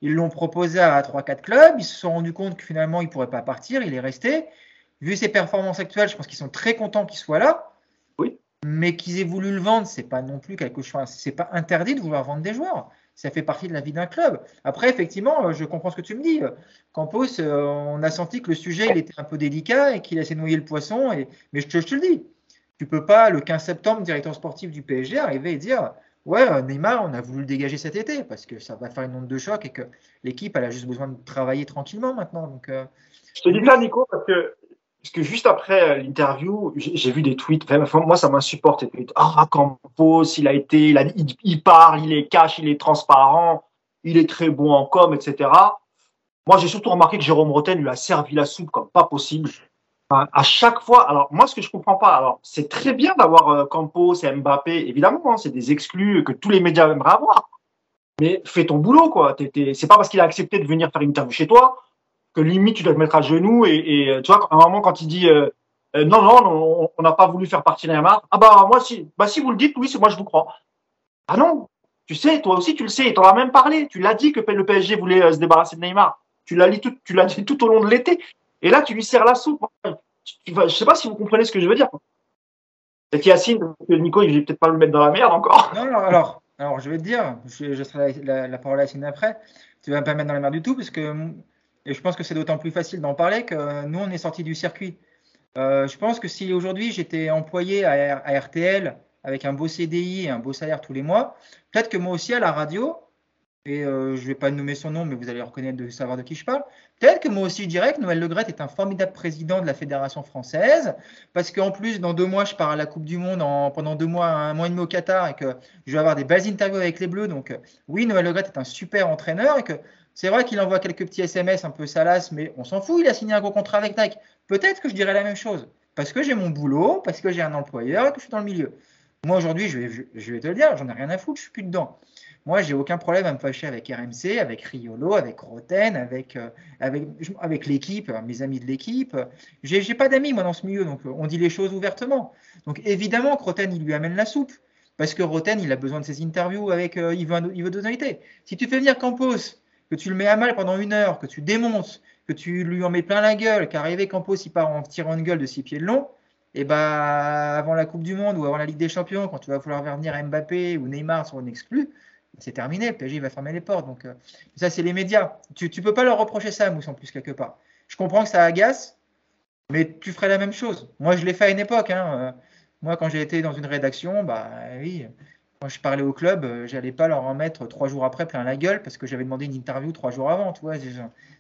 Ils l'ont proposé à 3-4 clubs. Ils se sont rendus compte que finalement, il ne pourrait pas partir. Il est resté. Vu ses performances actuelles, je pense qu'ils sont très contents qu'il soit là. Oui. Mais qu'ils aient voulu le vendre, c'est pas non plus quelque chose. C'est pas interdit de vouloir vendre des joueurs ça fait partie de la vie d'un club. Après, effectivement, euh, je comprends ce que tu me dis. Campos, euh, on a senti que le sujet il était un peu délicat et qu'il a noyer le poisson. Et... Mais je te, je te, le dis, tu peux pas, le 15 septembre, directeur sportif du PSG, arriver et dire Ouais, euh, Neymar, on a voulu le dégager cet été parce que ça va faire une onde de choc et que l'équipe, elle a juste besoin de travailler tranquillement maintenant. Donc, Je te dis ça, Nico, parce que parce que juste après euh, l'interview, j'ai vu des tweets. moi, ça m'insupporte. Ah, Campos, il a été, il, il, parle, il est cash, il est transparent, il est très bon en com, etc. Moi, j'ai surtout remarqué que Jérôme Roten lui a servi la soupe comme pas possible. À chaque fois. Alors, moi, ce que je comprends pas, alors, c'est très bien d'avoir euh, Campos et Mbappé, évidemment, hein, c'est des exclus que tous les médias aimeraient avoir. Mais fais ton boulot, quoi. C'est pas parce qu'il a accepté de venir faire une interview chez toi que limite tu dois te mettre à genoux et, et tu vois à un moment quand il dit euh, euh, non non on n'a pas voulu faire partie Neymar ah bah moi si bah si vous le dites oui c'est moi je vous crois ah non tu sais toi aussi tu le sais t'en as même parlé tu l'as dit que le PSG voulait euh, se débarrasser de Neymar tu l'as tu l'as dit tout au long de l'été et là tu lui sers la soupe. Je sais pas si vous comprenez ce que je veux dire. Et Yacine Nico il va peut-être pas le mettre dans la merde encore. Non, non alors alors je vais te dire je, je serai la, parole à Yacine après tu vas pas me mettre dans la merde du tout parce que et je pense que c'est d'autant plus facile d'en parler que nous, on est sorti du circuit. Euh, je pense que si aujourd'hui j'étais employé à, RTL avec un beau CDI et un beau salaire tous les mois, peut-être que moi aussi à la radio, et euh, je ne vais pas nommer son nom, mais vous allez reconnaître de savoir de qui je parle. Peut-être que moi aussi je dirais que Noël Legrette est un formidable président de la Fédération française, parce qu'en plus, dans deux mois, je pars à la Coupe du Monde en, pendant deux mois, un mois et demi au Qatar, et que je vais avoir des belles interviews avec les Bleus. Donc oui, Noël Legrette est un super entraîneur, et que c'est vrai qu'il envoie quelques petits SMS un peu salaces, mais on s'en fout, il a signé un gros contrat avec Nike. Peut-être que je dirais la même chose, parce que j'ai mon boulot, parce que j'ai un employeur et que je suis dans le milieu. Moi, aujourd'hui, je vais, je vais te le dire, j'en ai rien à foutre, je suis plus dedans. Moi, j'ai aucun problème à me fâcher avec RMC, avec Riolo, avec Roten, avec, euh, avec, avec l'équipe, mes amis de l'équipe. J'ai pas d'amis, moi, dans ce milieu, donc on dit les choses ouvertement. Donc, évidemment Roten, il lui amène la soupe. Parce que Roten, il a besoin de ses interviews avec euh, Yves, Yves Si tu fais venir Campos, que tu le mets à mal pendant une heure, que tu démontes, que tu lui en mets plein la gueule, qu'arrivé Campos, il part en tirant une gueule de six pieds de long, et eh bah, avant la Coupe du Monde ou avant la Ligue des Champions, quand tu vas vouloir faire venir Mbappé ou Neymar sur un exclu, c'est terminé. Le PSG va fermer les portes. Donc, euh, ça, c'est les médias. Tu ne peux pas leur reprocher ça, Mousse, en plus, quelque part. Je comprends que ça agace, mais tu ferais la même chose. Moi, je l'ai fait à une époque. Hein. Euh, moi, quand j'ai été dans une rédaction, bah oui, quand je parlais au club, euh, j'allais pas leur en mettre trois jours après plein la gueule parce que j'avais demandé une interview trois jours avant. Tu vois,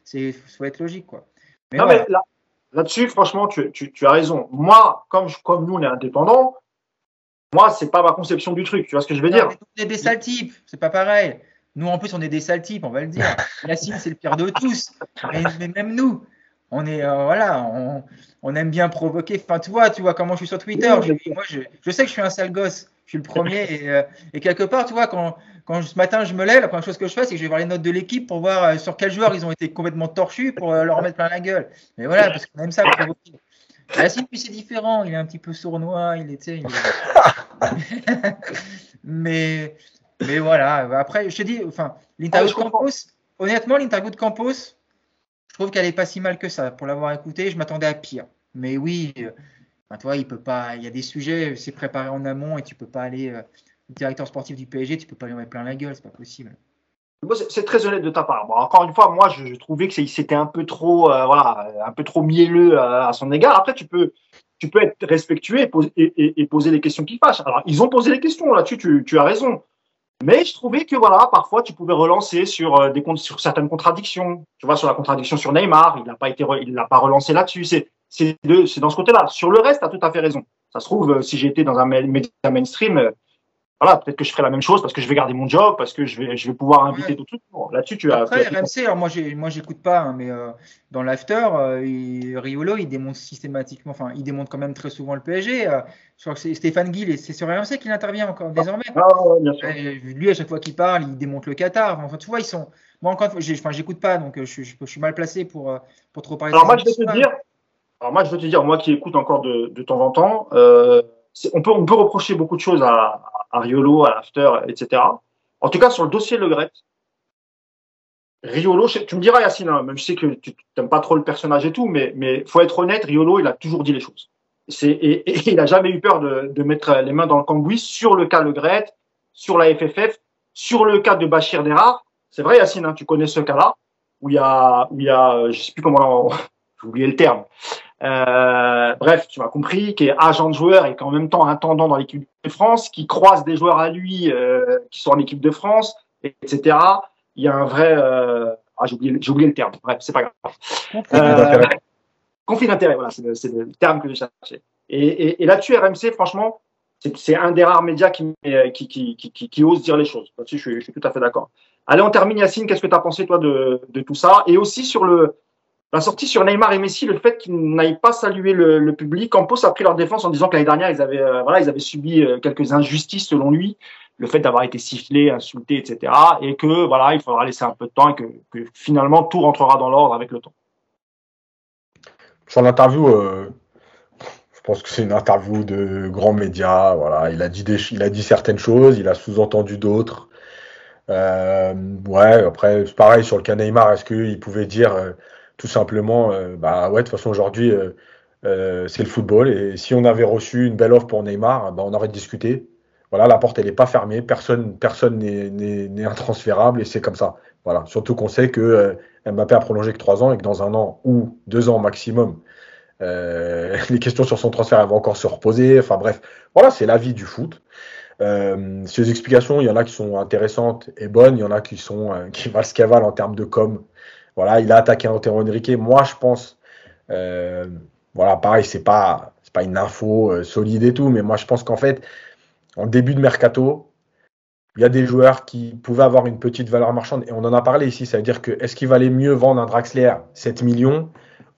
c'est faut être logique, quoi. Mais non, mais là, là-dessus, franchement, tu, tu, tu, as raison. Moi, comme, comme nous, on est indépendants, moi, c'est pas ma conception du truc. Tu vois ce que je veux dire On est des sales types, c'est pas pareil. Nous, en plus, on est des sales types, on va le dire. Yacine, c'est le pire de tous. Mais, même nous, on est, euh, voilà, on, aime bien provoquer. Enfin, tu vois, tu vois comment je suis sur Twitter. Je, moi, je, sais que je suis un sale gosse. Je suis le premier. Et, euh, quelque part, tu vois, quand, quand ce matin je me lève, la première chose que je fais, c'est que je vais voir les notes de l'équipe pour voir euh, sur quels joueurs ils ont été complètement torchus pour leur mettre plein la gueule. Mais voilà, parce qu'on aime ça provoquer. Yacine, puis c'est différent. Il est un petit peu sournois. Il était. Il mais, mais voilà. Après, je te dis, enfin, l'interview ah, de Campos, honnêtement, l'interview de Campos, je trouve qu'elle est pas si mal que ça. Pour l'avoir écouté, je m'attendais à pire. Mais oui, euh, toi, il peut pas. Il y a des sujets, c'est préparé en amont et tu peux pas aller. Euh, directeur sportif du PSG, tu peux pas lui mettre plein la gueule, c'est pas possible. C'est très honnête de ta part. encore une fois, moi, je, trouvais que c'était un peu trop, euh, voilà, un peu trop mielleux à, son égard. Après, tu peux, tu peux être respectueux et, poser, et, poser les questions qui fâchent. Alors, ils ont posé les questions là-dessus, tu, tu, as raison. Mais je trouvais que voilà, parfois tu pouvais relancer sur euh, des sur certaines contradictions. Tu vois, sur la contradiction sur Neymar, il n'a pas été, il l'a pas relancé là-dessus. C'est c'est dans ce côté-là. Sur le reste, tu as tout à fait raison. Ça se trouve, euh, si j'étais dans un média mainstream, voilà, peut-être que je ferai la même chose parce que je vais garder mon job, parce que je vais, je vais pouvoir inviter d'autres trucs. Là-dessus, tu as. Après, RMC, alors moi, moi, j'écoute pas, hein, mais euh, dans l'after, euh, Riolo, il démonte systématiquement, enfin, il démonte quand même très souvent le PSG. Euh, je crois que c'est Stéphane et c'est sur RMC qu'il intervient encore désormais. Ah, bien sûr. lui, à chaque fois qu'il parle, il démonte le Qatar. Enfin, tu vois, ils sont. Moi, encore, enfin, j'écoute pas, donc je, je, suis mal placé pour, pour trop parler. Alors, moi, je vais te dire. Alors, moi, je veux te dire, moi qui écoute encore de, de temps en temps, on peut, on peut reprocher beaucoup de choses à, Riolo, à l'After, etc. En tout cas, sur le dossier Le Gret, Riolo, tu me diras Yacine, hein, même je sais que tu n'aimes pas trop le personnage et tout, mais mais faut être honnête, Riolo, il a toujours dit les choses. Et, et, il n'a jamais eu peur de, de, mettre les mains dans le cambouis sur le cas Le Gret, sur la FFF, sur le cas de Bachir Derard. C'est vrai Yacine, hein, tu connais ce cas-là où il y a où il y a je sais plus comment j'ai oublié le terme, euh, bref, tu m'as compris, qui est agent de joueur et qui en même temps intendant dans l'équipe de France, qui croise des joueurs à lui euh, qui sont en équipe de France, etc. Il y a un vrai, euh... ah j'ai oublié, j'ai oublié le terme. Bref, c'est pas grave. Conflit d'intérêt. Euh, conflit d'intérêt, voilà, c'est le, terme que je cherchais. Et, et, et là-dessus, RMC, franchement, c'est un des rares médias qui, qui, qui, qui, qui ose dire les choses. Là-dessus, je, je suis, tout à fait d'accord. Allez, on termine, Yacine. Qu'est-ce que tu as pensé, toi, de, de tout ça? Et aussi sur le, la sortie sur Neymar et Messi, le fait qu'ils n'aillent pas saluer le, public. Campos a pris leur défense en disant que l'année dernière, ils avaient, euh, voilà, ils avaient subi euh, quelques injustices selon lui, le fait d'avoir été sifflé, insulté, etc. Et que voilà, il faudra laisser un peu de temps et que, finalement tout rentrera dans l'ordre avec le temps. Sur l'interview, euh, je pense que c'est une interview de grands médias. Voilà, il a dit il a dit certaines choses, il a sous-entendu d'autres. ouais, après, pareil sur le cas Neymar. Est-ce qu'il pouvait dire tout simplement, euh, bah ouais, de toute façon, aujourd'hui, euh, euh, c'est le football. Et si on avait reçu une belle offre pour Neymar, bah, on aurait discuté. Voilà, la porte, elle n'est pas fermée. Personne personne n'est intransférable et c'est comme ça. Voilà. Surtout qu'on sait que Mbappé a prolongé que trois ans et que dans un an ou deux ans maximum, les questions sur son transfert elles vont encore se reposer. Enfin bref, voilà, c'est la vie du foot. ces explications, il y en a qui sont intéressantes et bonnes, il y en a qui sont qui valent ce qu'elles valent en termes de com voilà, il a attaqué Antero Henrique. Moi, je pense, euh, voilà, pareil, c'est pas, c'est pas une info euh, solide et tout, mais moi, je pense qu'en fait, en début de mercato, il y a des joueurs qui pouvaient avoir une petite valeur marchande et on en a parlé ici. Ça veut dire que est-ce qu'il valait mieux vendre un Draxler 7 millions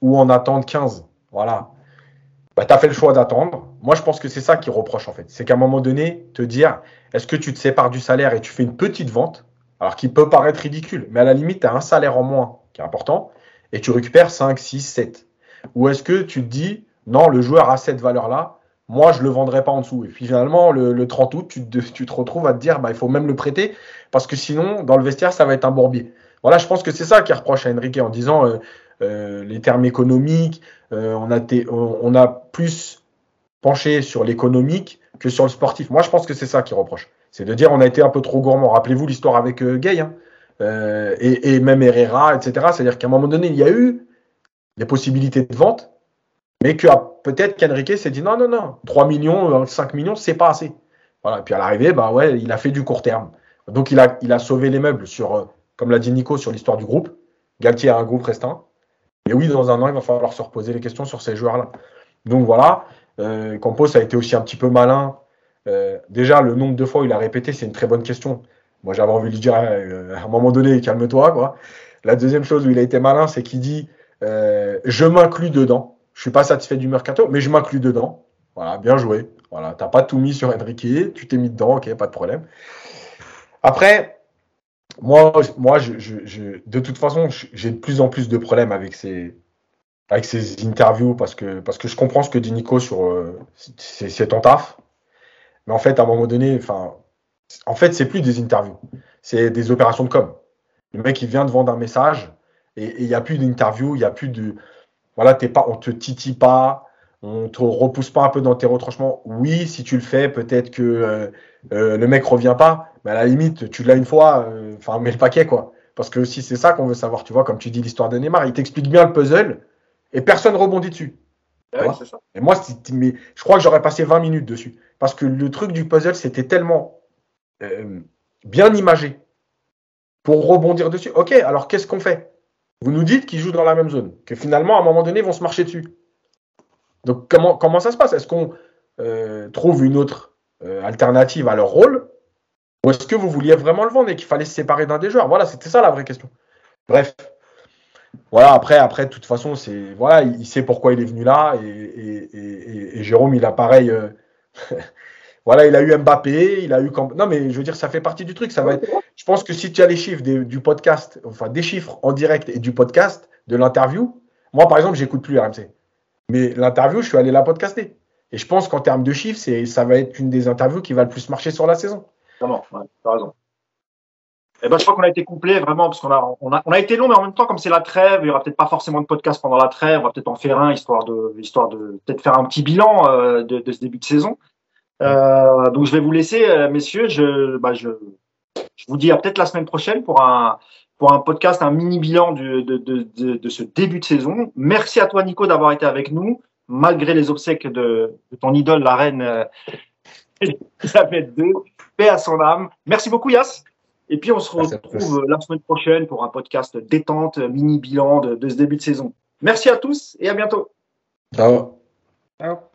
ou en attendre 15 Voilà. bah, tu fait le choix d'attendre. Moi, je pense que c'est ça qui reproche en fait. C'est qu'à un moment donné, te dire, est-ce que tu te sépares du salaire et tu fais une petite vente, alors qui peut paraître ridicule, mais à la limite, tu as un salaire en moins qui est important et tu récupères 5, 6, 7. Ou est-ce que tu te dis, non, le joueur a cette valeur-là, moi, je le vendrai pas en dessous. Et puis finalement, le, 30 août, tu te, retrouves à te dire, bah, il faut même le prêter, parce que sinon, dans le vestiaire, ça va être un bourbier. Voilà, je pense que c'est ça qui reproche à Enrique en disant euh, euh, les termes économiques, euh, on, a on, a plus penché sur l'économique que sur le sportif. Moi, je pense que c'est ça qui reproche. C'est de dire on a été un peu trop gourmand. Rappelez-vous l'histoire avec Gay hein, et, et, même Herrera, etc. C'est-à-dire qu'à un moment donné, il y a eu des possibilités de vente, mais que ah, peut-être qu'Enrique s'est dit non, non, non, 3 millions, 5 euh, millions, c'est pas assez. Et puis à l'arrivée, bah ouais, il a fait du court terme. Donc il a, il a sauvé les meubles sur, euh, comme l'a dit Nico, sur l'histoire du groupe. Galtier a un groupe restreint. Et oui, dans un an, il va falloir se reposer les questions sur ces joueurs-là. Donc voilà, euh, Campos a été aussi un petit peu malin. Euh, déjà, le nombre de fois où il a répété, c'est une très bonne question. Moi, j'avais envie de lui dire à un moment donné, calme-toi. Quoi. La deuxième chose où il a été malin, c'est qu'il dit Je m'inclus dedans. Je suis pas satisfait du mercato, mais je m'inclus dedans. Voilà, bien joué. Voilà, t'as pas tout mis sur Enrique, tu t'es mis dedans, ok, pas de problème. Après, moi, moi, je, je, de toute façon, j'ai de plus en plus de problèmes avec ces, avec ces interviews parce que, parce que je comprends ce que dit Nico sur, euh, c'est ton taf. Mais en fait, à un moment donné, enfin, en fait, c'est plus des interviews, c'est des opérations de com. Le mec, il vient de vendre un message et il n'y a plus d'interview, il n'y a plus de, voilà, t'es pas, on te titille pas, on te repousse pas un peu dans tes retranchements. Oui, si tu le fais, peut-être que euh, euh, le mec revient pas, mais à la limite, tu l'as une fois, euh, enfin, mets le paquet, quoi. Parce que si c'est ça qu'on veut savoir, tu vois, comme tu dis l'histoire de Neymar, il t'explique bien le puzzle et personne rebondit dessus. Ah ça. Et moi, mais je crois que j'aurais passé 20 minutes dessus. Parce que le truc du puzzle, c'était tellement bien imagé pour rebondir dessus. Ok, alors qu'est-ce qu'on fait? Vous nous dites qu'ils jouent dans la même zone, que finalement, à un moment donné, ils vont se marcher dessus. Donc, comment, comment ça se passe? Est-ce qu'on euh, trouve une autre euh, alternative à leur rôle? Ou est-ce que vous vouliez vraiment le vendre et qu'il fallait se séparer d'un des joueurs? Voilà, c'était ça la vraie question. Bref. Voilà, après, après, de toute façon, c'est voilà, il sait pourquoi il est venu là et, Jérôme, il a pareil. Euh, Voilà, il a eu Mbappé, il a eu. Non, mais je veux dire, ça fait partie du truc. Ça va être... Je pense que si tu as les chiffres du podcast, enfin des chiffres en direct et du podcast, de l'interview, moi par exemple, j'écoute plus RMC. Mais l'interview, je suis allé la podcaster. Et je pense qu'en termes de chiffres, c'est, ça va être une des interviews qui va le plus marcher sur la saison. Vraiment, ouais, as raison. Eh ben, je crois qu'on a été complet vraiment parce qu'on a, on a, on a été long, mais en même temps, comme c'est la trêve, il y aura peut-être pas forcément de podcast pendant la trêve. On va peut-être en faire un histoire de, histoire de peut-être faire un petit bilan euh, de, de, ce début de saison. Euh, donc je vais vous laisser, euh, messieurs. Je, bah, je, je vous dis à peut-être la semaine prochaine pour un pour un podcast, un mini bilan de, de, de, de, ce début de saison. Merci à toi, Nico, d'avoir été avec nous, malgré les obsèques de, de ton idole, la reine euh, Elisabeth II. Paix à son âme. Merci beaucoup, Yas. Et puis on se retrouve la semaine prochaine pour un podcast détente, mini bilan de, de ce début de saison. Merci à tous et à bientôt. Ciao. Ciao.